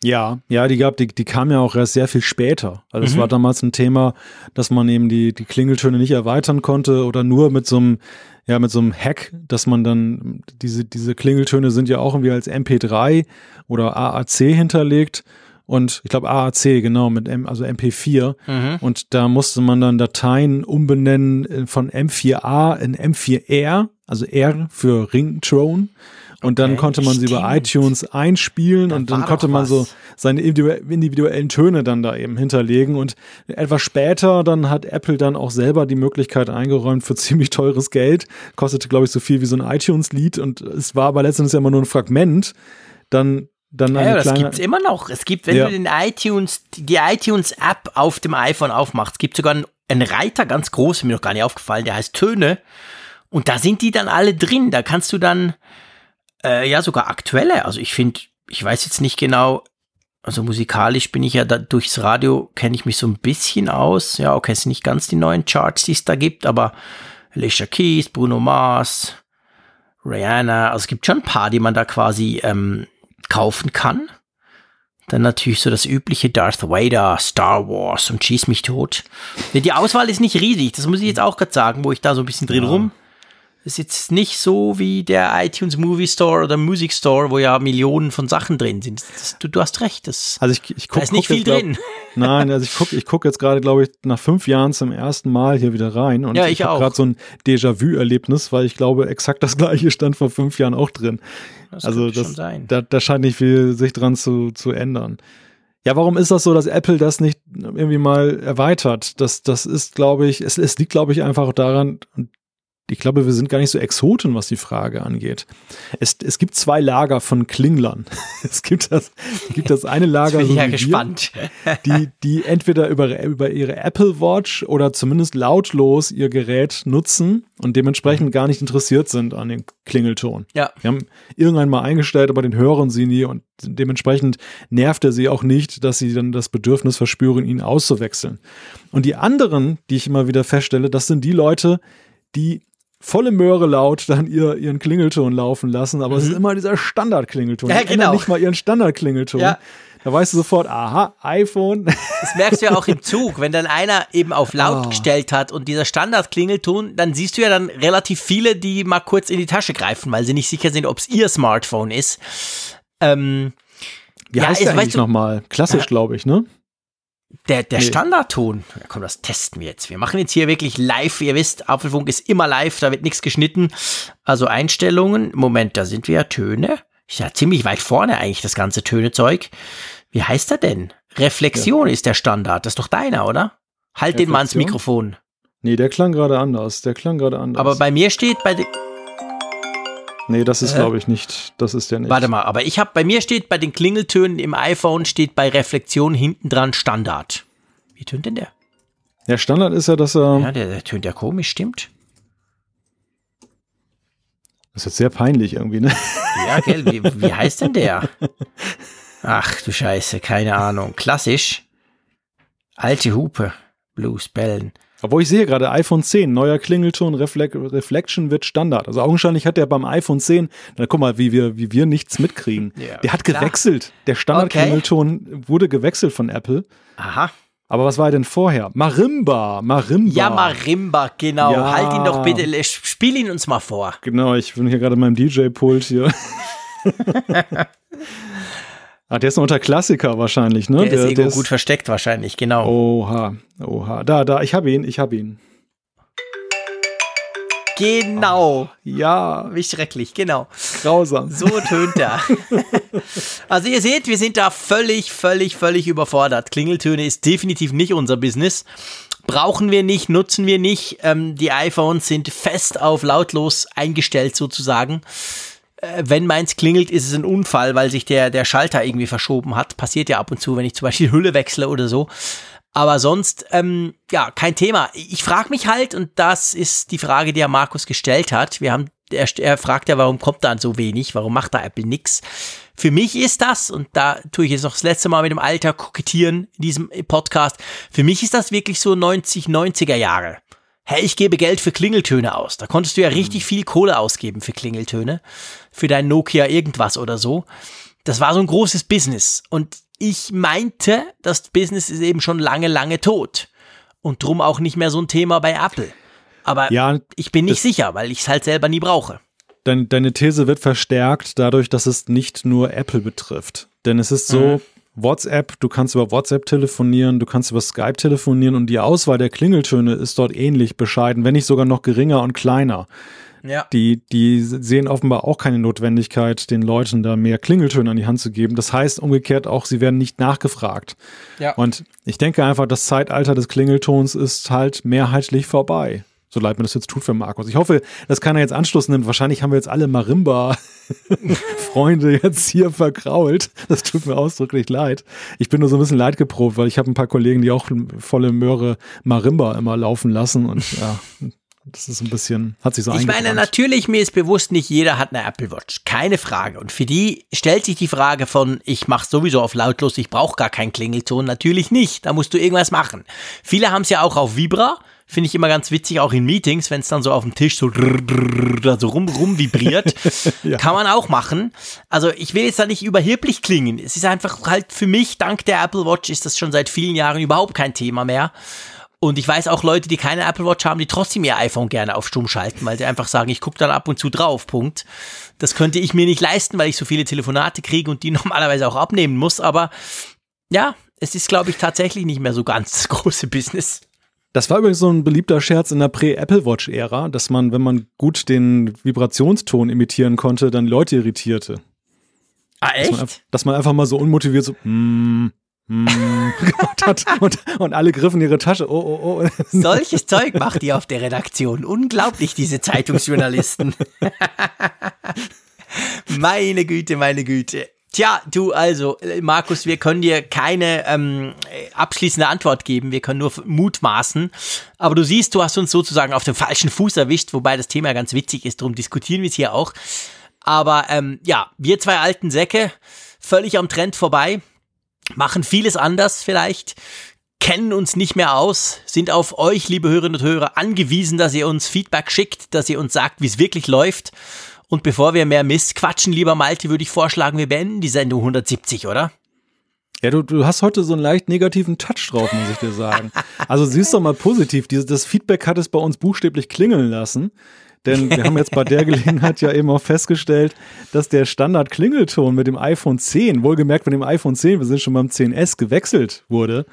Ja, ja, die gab, die, die kam ja auch erst sehr viel später. Also es
Mhm.
war damals ein Thema, dass man eben die, die Klingeltöne nicht erweitern konnte oder nur mit so einem, ja, mit so einem Hack, dass man dann, diese, diese Klingeltöne sind ja auch irgendwie als MP3 oder AAC hinterlegt. Und ich glaube AAC, genau, mit M, also MP4.
Mhm.
Und da musste man dann Dateien umbenennen äh, von M4A in M4R, also R für Ringtone. Und dann
Okay,
konnte man sie über
stimmt.
iTunes einspielen
Da
und dann konnte man so seine individu- individuellen Töne dann da eben hinterlegen. Und etwas später dann hat Apple dann auch selber die Möglichkeit eingeräumt für ziemlich teures Geld. Kostete, glaube ich, so viel wie so ein iTunes-Lied und es war aber letztendlich immer nur ein Fragment. Dann, dann
Ja, das
kleine.
gibt's immer noch. Es gibt, wenn
Ja.
du den iTunes, die iTunes-App auf dem iPhone aufmachst, gibt sogar einen, einen Reiter ganz groß, mir noch gar nicht aufgefallen, der heißt Töne. Und da sind die dann alle drin. Da kannst du dann, äh, ja, sogar aktuelle. Also ich finde, ich weiß jetzt nicht genau, also musikalisch bin ich ja da, durchs Radio, kenne ich mich so ein bisschen aus. Ja, okay, es sind nicht ganz die neuen Charts, die es da gibt, aber Alicia Keys, Bruno Mars, Rihanna, also es gibt schon ein paar, die man da quasi ähm, kaufen kann. Dann natürlich so das übliche Darth Vader, Star Wars und Schieß mich tot. Ja, Die Auswahl ist nicht riesig, das muss ich jetzt auch gerade sagen, wo ich da so ein bisschen drin rum. Ist jetzt nicht so wie der iTunes Movie Store oder Music Store, wo ja Millionen von Sachen drin sind. Das, du, du hast recht, das,
also ich, ich
da
guck,
ist nicht
guck
viel
glaub-
drin.
Nein, also ich gucke ich guck jetzt gerade, glaube ich, nach fünf Jahren zum ersten Mal hier wieder rein. Und
Ja, ich
habe
auch.
gerade so ein Déjà-vu-Erlebnis, weil ich glaube, exakt das gleiche stand vor fünf Jahren auch drin.
Das
also das. Da, da scheint nicht viel sich dran zu, zu ändern. Ja, warum ist das so, dass Apple das nicht irgendwie mal erweitert? Das, das ist, glaube ich, es, es liegt, glaube ich, einfach daran, und ich glaube, wir sind gar nicht so Exoten, was die Frage angeht. Es, es gibt zwei Lager von Klinglern. Es gibt das, es gibt das eine Lager, so
ja.
Wir, die, die entweder über, über ihre Apple Watch oder zumindest lautlos ihr Gerät nutzen und dementsprechend gar nicht interessiert sind an den Klingelton.
Ja.
Wir haben irgendwann mal eingestellt, aber den hören sie nie und dementsprechend nervt er sie auch nicht, dass sie dann das Bedürfnis verspüren, ihn auszuwechseln. Und die anderen, die ich immer wieder feststelle, das sind die Leute, die volle Möhre laut dann ihr, ihren Klingelton laufen lassen, aber es ist immer dieser Standardklingelton.
Mhm. Ja, genau.
nicht mal ihren Standardklingelton.
Ja.
Da weißt du sofort, aha, iPhone.
Das merkst du ja auch im Zug, wenn dann einer eben auf laut
Oh.
gestellt hat und dieser Standardklingelton, dann siehst du ja dann relativ viele, die mal kurz in die Tasche greifen, weil sie nicht sicher sind, ob es ihr Smartphone ist. Ähm,
Wie
Ja,
heißt
es-
der
weißt
eigentlich
du-
nochmal? Klassisch, glaube ich, ne?
Der der
Nee.
Standardton, ja, komm, das testen wir jetzt. Wir machen jetzt hier wirklich live. Ihr wisst, Apfelfunk ist immer live, da wird nichts geschnitten. Also Einstellungen. Moment, da sind wir ja Töne. Ist ja ziemlich weit vorne eigentlich, das ganze Tönezeug. Wie heißt er denn? Reflexion ist der Standard. Das ist doch deiner, oder? Halt den mal ans
Reflexion?
Mikrofon.
Nee, der klang gerade anders. Der klang gerade anders.
Aber bei mir steht bei den.
Nee, das ist,
Hä?
glaube ich, nicht. Das ist der nicht.
Warte mal, aber ich habe bei mir steht bei den Klingeltönen im iPhone steht bei Reflexion hinten dran Standard. Wie tönt denn der?
Der Standard ist ja, dass er.
Ja, der, der tönt ja komisch, stimmt.
Das ist jetzt sehr peinlich irgendwie, ne?
Ja, gell, wie, wie heißt denn der? Ach du Scheiße, keine Ahnung. Klassisch. Alte Hupe. Blues, Bellen.
Obwohl ich sehe gerade iPhone 10, neuer Klingelton, Reflec Reflection wird Standard. Also augenscheinlich hat der beim iPhone 10, na guck mal, wie wir, wie wir nichts mitkriegen.
Ja,
der hat
klar.
gewechselt. Der Standard-Klingelton wurde gewechselt von Apple.
Aha.
Aber was war denn vorher? Marimba, Marimba.
Ja, Marimba, genau.
Ja.
Halt ihn doch bitte, le- spiel ihn uns mal vor.
Genau, ich bin hier gerade in meinem DJ-Pult hier. ah, der ist noch unter Klassiker wahrscheinlich, ne?
Der, ist irgendwo gut versteckt wahrscheinlich, genau.
Oha, oha. Da, da, ich habe ihn, ich habe ihn.
Genau.
Ja,
Wie schrecklich, genau.
grausam.
So tönt er. also ihr seht, wir sind da völlig, völlig, völlig überfordert. Klingeltöne ist definitiv nicht unser Business. Brauchen wir nicht, nutzen wir nicht. Ähm, die iPhones sind fest auf lautlos eingestellt sozusagen. Äh, wenn meins klingelt, ist es ein Unfall, weil sich der, der Schalter irgendwie verschoben hat. Passiert ja ab und zu, wenn ich zum Beispiel Hülle wechsle oder so. Aber sonst, ähm, ja, kein Thema. Ich frage mich halt, und das ist die Frage, die ja Markus gestellt hat. Wir haben, er, er fragt ja, warum kommt da so wenig? Warum macht da Apple nix? Für mich ist das, und da tue ich jetzt noch das letzte Mal mit dem Alter kokettieren in diesem Podcast, für mich ist das wirklich so 90, 90er Jahre. Hey, ich gebe Geld für Klingeltöne aus. Da konntest du ja richtig viel Kohle ausgeben für Klingeltöne. Für dein Nokia irgendwas oder so. Das war so ein großes Business. Und ich meinte, das Business ist eben schon lange, lange tot. Und drum auch nicht mehr so ein Thema bei Apple. Aber
Ja,
ich bin nicht sicher, weil ich es halt selber nie brauche.
dein, deine These wird verstärkt dadurch, dass es nicht nur Apple betrifft. Denn es ist so,
Mhm.
WhatsApp, du kannst über WhatsApp telefonieren, du kannst über Skype telefonieren und die Auswahl der Klingeltöne ist dort ähnlich bescheiden, wenn nicht sogar noch geringer und kleiner.
Ja.
Die, die sehen offenbar auch keine Notwendigkeit, den Leuten da mehr Klingeltöne an die Hand zu geben. Das heißt umgekehrt auch, sie werden nicht nachgefragt.
Ja.
Und ich denke einfach, das Zeitalter des Klingeltons ist halt mehrheitlich vorbei. So leid mir das jetzt tut für Markus. Ich hoffe, dass keiner jetzt Anschluss nimmt. Wahrscheinlich haben wir jetzt alle Marimba-Freunde jetzt hier verkrault. Das tut mir ausdrücklich leid. Ich bin nur so ein bisschen leidgeprobt, weil ich habe ein paar Kollegen, die auch volle Möhre Marimba immer laufen lassen. Und ja, das ist ein bisschen, hat sich so
Ich meine, natürlich, mir ist bewusst, nicht jeder hat eine Apple Watch. Keine Frage. Und für die stellt sich die Frage von, ich mache sowieso auf lautlos, ich brauche gar keinen Klingelton. Natürlich nicht. Da musst du irgendwas machen. Viele haben es ja auch auf Vibra. Finde ich immer ganz witzig, auch in Meetings, wenn es dann so auf dem Tisch so, so rum, rum vibriert.
Ja.
Kann man auch machen. Also ich will jetzt da nicht überheblich klingen. Es ist einfach halt für mich, dank der Apple Watch, ist das schon seit vielen Jahren überhaupt kein Thema mehr. Und ich weiß auch Leute, die keine Apple Watch haben, die trotzdem ihr iPhone gerne auf Stumm schalten, weil sie einfach sagen, ich gucke dann ab und zu drauf, Punkt. Das könnte ich mir nicht leisten, weil ich so viele Telefonate kriege und die normalerweise auch abnehmen muss. Aber ja, es ist, glaube ich, tatsächlich nicht mehr so ganz das große Business.
Das war übrigens so ein beliebter Scherz in der Prä-Apple Watch-Ära, dass man, wenn man gut den Vibrationston imitieren konnte, dann Leute irritierte.
Ah,
Dass man, dass man einfach mal so unmotiviert so, mm, hm, und, und, alle griffen ihre Tasche. Oh, oh, oh.
Solches Zeug macht ihr auf der Redaktion. Unglaublich, diese Zeitungsjournalisten. meine Güte, meine Güte. Tja, du also, Markus, wir können dir keine ähm, abschließende Antwort geben. Wir können nur mutmaßen. Aber du siehst, du hast uns sozusagen auf dem falschen Fuß erwischt, wobei das Thema ganz witzig ist. Darum diskutieren wir es hier auch. Aber ähm, ja, wir zwei alten Säcke, völlig am Trend vorbei, machen vieles anders vielleicht, kennen uns nicht mehr aus, sind auf euch, liebe Hörerinnen und Hörer, angewiesen, dass ihr uns Feedback schickt, dass ihr uns sagt, wie es wirklich läuft. Und bevor wir mehr Mist quatschen, lieber Malte, würde ich vorschlagen, wir beenden die Sendung 170, oder?
Ja, du, du hast heute so einen leicht negativen Touch drauf, muss ich dir sagen. Also siehst doch mal positiv. Dieses, das Feedback hat es bei uns buchstäblich klingeln lassen. Denn wir haben jetzt bei der Gelegenheit ja eben auch festgestellt, dass der Standard-Klingelton mit dem iPhone 10, wohlgemerkt mit dem iPhone 10, wir sind schon beim 10S, gewechselt wurde.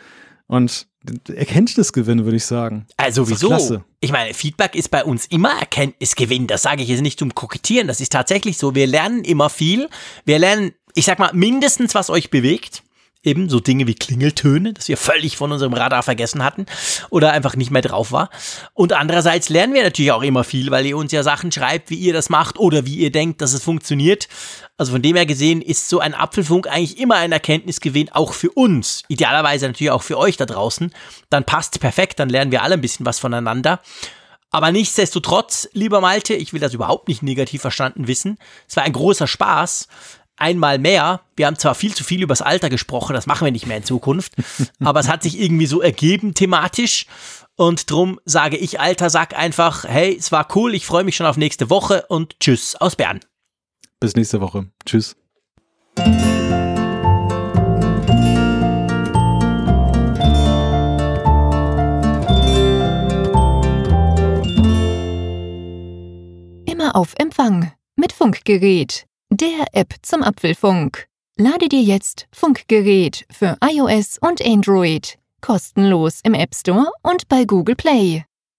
Und Erkenntnisgewinn, würde ich sagen.
Also wieso? Ich meine, Feedback ist bei uns immer Erkenntnisgewinn. Das sage ich jetzt nicht zum Kokettieren. Das ist tatsächlich so. Wir lernen immer viel. Wir lernen, ich sag mal, mindestens, was euch bewegt. Eben so Dinge wie Klingeltöne, das wir völlig von unserem Radar vergessen hatten oder einfach nicht mehr drauf war. Und andererseits lernen wir natürlich auch immer viel, weil ihr uns ja Sachen schreibt, wie ihr das macht oder wie ihr denkt, dass es funktioniert. Also von dem her gesehen ist so ein Apfelfunk eigentlich immer ein Erkenntnisgewinn, auch für uns. Idealerweise natürlich auch für euch da draußen. Dann passt perfekt, dann lernen wir alle ein bisschen was voneinander. Aber nichtsdestotrotz, lieber Malte, ich will das überhaupt nicht negativ verstanden wissen. Es war ein großer Spaß einmal mehr. Wir haben zwar viel zu viel übers Alter gesprochen, das machen wir nicht mehr in Zukunft, aber es hat sich irgendwie so ergeben thematisch. Und drum sage ich, Alter, sag einfach, hey, es war cool, ich freue mich schon auf nächste Woche und tschüss aus Bern.
Bis nächste Woche. Tschüss.
Immer auf Empfang mit Funkgerät der App zum Apfelfunk. Lade dir jetzt Funkgerät für iOS und Android kostenlos im App Store und bei Google Play.